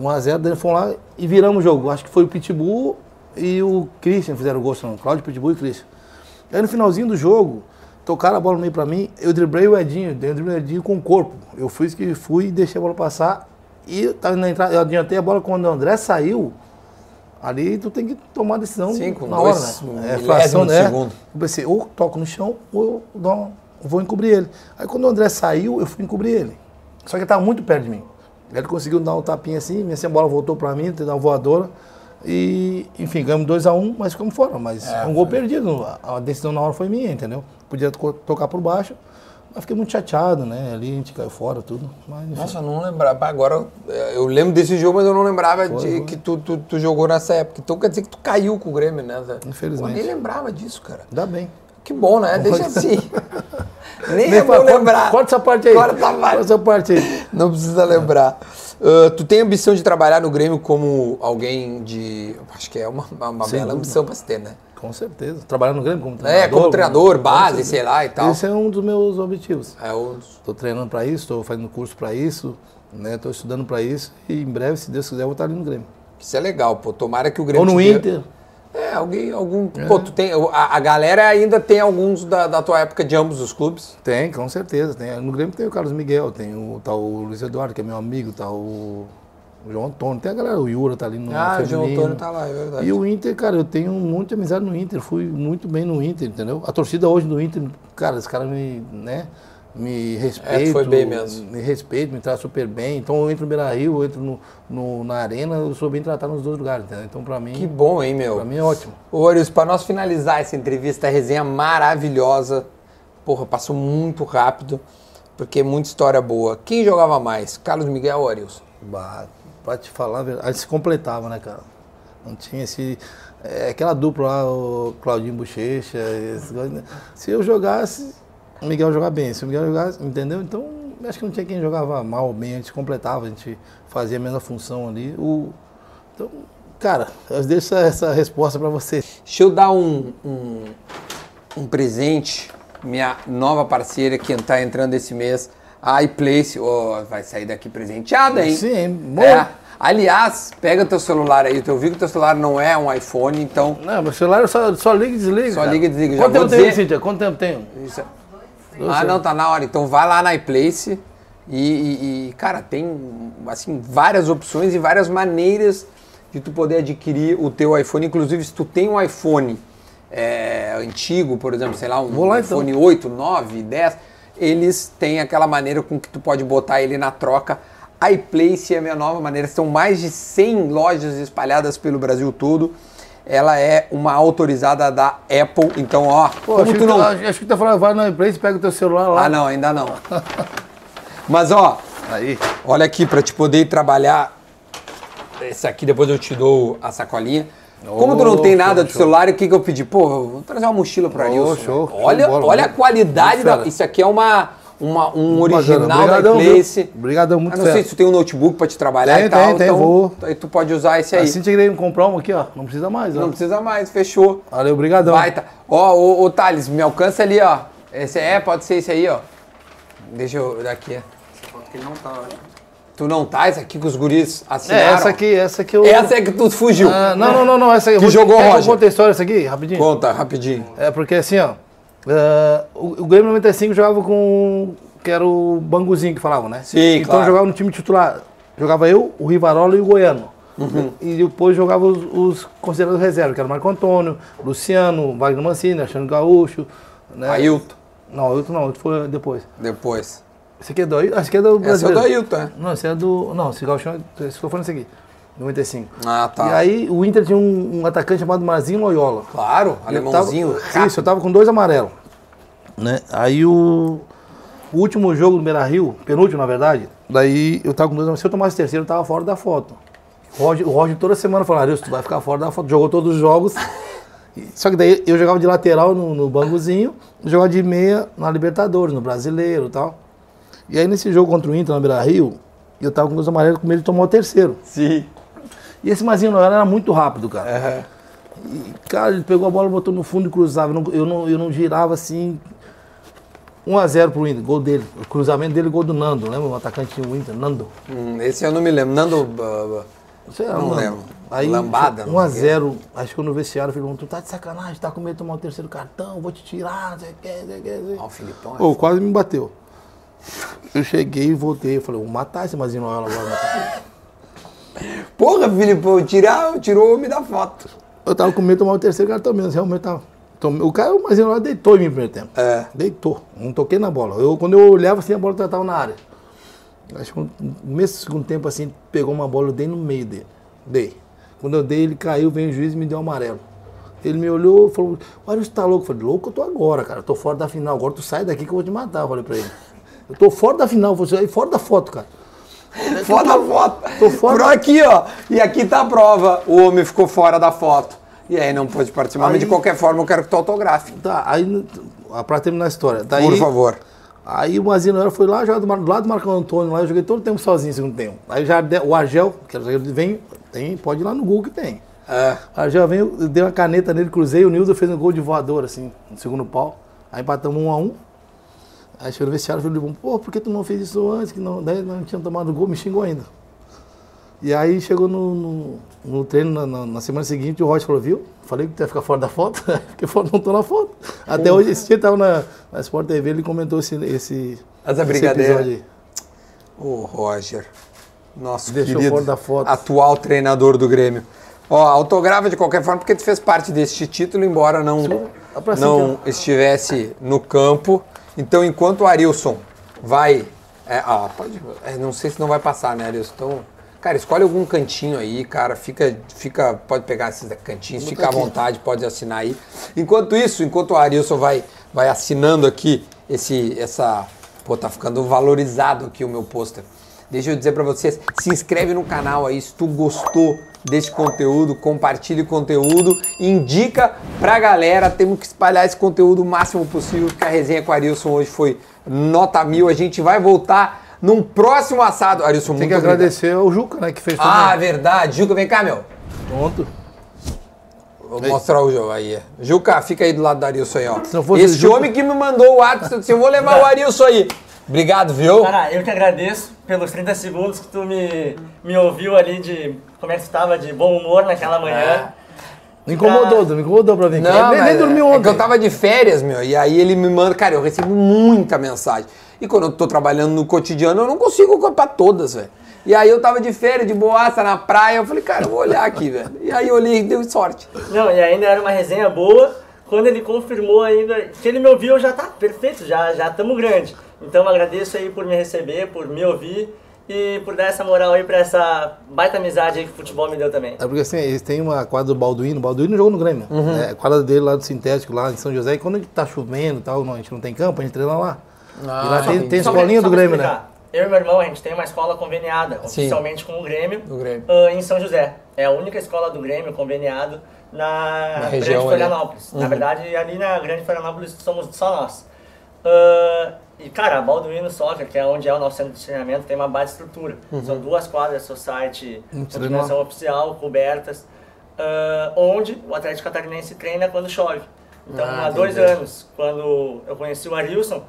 1x0, daí fomos lá e viramos o jogo. Acho que foi o Pitbull e o Christian fizeram o gol, não. Cláudio Pitbull e Christian. Aí no finalzinho do jogo, tocaram a bola no meio pra mim, eu driblei o Edinho, dei o driblei o Edinho com o corpo. Eu fui que fui, deixei a bola passar e tava na entrada, eu adiantei a bola quando o André saiu. Ali tu tem que tomar a decisão Sim, com na hora, né? milésimos fração, né? segundo. Eu pensei, ou toco no chão, ou eu dou uma- vou encobrir ele. Aí quando o André saiu, eu fui encobrir ele. Só que ele estava muito perto de mim. Ele conseguiu dar um tapinha assim, minha assim, a bola voltou para mim, ter uma voadora. E, enfim, ganhamos 2x1, um, mas ficamos fora. Mas É, um gol perdido. A a decisão na hora foi minha, entendeu? Podia to- tocar por baixo, mas fiquei muito chateado, né? Ali a gente caiu fora, tudo. Mas, enfim. Nossa, eu não lembrava. Agora, eh, eu lembro desse jogo, mas eu não lembrava de que tu, tu, tu jogou nessa época. Então quer dizer que tu caiu com o Grêmio, né? Infelizmente. Pô, nem lembrava disso, cara. Ainda bem. Que bom, né? Deixa assim. nem Nem é bom lembrar. Corta essa parte aí. Corta essa parte. Corta essa parte aí. Não precisa lembrar. Ah, tu tem ambição de trabalhar no Grêmio como alguém de. Acho que é uma, uma, uma Sem bela dúvida. ambição pra se ter, né? Com certeza. Trabalhar no Grêmio como treinador. É, como treinador, com base, sei lá e tal. Esse é um dos meus objetivos. É. Estou treinando para isso, estou fazendo curso para isso, né? Estou estudando para isso e em breve, se Deus quiser, eu vou estar ali no Grêmio. Isso é legal, pô. Tomara que o Grêmio. Ou no te dê- Inter. É, alguém, algum. Pô, tu tem. A, a galera ainda tem alguns da, da tua época de ambos os clubes. Tem, com certeza. Tem. No Grêmio tem o Carlos Miguel, tem o tal o Luiz Eduardo, que é meu amigo, tá o, o João Antônio, tem a galera, o Yura tá ali no Ah, o João feminino. Antônio tá lá, é verdade. E o Inter, cara, eu tenho muita amizade no Inter, fui muito bem no Inter, entendeu? A torcida hoje do Inter, cara, os caras me, né, me respeitam. É, foi bem mesmo. Me respeitam, me tratam super bem. Então eu entro no Beira Rio, eu entro no, no- na arena, eu sou bem tratado nos dois lugares, entendeu? Então pra mim, Que bom, hein, meu? pra mim é ótimo. Ô, Orius, para nós finalizar essa entrevista, a resenha maravilhosa. Porra, passou muito rápido, porque é muita história boa. Quem jogava mais? Carlos Miguel ou Orius? Bah, pra te falar, a verdade, se completava, né, cara? Não tinha esse. É, aquela dupla lá, o Claudinho Bochecha. né? Se eu jogasse, o Miguel jogava bem. Se o Miguel jogasse, entendeu? Então, acho que não tinha quem jogava mal ou bem, a gente completava, a gente fazia a mesma função ali. O, então, cara, eu deixo essa, resposta pra você. Deixa eu dar um, um, um presente, minha nova parceira que está entrando esse mês, a iPlace. Ó, vai sair daqui presenteada, hein? Sim, bom. É, Aliás, pega teu celular aí, eu vi que teu celular não é um iPhone, então Não, meu celular só, só liga e desliga. Só cara. liga e desliga, já Quanto vou tempo tem, dizer- Cíntia? Quanto tempo tem? Isso é- Ah, não, tá na hora. Então vai lá na iPlace e, e- e, cara, tem assim várias opções e várias maneiras de tu poder adquirir o teu iPhone. Inclusive, se tu tem um iPhone é, antigo, por exemplo, sei lá, um lá, então. iPhone 8, 9, 10, eles têm aquela maneira com que tu pode botar ele na troca. A iPlace é a minha nova maneira. São mais de 100 lojas espalhadas pelo Brasil todo. Ela é uma autorizada da Apple. Então, ó, Pô, como acho, tu que, não... acho, acho que tá falando, vai na Place, pega o teu celular lá. Ah, não, ainda não. Mas ó, Aí. olha aqui para te poder trabalhar. Esse aqui depois eu te dou a sacolinha. Como tu não tem nada show, show. celular, o que, que eu pedi? Pô, vou trazer uma mochila para Oh, Nilson. show, show Olha, bola, olha a qualidade da. Isso aqui é uma, uma- um original da Obrigadão? Place. Obrigadão, muito Eu não sei se tu tem um notebook para te trabalhar Tem, e tal. tem, tem, então, vou. aí tu pode usar esse aí. Assim tinha que comprar uma aqui, ó. Não precisa mais, ó. Não precisa mais, fechou. Valeu, obrigadão. Baita. Ó, ô, ô Thales, me alcança ali, ó. Esse é, pode ser esse aí, ó. Deixa eu. Daqui. Tu não tá? Esse aqui que os guris É, assinaram? essa aqui, essa aqui eu... Essa é que tu fugiu. Ah, não, não, não, não, essa eu Que jogou, que eu Roger? conte a história essa aqui, rapidinho? Conta, rapidinho. É, porque assim, ó. é, o, o Grêmio 95 jogava com. que era o Banguzinho que falavam, né? Sim, Então claro. jogava no time titular. Jogava eu, o Rivarola e o Goiano. E depois jogava os, os considerados reserva, que era o Marco Antônio, Luciano, Wagner Mancini, Alexandre Gaúcho. Né? Ailton, Não, Ailton não, Ailton foi depois. depois. Esse aqui é do Ailton? Esse aqui é do Esse é do Ailton, é? Não, esse é do. Não, esse Gauchão, esse que eu falando esse aqui. 95. Ah, tá. E aí o Inter tinha um, um atacante chamado Marzinho Loyola. Claro, Eu alemãozinho. tava-. Isso, eu tava com dois amarelos. Né? Aí o, o último jogo do Beira Rio, penúltimo na verdade, daí eu tava com dois amarelos. Se eu tomasse terceiro, eu tava fora da foto. O Roger, o Roger toda semana falava, tu vai ficar fora da foto. Jogou todos os jogos. Só que daí eu jogava de lateral no, no banguzinho, jogava de meia na Libertadores, no Brasileiro e tal. E aí nesse jogo contra o Inter na Beira Rio, eu tava com dois amarelos com medo de tomar o terceiro. Sim. E esse Mazinho Loyola era muito rápido, cara. Aham. E, cara, ele pegou a bola, botou no fundo e cruzava. Eu não, eu não, eu não girava assim. 1x0 pro Inter, gol dele. O cruzamento dele, gol do Nando, lembra? O atacante do Inter, Nando. Hum, esse eu não me lembro. Nando. uh, Sei lá, Não Nando. lembro. Aí, Lambada, não sei 1x0, acho que eu no vestiário, falei, tu tá de sacanagem, tá com medo de tomar o terceiro cartão, vou te tirar, não sei o que, não sei o que. não sei o o. Filipão. é Pô, quase me bateu. Eu cheguei e voltei, eu falei, vou matar esse Mazinho Loyola agora. Porra, Filipão, tirar, tirou homem da foto. Eu tava com medo de tomar o terceiro cartão mesmo, realmente tava. O cara, o Mazinho deitou em mim no primeiro tempo. É. Deitou. Não toquei na bola. Eu, quando eu olhava assim, a bola já estava na área. Acho que no mesmo segundo tempo, assim, pegou uma bola, eu dei no meio dele. Dei. Quando eu dei, ele caiu, veio o juiz e me deu um amarelo. Ele me olhou e falou, olha, você tá louco? Eu falei, louco eu tô agora, cara. Eu tô fora da final. Agora tu sai daqui que eu vou te matar, eu falei pra ele. Eu tô fora da final, você aí fora da foto, cara. Fora da foto. Tô fora. Por aqui, ó. E aqui tá a prova. O homem ficou fora da foto. E aí não pôde participar. Mas de Aí- qualquer forma, eu quero que tu autografe. Tá, aí, pra terminar a história. Daí, Por favor. Aí o Mazinho foi lá, jogar do, do lado do Marco Antônio, lá eu joguei todo o tempo sozinho segundo tempo. Aí já o Argel, que era zagueiro, vem, tem, pode ir lá no Google que tem. É. O Argel vem, eu dei uma caneta nele, cruzei, o Nildo fez um gol de voador, assim, no segundo pau. Aí empatamos um a um. Aí chegou no vestiário e falei, pô, por que tu não fez isso antes? Que não, daí não tinha tomado gol, me xingou ainda. E aí chegou no, no, no treino na, na- na semana seguinte, o Roger falou, viu? Falei que tu ia ficar fora da foto, porque fora não tô na foto. Até hoje, esse dia ele tava na, na Sport TV, ele comentou esse, esse, Essa esse episódio aí. Ô, Roger. Nosso Deixou querido fora da foto. atual treinador do Grêmio. Ó, autografa de qualquer forma, porque tu fez parte deste título, embora não, pra não estivesse no campo. Então, enquanto o Arilson vai. É, ah, pode. é, não sei se não vai passar, né, Arilson? Então, cara, escolhe algum cantinho aí, cara. Fica. fica pode pegar esses cantinhos, fica à aqui. vontade, pode assinar aí. Enquanto isso, enquanto o Arilson vai, vai assinando aqui esse, essa. Pô, tá ficando valorizado aqui o meu pôster. Deixa eu dizer pra vocês, se inscreve no canal aí se tu gostou desse conteúdo, compartilhe o conteúdo, indica pra galera, temos que espalhar esse conteúdo o máximo possível, porque a resenha com o Arilson hoje foi nota mil, a gente vai voltar num próximo assado. Arilson, Tem muito que obrigado. agradecer ao Juca, né, que fez tudo. Ah, verdade. Juca, vem cá, meu. Pronto. Vou mostrar o jogo aí. Juca, fica aí do lado do Arilson aí, ó. Se não fosse Esse homem que me mandou o WhatsApp, disse, eu vou levar o Arilson aí. Obrigado, viu? Cara, eu que agradeço pelos 30 segundos que tu me, me ouviu ali de como é que tu tava de bom humor naquela manhã. Me incomodou, me incomodou pra vir. aqui. Não, nem, nem dormi é ontem. que eu tava de férias, meu, e aí ele me manda, cara, eu recebo muita mensagem. E quando eu tô trabalhando no cotidiano, eu não consigo ocupar todas, velho. E aí eu tava de férias, de boaça, na praia, eu falei, cara, eu vou olhar aqui, velho. E aí eu olhei e deu sorte. Não, e ainda era uma resenha boa. Quando ele confirmou ainda que ele me ouviu, eu já tá perfeito, já já tamo grande. Então agradeço aí por me receber, por me ouvir e por dar essa moral aí pra essa baita amizade aí que o futebol me deu também. É porque assim, eles têm uma quadra do Balduino, o Balduino jogou no Grêmio. Uhum. É, a quadra dele lá do sintético, lá em São José, e quando tá chovendo e tal, não, a gente não tem campo, a gente treina lá. Ah, e lá tem, tem Só escolinha pra- do Grêmio, né? Eu e meu irmão, a gente tem uma escola conveniada, Sim. oficialmente com o Grêmio, Do Grêmio. ah, em São José. É a única escola do Grêmio conveniado na, Na região Grande. Florianópolis. Uhum. Na verdade, ali na Grande Florianópolis somos só nós. Ah, e, cara, a Balduino Soccer, que é onde é o nosso centro de treinamento, tem uma baita estrutura. Uhum. São duas quadras society dimensão oficial, cobertas, ah, onde o Atlético Catarinense treina quando chove. Então, Ah, há dois entendi. anos, quando eu conheci o Arilson,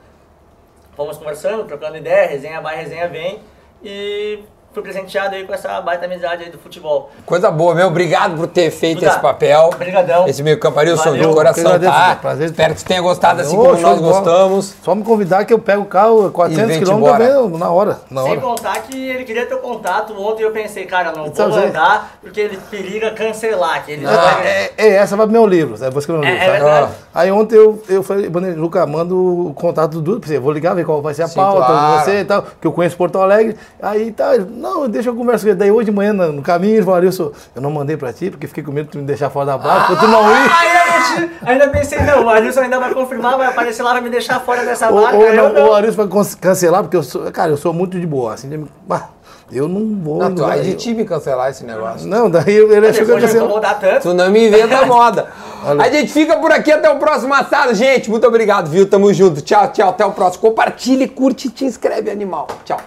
fomos conversando, trocando ideia, resenha vai, resenha vem, e fui presenteado aí com essa baita amizade aí do futebol. Coisa boa, meu. Obrigado por ter feito esse papel. Obrigadão. Esse meio campo Arilson, Valeu. de coração, agradeço, tá? prazer. Espero que você tenha gostado assim Ô, como nós gostamos. Só me convidar que eu pego o carro E 400 vem-te quilômetros na hora. Na Sem hora. contar que ele queria ter o contato ontem eu pensei, cara, não Então, vou mandar porque ele periga cancelar, que ele Ah, vai... É, é, essa vai pro meu livro, é, vou escrever meu É- livro. é tá? verdade. Aí ontem eu, eu falei, "Bane- Luca, manda o contato do Dudu pra você. Eu vou ligar, ver qual vai ser a Sim, pauta, claro. você e tal, que eu conheço Porto Alegre. Aí tá, não, deixa eu conversar com ele. Daí hoje de manhã, no, caminho, ele falou, Arilson, eu não mandei pra ti, porque fiquei com medo de tu me deixar fora da praia, pra tu não ir. Ainda, não te- ainda pensei, não, o Arilson ainda vai confirmar, vai aparecer lá, vai me deixar fora dessa Ou, vaga. ou o Arilson vai cancelar, porque eu sou, cara, eu sou muito de boa, assim, de- bah, eu não vou... Não, tu não, vai de time cancelar esse negócio. não, daí ele achou que eu tanto. Tu não me inventa a moda. A gente fica por aqui até o próximo assado, gente. Muito obrigado, viu? Tamo junto. Tchau, tchau. Até o próximo. Compartilhe, curte e te inscreve, animal. Tchau.